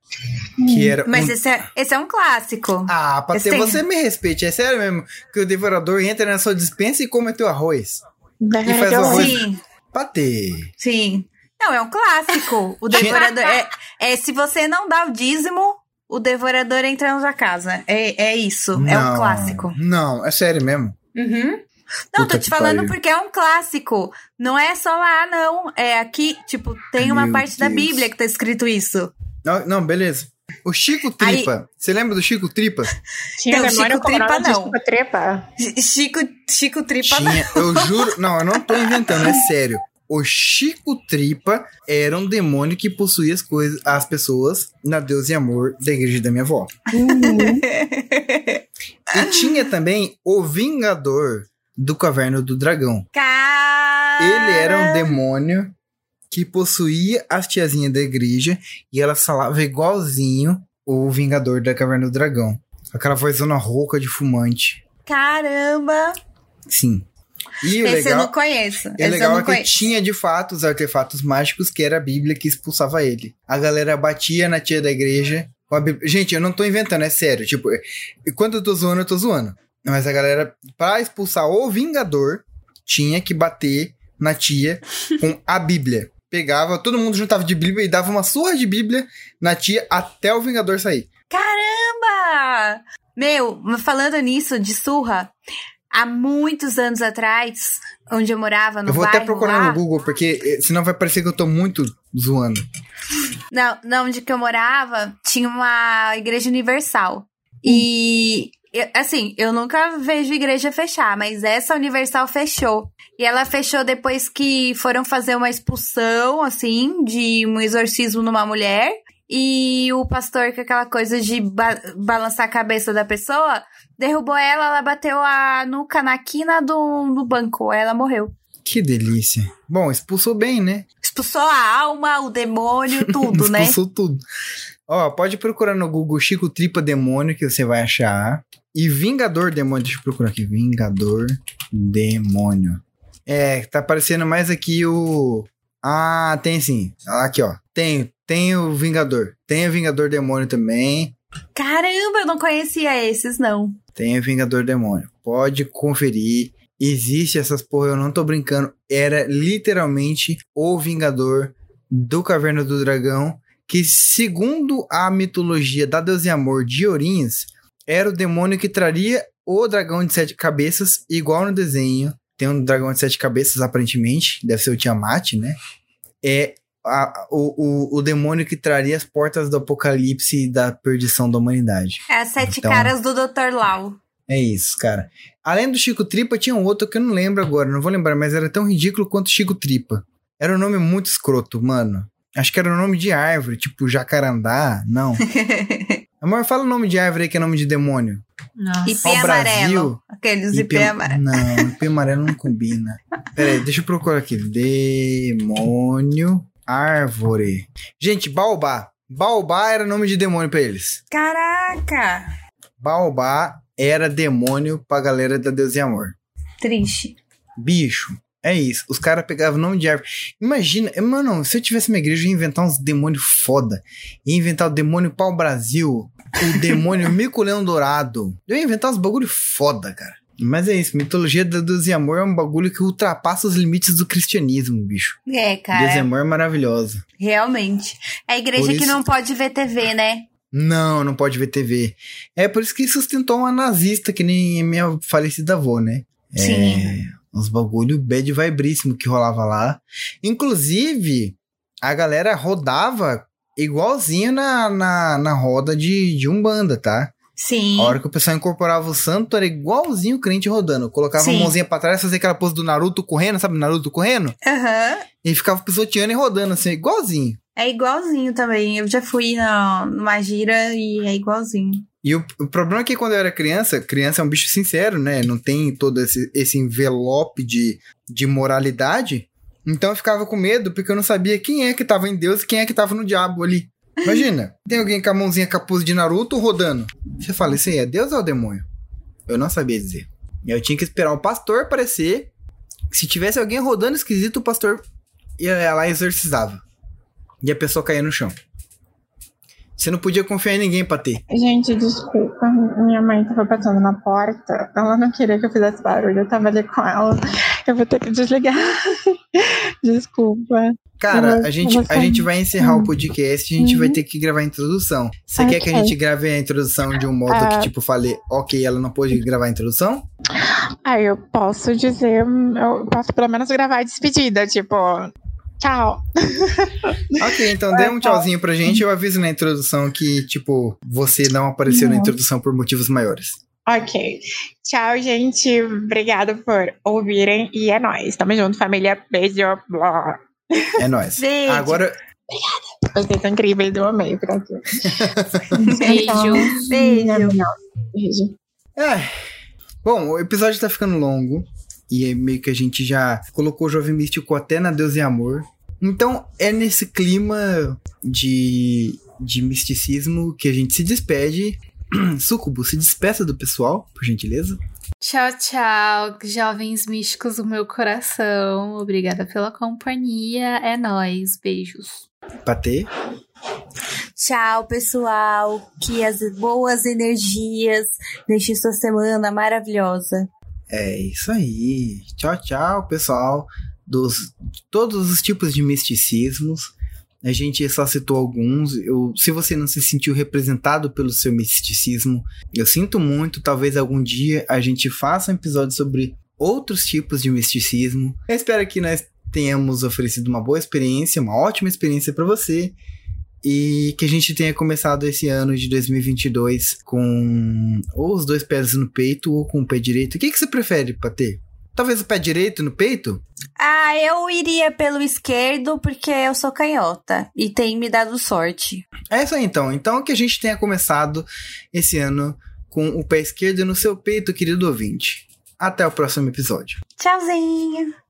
Speaker 2: que era
Speaker 1: Mas
Speaker 2: um
Speaker 1: esse é, esse é um clássico.
Speaker 2: Ah, Patê,
Speaker 1: Esse tem-
Speaker 2: você me respeite, é sério mesmo. Que o devorador entra na sua dispensa e come teu arroz.
Speaker 4: E
Speaker 2: faz o arroz.
Speaker 1: Sim,
Speaker 2: Patê.
Speaker 1: sim. Não, é um clássico. O devorador. É, é se você não dá o dízimo, o devorador entra na sua casa. É, é isso. É um
Speaker 2: Não,
Speaker 1: clássico.
Speaker 2: Não, é sério mesmo.
Speaker 1: Uhum. Não,
Speaker 2: Puta
Speaker 1: tô te falando
Speaker 2: pariu.
Speaker 1: porque é um clássico. Não é só lá, não. É aqui, tipo, tem uma
Speaker 2: Meu
Speaker 1: parte da
Speaker 2: Deus.
Speaker 1: Bíblia que tá escrito isso.
Speaker 2: Não, não, beleza. O Chico Tripa. Você lembra do Chico Tripa?
Speaker 4: Tinha
Speaker 1: Não,
Speaker 4: demônio
Speaker 1: Chico
Speaker 4: com
Speaker 1: Tripa, não.
Speaker 4: Chico Tripa.
Speaker 1: Chico, Chico Tripa.
Speaker 2: Tinha, eu juro. Não, eu não tô inventando, é sério. O Chico Tripa era um demônio que possuía as coisas, as pessoas na Deus e Amor da igreja da minha avó. E tinha também o Vingador do Caverna do Dragão. Ele era um demônio que possuía as tiazinhas da igreja e ela falava igualzinho o Vingador da Caverna do Dragão. Aquela vozona rouca de fumante.
Speaker 1: Caramba.
Speaker 2: Sim. E
Speaker 1: Esse eu
Speaker 2: legal,
Speaker 1: não conheço.
Speaker 2: é
Speaker 1: Esse eu
Speaker 2: legal
Speaker 1: não
Speaker 2: é que
Speaker 1: conheço.
Speaker 2: tinha de fato os artefatos mágicos que era a Bíblia que expulsava ele. A galera batia na tia da igreja com a Bíblia. Gente, eu não tô inventando, é sério. Tipo, e quando eu tô zoando, eu tô zoando. Mas a galera, pra expulsar o Vingador, tinha que bater na tia com a Bíblia. Pegava, todo mundo juntava de Bíblia e dava uma surra de Bíblia na tia até o Vingador sair.
Speaker 1: Caramba! Meu, falando nisso, de surra, há muitos anos atrás, onde eu morava, no
Speaker 2: eu vou
Speaker 1: bairro
Speaker 2: até procurar
Speaker 1: lá,
Speaker 2: no Google, porque eh, senão vai parecer que eu tô muito zoando.
Speaker 1: Na, na onde que eu morava, tinha uma igreja universal. E, eu- assim, eu nunca vejo igreja fechar, mas essa universal fechou. E ela fechou depois que foram fazer uma expulsão, assim, de um exorcismo numa mulher. E o pastor, com aquela coisa de ba- balançar a cabeça da pessoa, derrubou ela, ela bateu a nuca na quina do, do banco. Aí ela morreu.
Speaker 2: Que delícia. Bom, expulsou bem, né?
Speaker 1: Expulsou a alma, o demônio, tudo, né?
Speaker 2: Expulsou tudo. Ó, pode procurar no Google Chico Tripa Demônio, que você vai achar. E Vingador Demônio, deixa eu procurar aqui. Vingador Demônio. É, tá aparecendo mais aqui o. Ah, tem sim. Aqui, ó. Tem, tem o Vingador. Tem o Vingador Demônio também.
Speaker 1: Caramba, eu não conhecia esses, não.
Speaker 2: Tem o Vingador Demônio. Pode conferir. Existe essas porra, eu não tô brincando. Era literalmente o Vingador do Caverna do Dragão. Que, segundo a mitologia da Deus e Amor de Ourinhos, era o demônio que traria o dragão de sete cabeças, igual no desenho. Tem um dragão de sete cabeças, aparentemente. Deve ser o Tiamat, né? é a- o, o, o demônio que traria as portas do apocalipse e da perdição da humanidade.
Speaker 1: É as sete
Speaker 2: Então-
Speaker 1: caras do Dr. Lau.
Speaker 2: É isso, cara. Além do Chico Tripa, tinha um outro que eu não lembro agora, não vou lembrar, mas era tão ridículo quanto Chico Tripa. Era um nome muito escroto, mano. Acho que era o nome de árvore, tipo jacarandá. Não. Amor, fala o nome de árvore aí que é nome de demônio.
Speaker 3: Nossa.
Speaker 1: IP amarelo. Aqueles IP,
Speaker 2: IP
Speaker 1: amarelo.
Speaker 2: Não, IP amarelo não combina. Pera aí, deixa eu procurar aqui. Demônio árvore. Gente, baobá. Baobá era nome de demônio pra eles.
Speaker 1: Caraca!
Speaker 2: Baobá era demônio pra galera da Deus e Amor.
Speaker 1: Triste.
Speaker 2: Bicho, é isso. Os caras pegavam o nome de árvore. Imagina, mano, se eu tivesse uma igreja, eu ia inventar uns demônios foda. Ia inventar o demônio pau Brasil, o demônio mico-leão dourado. Eu ia inventar uns bagulho foda, cara. Mas é isso, mitologia da Deus e Amor é um bagulho que ultrapassa os limites do cristianismo, bicho.
Speaker 1: É,
Speaker 2: Deus e
Speaker 1: cara.
Speaker 2: Amor é maravilhosa.
Speaker 1: Realmente. É a igreja
Speaker 2: Por
Speaker 1: que
Speaker 2: isso-
Speaker 1: não pode ver TV, né?
Speaker 2: Não, não pode ver TV. É por isso que sustentou uma nazista, que nem minha falecida avó, né?
Speaker 1: Sim.
Speaker 2: É, uns bagulho bad vibríssimo que rolava lá. Inclusive, a galera rodava igualzinho na, na, na roda de, de Umbanda, tá?
Speaker 1: Sim.
Speaker 2: A hora que o pessoal incorporava o santo, era igualzinho o crente rodando. Colocava
Speaker 1: Sim.
Speaker 2: a mãozinha pra trás, fazia aquela pose do Naruto correndo, sabe? Naruto correndo.
Speaker 1: Aham.
Speaker 2: E ficava pisoteando e rodando, assim, igualzinho.
Speaker 1: É igualzinho também. Eu já fui na, numa gira e é igualzinho.
Speaker 2: E o, o problema é que quando eu era criança, criança é um bicho sincero, né? Não tem todo esse, esse envelope de, de moralidade. Então eu ficava com medo porque eu não sabia quem é que tava em Deus e quem é que tava no diabo ali. Imagina, tem alguém com a mãozinha capuz de Naruto rodando. Você fala, isso aí é Deus ou é o demônio? Eu não sabia dizer. Eu tinha que esperar o pastor aparecer. Se tivesse alguém rodando esquisito, o pastor ia lá e exorcizava. E a pessoa caía no chão. Você não podia confiar em ninguém pra ter.
Speaker 4: Gente, desculpa. Minha mãe tava passando na porta. Ela não queria que eu fizesse barulho. Eu tava ali com ela. Eu vou ter que desligar. Desculpa.
Speaker 2: Cara, a gente, a gente vai encerrar
Speaker 4: Hum.
Speaker 2: o podcast e a gente vai
Speaker 4: Uhum.
Speaker 2: ter que gravar a introdução. Você quer que a gente grave a introdução de um modo
Speaker 4: Ah.
Speaker 2: que, tipo, fale, ok, ela não pôde gravar a introdução?
Speaker 4: Aí eu posso dizer. Eu posso pelo menos gravar a despedida. Tipo, tchau.
Speaker 2: Ok, então dê um tchauzinho pra gente. Eu aviso na introdução que, tipo, você não apareceu na
Speaker 4: Não.
Speaker 2: introdução por motivos maiores.
Speaker 4: Ok. Tchau, gente. Obrigada por ouvirem. E é nóis. Tamo junto, família. Beijo. Blá.
Speaker 2: É nóis.
Speaker 1: Beijo.
Speaker 2: Agora,
Speaker 4: Vocês são incríveis. Eu amei. Aqui.
Speaker 3: Beijo.
Speaker 1: Beijo.
Speaker 4: Beijo.
Speaker 2: é. Bom, o episódio tá ficando longo. E é meio que a gente já colocou o Jovem Místico até na Deus e Amor. Então, é nesse clima de, de misticismo que a gente se despede. Sucubo, se despeça do pessoal, por gentileza.
Speaker 3: Tchau, tchau, jovens místicos do meu coração. Obrigada pela companhia. É nóis. Beijos.
Speaker 2: Patê.
Speaker 1: Tchau, pessoal. Que as boas energias deixem sua semana maravilhosa.
Speaker 2: É isso aí. Tchau, tchau, pessoal. Dos todos os tipos de misticismos. A gente só citou alguns. Eu, se você não se sentiu representado pelo seu misticismo, eu sinto muito. Talvez algum dia a gente faça um episódio sobre outros tipos de misticismo. Eu espero que nós tenhamos oferecido uma boa experiência, uma ótima experiência para você. E que a gente tenha começado esse ano de 2022 com ou os dois pés no peito ou com o pé direito. O que, que você prefere, Patê? Talvez o pé direito no peito?
Speaker 1: Ah, eu iria pelo esquerdo porque eu sou canhota e tem me dado sorte.
Speaker 2: É isso aí, então. Então que a gente tenha começado esse ano com o pé esquerdo no seu peito, querido ouvinte. Até o próximo episódio.
Speaker 1: Tchauzinho.